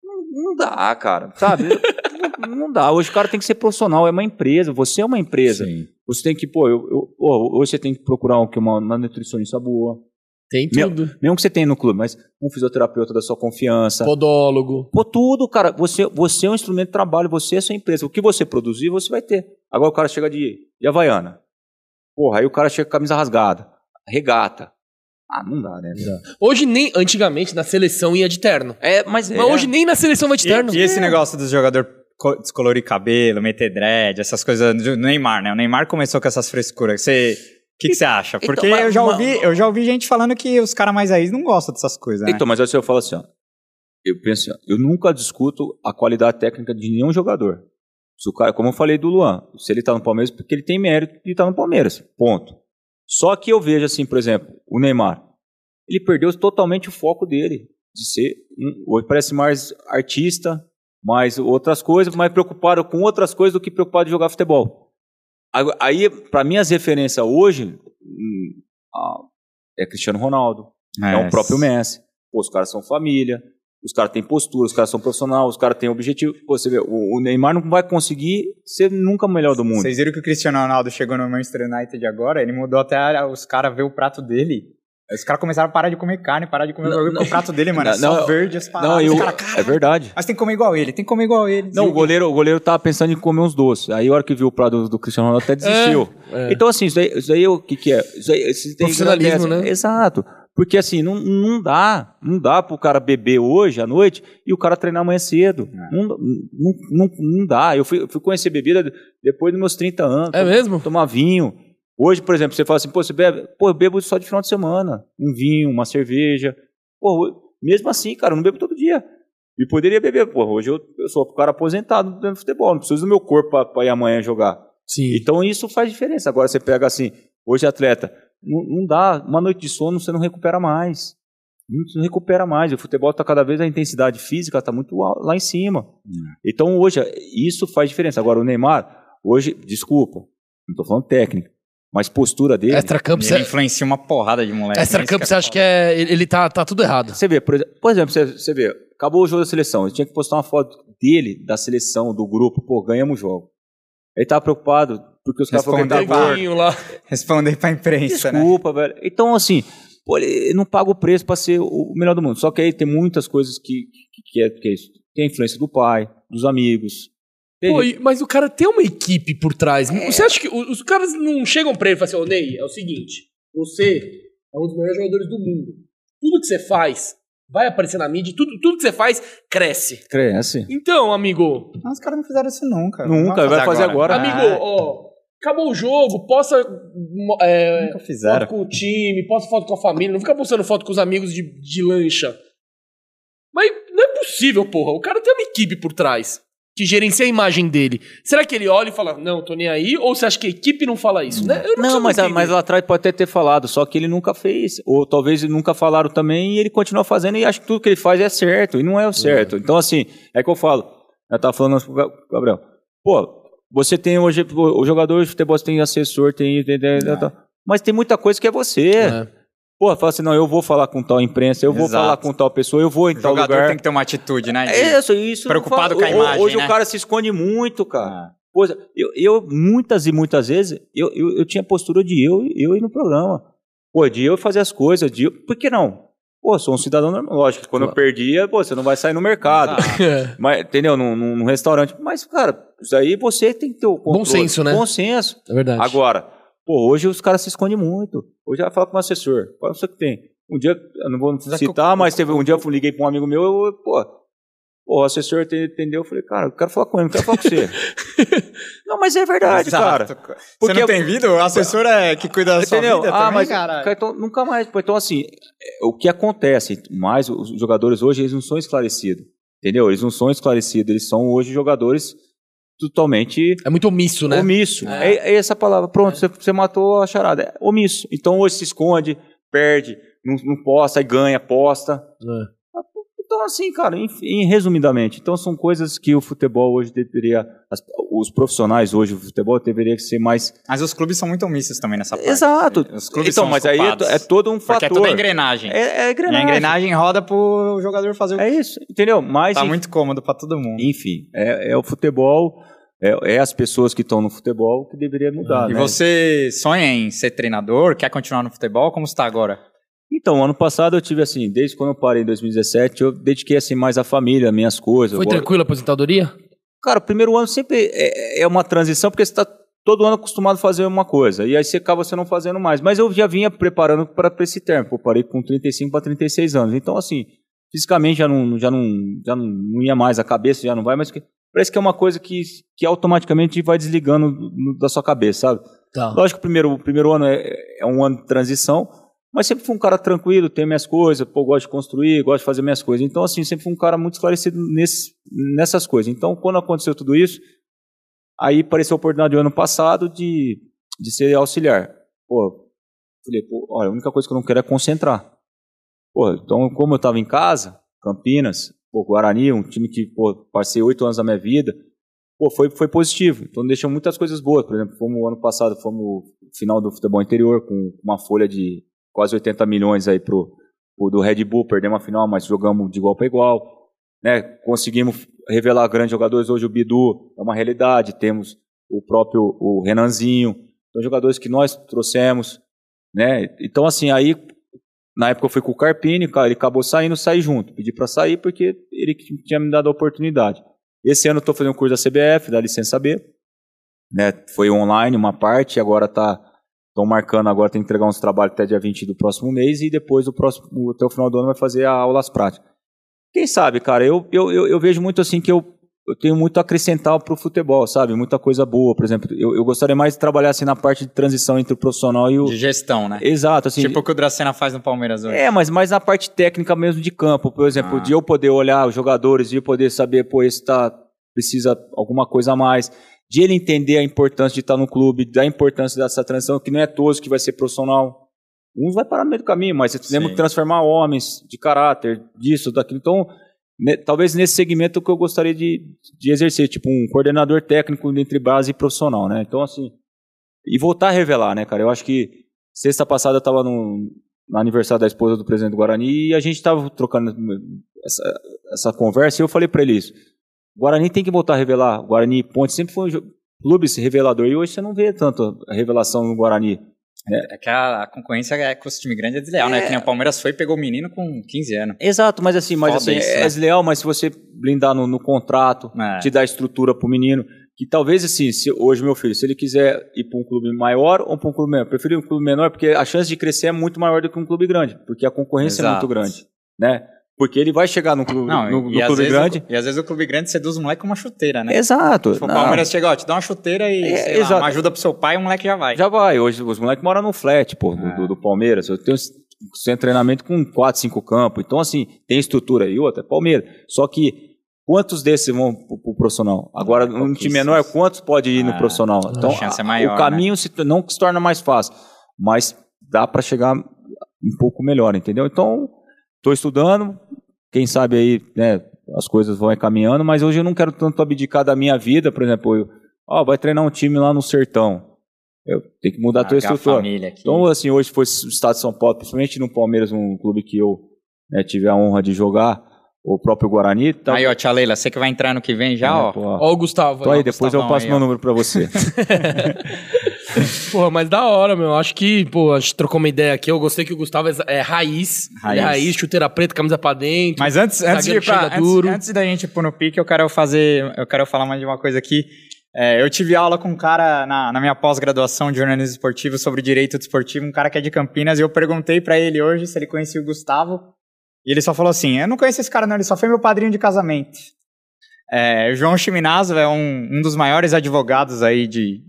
Não, não dá, cara, sabe? não, não dá. Hoje o cara tem que ser profissional, é uma empresa, você é uma empresa. Sim. Você tem que, pô, eu, eu- pô, hoje você tem que procurar um, que uma, uma nutricionista boa. Tem tudo. Mesmo que você tenha no clube, mas um fisioterapeuta da sua confiança. Podólogo. Pô, tudo, cara. Você, você é um instrumento de trabalho, você é a sua empresa. O que você produzir, você vai ter. Agora o cara chega de, de Havaiana. Porra, aí o cara chega com a camisa rasgada. Regata. Ah, não dá, né? Hoje nem, antigamente, na seleção ia de terno. É, mas é. Mas hoje nem na seleção vai de terno. E, e esse negócio dos jogadores co- descolorir cabelo, meter dread, essas coisas do Neymar, né? O Neymar começou com essas frescuras. Você, que, que você acha? Então, Porque mas- eu já ouvi, eu já ouvi gente falando que os caras mais aí não gostam dessas coisas, né? Então, mas assim, eu falo assim, ó. Eu penso assim, eu nunca discuto a qualidade técnica de nenhum jogador. Se o cara, como eu falei do Luan, se ele tá no Palmeiras, porque ele tem mérito de estar no Palmeiras. Ponto. Só que eu vejo assim, por exemplo, o Neymar. Ele perdeu totalmente o foco dele. De ser, um, hoje parece mais artista, mais outras coisas, mais preocupado com outras coisas do que preocupado em jogar futebol. Aí- para mim, as referências hoje hum, é Cristiano Ronaldo, é, o próprio Messi. Pô, os caras são família, os caras têm postura, os caras são profissionais, os caras têm objetivo. Pô, você vê, o, o Neymar não vai conseguir ser nunca o melhor do mundo. Vocês viram que o Cristiano Ronaldo chegou no Manchester United agora? Ele mudou até a- os caras ver o prato dele. Os caras começaram a parar de comer carne, parar de comer Não, o prato dele, mano, é Não, só não, verde as paradas. Não, eu, cara, "Caralho, é verdade. Mas tem que comer igual ele, tem que comer igual ele. Não, o goleiro, o goleiro tava pensando em comer uns doces. Aí a hora que viu o prato do, do Cristiano Ronaldo até desistiu. é. Então, assim, isso aí, isso aí o que, que é? Isso aí, isso tem Profissionalismo, né? Exato. Porque assim, não, não dá. Não dá pro cara beber hoje à noite e o cara treinar amanhã cedo. É. Não, não, não, não dá. Eu fui, eu fui conhecer bebida depois dos meus 30 anos. É mesmo? tomar vinho. Hoje, por exemplo, você fala assim, pô, você bebe? Pô, eu bebo só de final de semana. Um vinho, uma cerveja. Pô, mesmo assim, cara, eu não bebo todo dia. E poderia beber, pô, hoje eu, eu sou um cara aposentado do futebol, não preciso do meu corpo pra ir amanhã jogar. Sim. Então isso faz diferença. Agora você pega assim, hoje atleta, não, não dá, uma noite de sono você não recupera mais. Não, não recupera mais. O futebol tá cada vez a intensidade física tá muito lá em cima. Então hoje isso faz diferença. Agora o Neymar, hoje, desculpa, não tô falando técnica, mas postura dele. Extra-campo, Ele influencia uma porrada de moleque. extra-campo, você acha que é, ele tá, tá tudo errado. Você vê, por exemplo, por exemplo, você, você vê, acabou o jogo da seleção, ele tinha que postar uma foto dele, da seleção, do grupo, pô, ganhamos o jogo. Ele tava preocupado, porque os caras Neguinho lá. Responder pra imprensa, né? Desculpa, velho. Então, assim, pô, ele não paga o preço pra ser o melhor do mundo. Só que aí tem muitas coisas que, que, que é, que é isso. Tem a influência do pai, dos amigos. Pô, mas o cara tem uma equipe por trás. Você acha que os caras não chegam pra ele e falam assim, ô Ney, é o seguinte, você é um dos melhores jogadores do mundo. Tudo que você faz vai aparecer na mídia, tudo, tudo que você faz cresce. Cresce. Então, amigo, Não, os caras não fizeram isso nunca. Nunca, vai fazer agora. Ah, amigo, ó, acabou o jogo, posta é, Nunca fizeram. foto com o time, posta foto com a família, não fica postando foto com os amigos de, de lancha. Mas não é possível, porra. O cara tem uma equipe por trás que gerencia a imagem dele. Será que ele olha e fala, não, tô nem aí? Ou você acha que a equipe não fala isso? Né? Eu Não, consigo mas, entender. mas lá atrás pode até ter falado, só que ele nunca fez. Ou talvez nunca falaram também e ele continua fazendo e acha que tudo que ele faz é certo. E não é o certo. Então, assim, é que eu falo. Eu tava falando pro Gabriel. Pô, você tem hoje. O jogador de futebol tem assessor, tem. tem- tem- É. Mas tem muita coisa que é você. É. Pô, fala assim, não, eu vou falar com tal imprensa, eu vou Exato. falar com tal pessoa, eu vou em O tal jogador lugar. tem que ter uma atitude, né? de- É isso, isso. Preocupado com a imagem, Hoje né? o cara se esconde muito, cara. Ah. Pois, eu, eu, muitas e muitas vezes, eu, eu, eu tinha postura de eu, eu ir no programa. Pô, de eu fazer as coisas, de eu, por que não? Pô, sou um cidadão normal. Lógico que quando eu perdia, pô, você não vai sair no mercado. É. Mas, entendeu? Num, num, num restaurante. Mas, cara, isso aí você tem que ter o controle. senso, né? Bom senso. É verdade. Agora, pô, hoje os caras se escondem muito. Hoje vai falar com o assessor. Qual é o seu que tem? Um dia, eu não vou citar, eu- mas teve um dia eu liguei pra um amigo meu, eu, pô, pô, o assessor te- entendeu, eu falei, cara, eu quero falar com ele, não quero falar com você. não, mas é verdade, cara. Exato. Você Porque- não tem vida? O assessor é que cuida da sua Entendeu? vida ah, também, mas cara. cara, então, nunca mais. Então, assim, é, o que acontece, mais os jogadores hoje, eles não são esclarecidos. Entendeu? Eles não são esclarecidos, eles são hoje jogadores totalmente É muito omisso, né? Omisso. É. é essa palavra. Pronto, você, você matou a charada. É omisso. Então hoje se esconde, perde, não, não posta, aí ganha, posta. É. Então, assim, cara, enfim, resumidamente, então são coisas que o futebol hoje deveria. as- os profissionais hoje do futebol deveria ser mais. Mas os clubes são muito omissos também nessa parte. Exato. Os clubes então, são mas aí é, é todo um Porque fator. é toda engrenagem. É, é E engrenagem. a engrenagem roda pro jogador fazer o É isso, entendeu? Mas, Tá enfim, muito cômodo pra todo mundo. enfim, é, é o futebol, é, é as pessoas que estão no futebol que deveria mudar. E né? você sonha em ser treinador? Quer continuar no futebol? Como está agora? Então, ano passado eu tive assim, desde quando eu parei em 2017, eu dediquei assim mais à família, minhas coisas. Foi Eu- tranquilo a aposentadoria? Cara, o primeiro ano sempre é, é uma transição, porque você está todo ano acostumado a fazer uma coisa, e aí você acaba você não fazendo mais. Mas eu já vinha preparando para esse termo, eu parei com 35 para 36 anos. Então, assim, fisicamente já não, já não, já não, não ia mais, a cabeça já não vai, mas que- parece que é uma coisa que, que automaticamente vai desligando no, da sua cabeça, sabe? Tá. Lógico que o primeiro, o primeiro ano é, é um ano de transição, mas sempre fui um cara tranquilo, tenho minhas coisas, pô, gosto de construir, gosto de fazer minhas coisas. Então, assim, sempre fui um cara muito esclarecido nesse, nessas coisas. Então, quando aconteceu tudo isso, aí apareceu a oportunidade do ano passado de, de ser auxiliar. Pô, falei, pô, olha, a única coisa que eu não quero é concentrar. Pô, então, como eu estava em casa, Campinas, pô, Guarani, um time que, pô, passei oito anos da minha vida, pô, foi, foi positivo. Então, deixou muitas coisas boas. Por exemplo, fomos ano passado, fomos final do futebol interior com uma folha de quase 80 milhões aí pro, pro do Red Bull, perdemos a final, mas jogamos de igual para igual. Né? Conseguimos revelar grandes jogadores. Hoje o Bidu é uma realidade, temos o próprio o Renanzinho, são jogadores que nós trouxemos. Né? Então, assim, aí na época eu fui com o Carpini, ele acabou saindo, saí junto. Pedi para sair porque ele tinha me dado a oportunidade. Esse ano estou fazendo um curso da CBF, da licença B. Né? Foi online uma parte, agora está Estão marcando agora, tem que entregar uns trabalhos até dia 20 do próximo mês e depois do próximo, até o final do ano vai fazer aulas práticas. Quem sabe, cara, eu, eu, eu, eu vejo muito assim que eu, eu tenho muito a acrescentar para o futebol, sabe? Muita coisa boa, por exemplo. Eu, eu gostaria mais de trabalhar assim na parte de transição entre o profissional e o. De gestão, né? Exato, assim. Tipo o que o Dracena faz no Palmeiras hoje. É, mas mais na parte técnica mesmo de campo, por exemplo, ah. de eu poder olhar os jogadores, de eu poder saber, pô, esse tá, precisa alguma coisa a mais de ele entender a importância de estar no clube, da importância dessa transição, que não é todos que vai ser profissional. Uns vai parar no meio do caminho, mas temos que transformar homens de caráter, disso, daquilo. Então, ne, talvez nesse segmento que eu gostaria de, de exercer, tipo um coordenador técnico entre base e profissional, né? Então, assim, e voltar a revelar, né, cara? Eu acho que sexta passada eu estava no, no aniversário da esposa do presidente do Guarani e a gente estava trocando essa, essa conversa e eu falei para ele isso. Guarani tem que voltar a revelar. Guarani Ponte sempre foi um clube revelador e hoje você não vê tanto a revelação no Guarani. É, é que a, a, concorrência é com esse time grande é desleal, né? é... né? Que nem o Palmeiras foi e pegou o menino com 15 anos. Exato, mas assim, mas, assim é desleal, mas se você blindar no, no contrato, é. te dar estrutura pro menino, que talvez assim, se hoje meu filho, se ele quiser ir para um clube maior ou para um clube menor, prefiro um clube menor porque a chance de crescer é muito maior do que um clube grande, porque a concorrência Exato. é muito grande, né? Porque ele vai chegar no clube, não, no, no clube grande. O, e às vezes o clube grande seduz o moleque com uma chuteira, né? Exato. Tipo, o Palmeiras chega, ó, te dá uma chuteira e é, lá, uma ajuda pro seu pai, o moleque já vai. Já vai. Hoje os moleques moram no flat, pô, é. do, do, Palmeiras. Eu tenho sem treinamento com 4, 5 campos. Então, assim, tem estrutura e outra, é Palmeiras. Só que quantos desses vão pro, pro profissional? Agora, um time menor, quantos pode ir no é. profissional? Então, a, é maior, o caminho né? se, não se torna mais fácil, mas dá para chegar um pouco melhor, entendeu? Então, estou estudando, quem sabe aí, né, as coisas vão encaminhando, mas hoje eu não quero tanto abdicar da minha vida, por exemplo, eu, ó, vai treinar um time lá no sertão. Eu tenho que mudar a tua estrutura. Então, assim, hoje foi o estado de São Paulo, principalmente no Palmeiras, um clube que eu né, tive a honra de jogar, o próprio Guarani. Tá... Aí, ó, tia Leila, você que vai entrar no que vem já, é, ó. Ó o Gustavo. Então aí, depois eu passo aí, meu ó. número pra você. Porra, mas da hora, meu. Acho que, pô, a gente trocou uma ideia aqui. Eu gostei que o Gustavo é, é raiz. Raiz. é raiz, chuteira preta, camisa pra dentro. Mas antes, antes, de pra, antes, antes, da gente pôr no pique, eu quero fazer. Eu quero falar mais de uma coisa aqui. É, eu tive aula com um cara na, na minha pós-graduação de jornalismo esportivo sobre direito desportivo, um cara que é de Campinas, e eu perguntei para ele hoje se ele conhecia o Gustavo. E ele só falou assim: Eu não conheço esse cara, não, ele só foi meu padrinho de casamento. É, João Chiminazo é um, um dos maiores advogados aí de,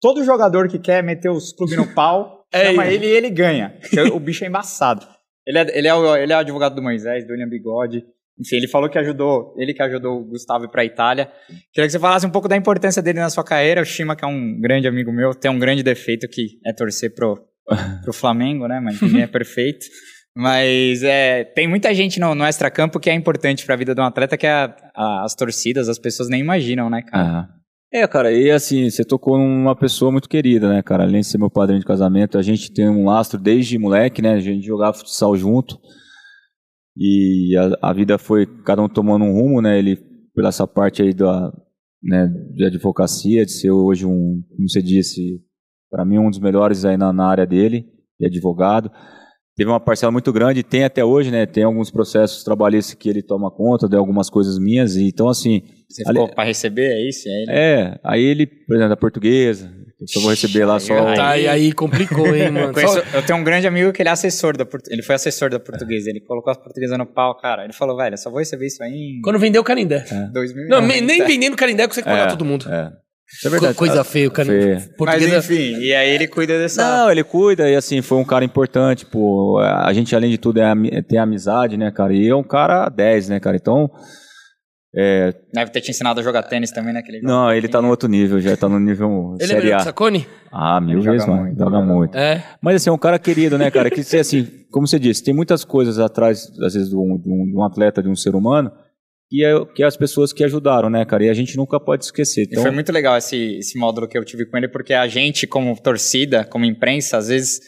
Todo jogador que quer meter os clubes no pau, é chama ele e ele ganha. O bicho é embaçado. Ele é, ele, é o, ele é o advogado do Moisés, do William Bigode. Enfim, ele falou que ajudou, ele que ajudou o Gustavo para a Itália. Queria que você falasse um pouco da importância dele na sua carreira. O Shima, que é um grande amigo meu, tem um grande defeito que é torcer pro, pro Flamengo, né? Mas ninguém é perfeito. Mas é, tem muita gente no, no extracampo que é importante para a vida de um atleta, que é a, a, as torcidas, as pessoas nem imaginam, né, cara? Uhum. É, cara, e assim, você tocou numa pessoa muito querida, né, cara? Além de ser meu padrinho de casamento, a gente tem um lastro desde moleque, né? A gente jogava futsal junto. E a, a vida foi cada um tomando um rumo, né? Ele, pela essa parte aí da, né, de advocacia, de ser hoje um, como você disse, para mim um dos melhores aí na, na área dele, de advogado. Teve uma parcela muito grande, tem até hoje, né? Tem alguns processos trabalhistas que ele toma conta de algumas coisas minhas, e então assim. Você ali- ficou pra receber, é isso? Aí, ele- É, aí ele, por exemplo, da portuguesa, eu só vou receber lá só. Aí- Tá, e aí complicou, hein, Eu, mano. conheço- Só- eu tenho um grande amigo que ele é assessor da ele foi assessor da portuguesa, ele colocou a portuguesa no pau, cara. Ele falou, velho, eu só vou receber isso aí em Quando vendeu o Canindé. 2000. Não, nem vendendo Canindé consegue pagar todo mundo. É. É verdade. Co- Coisa feia, o Canindé. Feia. Mas enfim, e aí ele cuida dessa. Não, ele cuida e assim, foi um cara importante, pô. A gente, além de tudo, é, ami- tem amizade, né, cara? E é um cara 10, né, cara? Então. é, Deve ter te ensinado a jogar tênis também naquele jogo. não, ele tá no outro nível, já tá no nível Ele é melhor que Sacone? Ah, mil vezes, joga mano. muito, Joga joga muito. É. Mas assim, é um cara querido, né, cara? Que assim, como você disse, tem muitas coisas atrás, às vezes, de um- de um atleta, de um ser humano, que é, que é as pessoas que ajudaram, né, cara? E a gente nunca pode esquecer. E Então, foi muito legal esse, esse módulo que eu tive com ele, porque a gente, como torcida, como imprensa, às vezes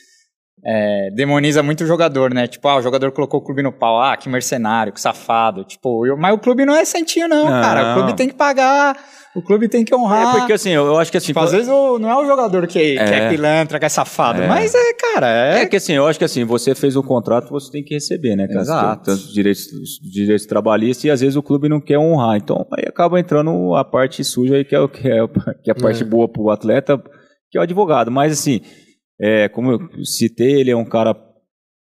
é, demoniza muito o jogador, né? Tipo, ah, o jogador colocou o clube no pau, ah, que mercenário, que safado. Tipo, eu- mas o clube não é santinho, não, Não. cara. O clube tem que pagar, o clube tem que honrar. é porque assim, eu, eu acho que assim. Tipo, às vezes o- não é o jogador que, que é É. pilantra, que é safado, É. mas é, cara, é. É que assim, eu acho que assim, você fez o contrato, você tem que receber, né, cara? Exato. Tanto os direitos, os direitos trabalhistas e às vezes o clube não quer honrar. Então aí acaba entrando a parte suja aí, que é, o- que é, que é a parte É. boa pro atleta, que é o advogado. Mas assim, é, como eu citei, ele é um cara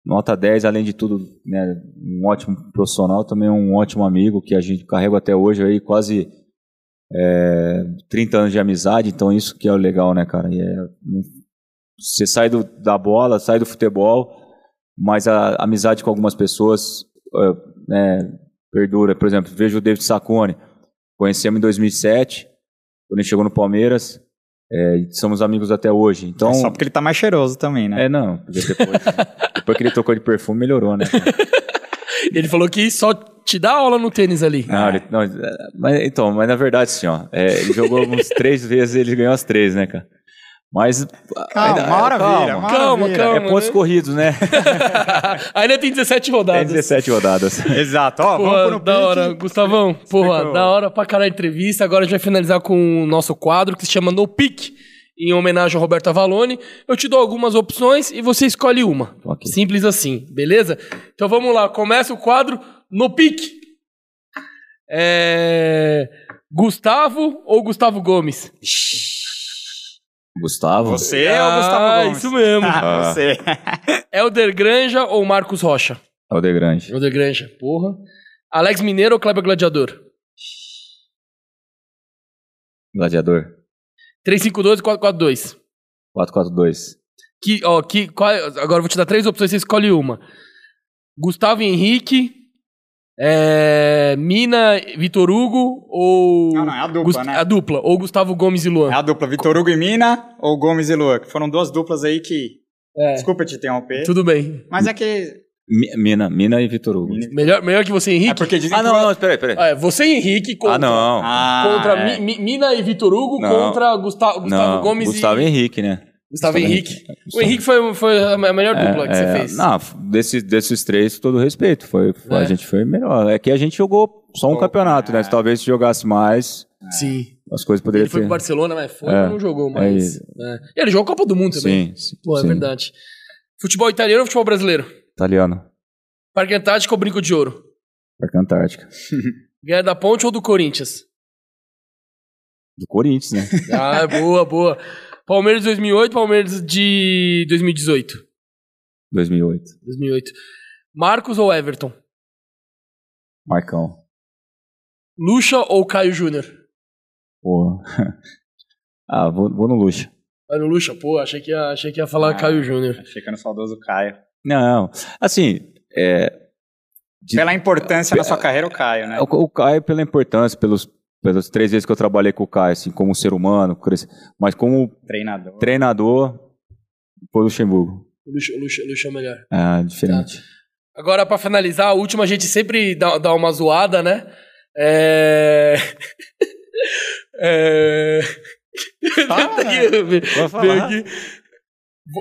nota 10, além de tudo, né, um ótimo profissional, também um ótimo amigo que a gente carrega até hoje aí, quase é, 30 anos de amizade, então isso que é o legal, né, cara? É, você sai do- da bola, sai do futebol, mas a amizade com algumas pessoas eh, né, perdura. Por exemplo, vejo o David Saccone, conhecemos em 2007, quando ele chegou no Palmeiras, e somos amigos até hoje. Então, É só porque ele tá mais cheiroso também, né? é, não, depois, depois que ele trocou de perfume, melhorou, né? Ele falou que só te dá aula no tênis ali. Não, ele- não, mas, então, mas na verdade, assim, ó, eh, ele jogou uns três vezes ele ganhou as três, né, cara? Mas. Calma, ainda- uma hora calma. Calma, calma. É pontos né? corridos, né? Ainda tem 17 Tem rodadas. 17 rodadas. Exato, ó, Porra, vamos pro da pique. hora. Gustavão, porra, Explicou. da hora pra caralho a entrevista. Agora a gente vai finalizar com o nosso quadro que se chama No Pick, em homenagem ao Roberto Avalone. Eu te dou algumas opções e você escolhe uma. Ok. Simples assim, beleza? Então vamos lá, começa o quadro No Pick. É... Gustavo ou Gustavo Gomes? Gustavo. Você é o Gustavo Ah, Gomes. isso mesmo. Ah, você. Elder Granja ou Marcos Rocha? Alder Grande. Elder Granja, porra. Alex Mineiro ou Kleber Gladiador? Gladiador. 352 e 442. 442. Que, ó, que, qual, agora eu vou te dar três opções, você escolhe uma. Gustavo Henrique, é, Mina, Vitor Hugo ou... Não, não, é a dupla, Gus- né? A dupla, ou Gustavo Gomes e Luan. É a dupla Vitor Hugo e Mina ou Gomes e Lua, que foram duas duplas aí que. É, Desculpa te interromper. tudo bem. Mas é que. Mi- Mina, Mina e Vitor Hugo. Melhor, melhor que você e É Henrique? porque dizem Ah, que. não, não, peraí, peraí. É, você e Henrique contra, Ah, não. Ah, contra é. Mi- Mi- Mina e Vitor Hugo Não. contra Gusta- Gustavo não, Gomes Gustavo e... Henrique, né? Gustavo Henrique. O Gustavo- Henrique foi, foi a melhor dupla que É, você é, fez. Não, desses, desses três, todo respeito. Foi, foi- É. A gente foi melhor. É que a gente jogou só um Pô, campeonato, né? é. Se talvez se jogasse mais, Sim. as coisas poderiam Ele foi pro Barcelona, mas foi, É, não jogou mais. isso. É. E ele jogou a Copa do Mundo também. Sim, sim. Pô, é sim. verdade. Futebol italiano ou futebol brasileiro? Italiano. Parque Antártico ou Brinco de Ouro? Parque Antártica. Guerra da Ponte ou do Corinthians? Do Corinthians, né? Ah, boa, boa. Palmeiras de 2008, Palmeiras de 2018. 2008. 2008. Marcos ou Everton? Marcão. Lucha ou Caio Júnior? Pô. ah, vou, vou no Luxa. Vai no Lucha, pô, achei que ia, achei que ia falar Ah. Caio Júnior. Achei que era no saudoso Caio. Não, assim, é, De- Pela importância na sua carreira, o Caio, né? O, o Caio, pela importância, pelos, pelas três vezes que eu trabalhei com o Caio, assim, como ser humano, mas como Treinador. treinador, foi o Luxemburgo. Lucha, Lucha, Lucha é melhor. Ah, diferente. Agora, pra finalizar, a última a gente sempre dá, dá uma zoada, né? É. é... Fala, Tá aqui,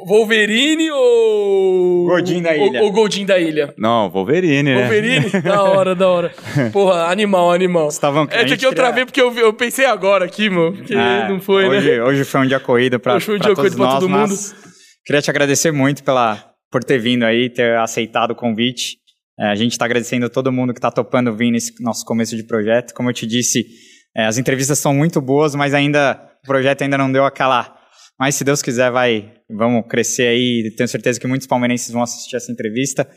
Wolverine ou. Gordinho da ilha. Ou, ou Goldinho da ilha? Não, Wolverine, né? Wolverine? da hora, da hora. Porra, animal, animal. Essa gente aqui eu travei porque eu, eu pensei agora aqui, mano. Porque Ah, não foi, hoje, né? Hoje foi um dia corrido pra, Hoje foi um pra dia todos corrido pra nós, todo mas Queria te agradecer muito pela, por ter vindo aí, ter aceitado o convite. É, a gente está agradecendo a todo mundo que está topando vir nesse nosso começo de projeto. Como eu te disse, é, as entrevistas são muito boas, mas ainda o projeto ainda não deu aquela. Mas se Deus quiser, vai, vamos crescer aí. Tenho certeza que muitos palmeirenses vão assistir essa entrevista.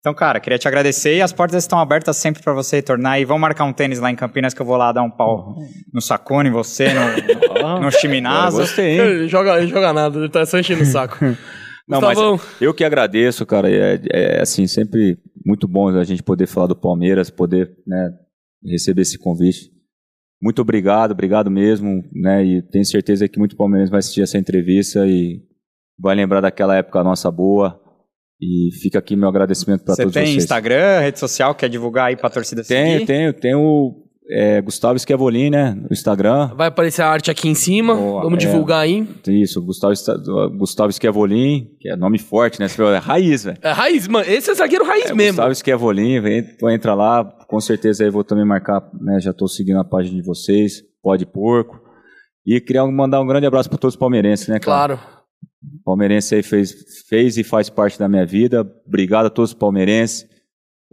Então, cara, queria te agradecer e as portas estão abertas sempre para você retornar. E vamos marcar um tênis lá em Campinas que eu vou lá dar um pau no Sacone, você, no, no Chiminazo. Gostei, hein? Ele joga, ele joga nada, ele tá só enchendo o saco. Não, mas eu que agradeço, cara. É, é, assim, sempre muito bom a gente poder falar do Palmeiras, poder né, receber esse convite. Muito obrigado, obrigado mesmo, né? E tenho certeza que muito palmeirense vai assistir essa entrevista e vai lembrar daquela época nossa boa. E fica aqui meu agradecimento para Você todos tem vocês. Instagram, rede social, quer divulgar aí pra torcida Tenho, seguir? tenho, tenho é, Gustavo Schiavolin, né? No Instagram. Vai aparecer a arte aqui em cima. Boa, Vamos é. divulgar aí. Isso, Gustavo, Sta- Gustavo Schiavolin, que é nome forte, né? Você É raiz, velho. É raiz, mano. Esse é zagueiro raiz É, mesmo. Gustavo Schiavolin, entra lá, com certeza aí vou também marcar, né, já estou seguindo a página de vocês, Pode Porco. E queria mandar um grande abraço para todos os palmeirenses, né, cara? Claro. Palmeirense aí fez, fez e faz parte da minha vida. Obrigado a todos os palmeirenses.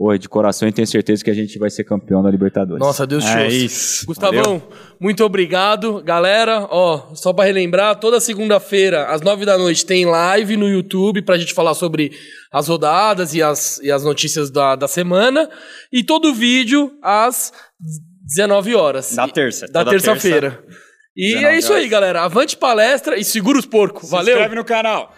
Oi, de coração e tenho certeza que a gente vai ser campeão da Libertadores. Nossa, Deus te É isso. Gustavão, muito obrigado. Galera, ó, só pra relembrar, toda segunda-feira, às nove da noite, tem live no YouTube pra gente falar sobre as rodadas e as, e as notícias da, da semana. E todo vídeo às 19 horas. Da terça. Da terça-feira. E 19 é isso aí, galera. Avante palestra e segura os porcos. Se Valeu! inscreve no canal.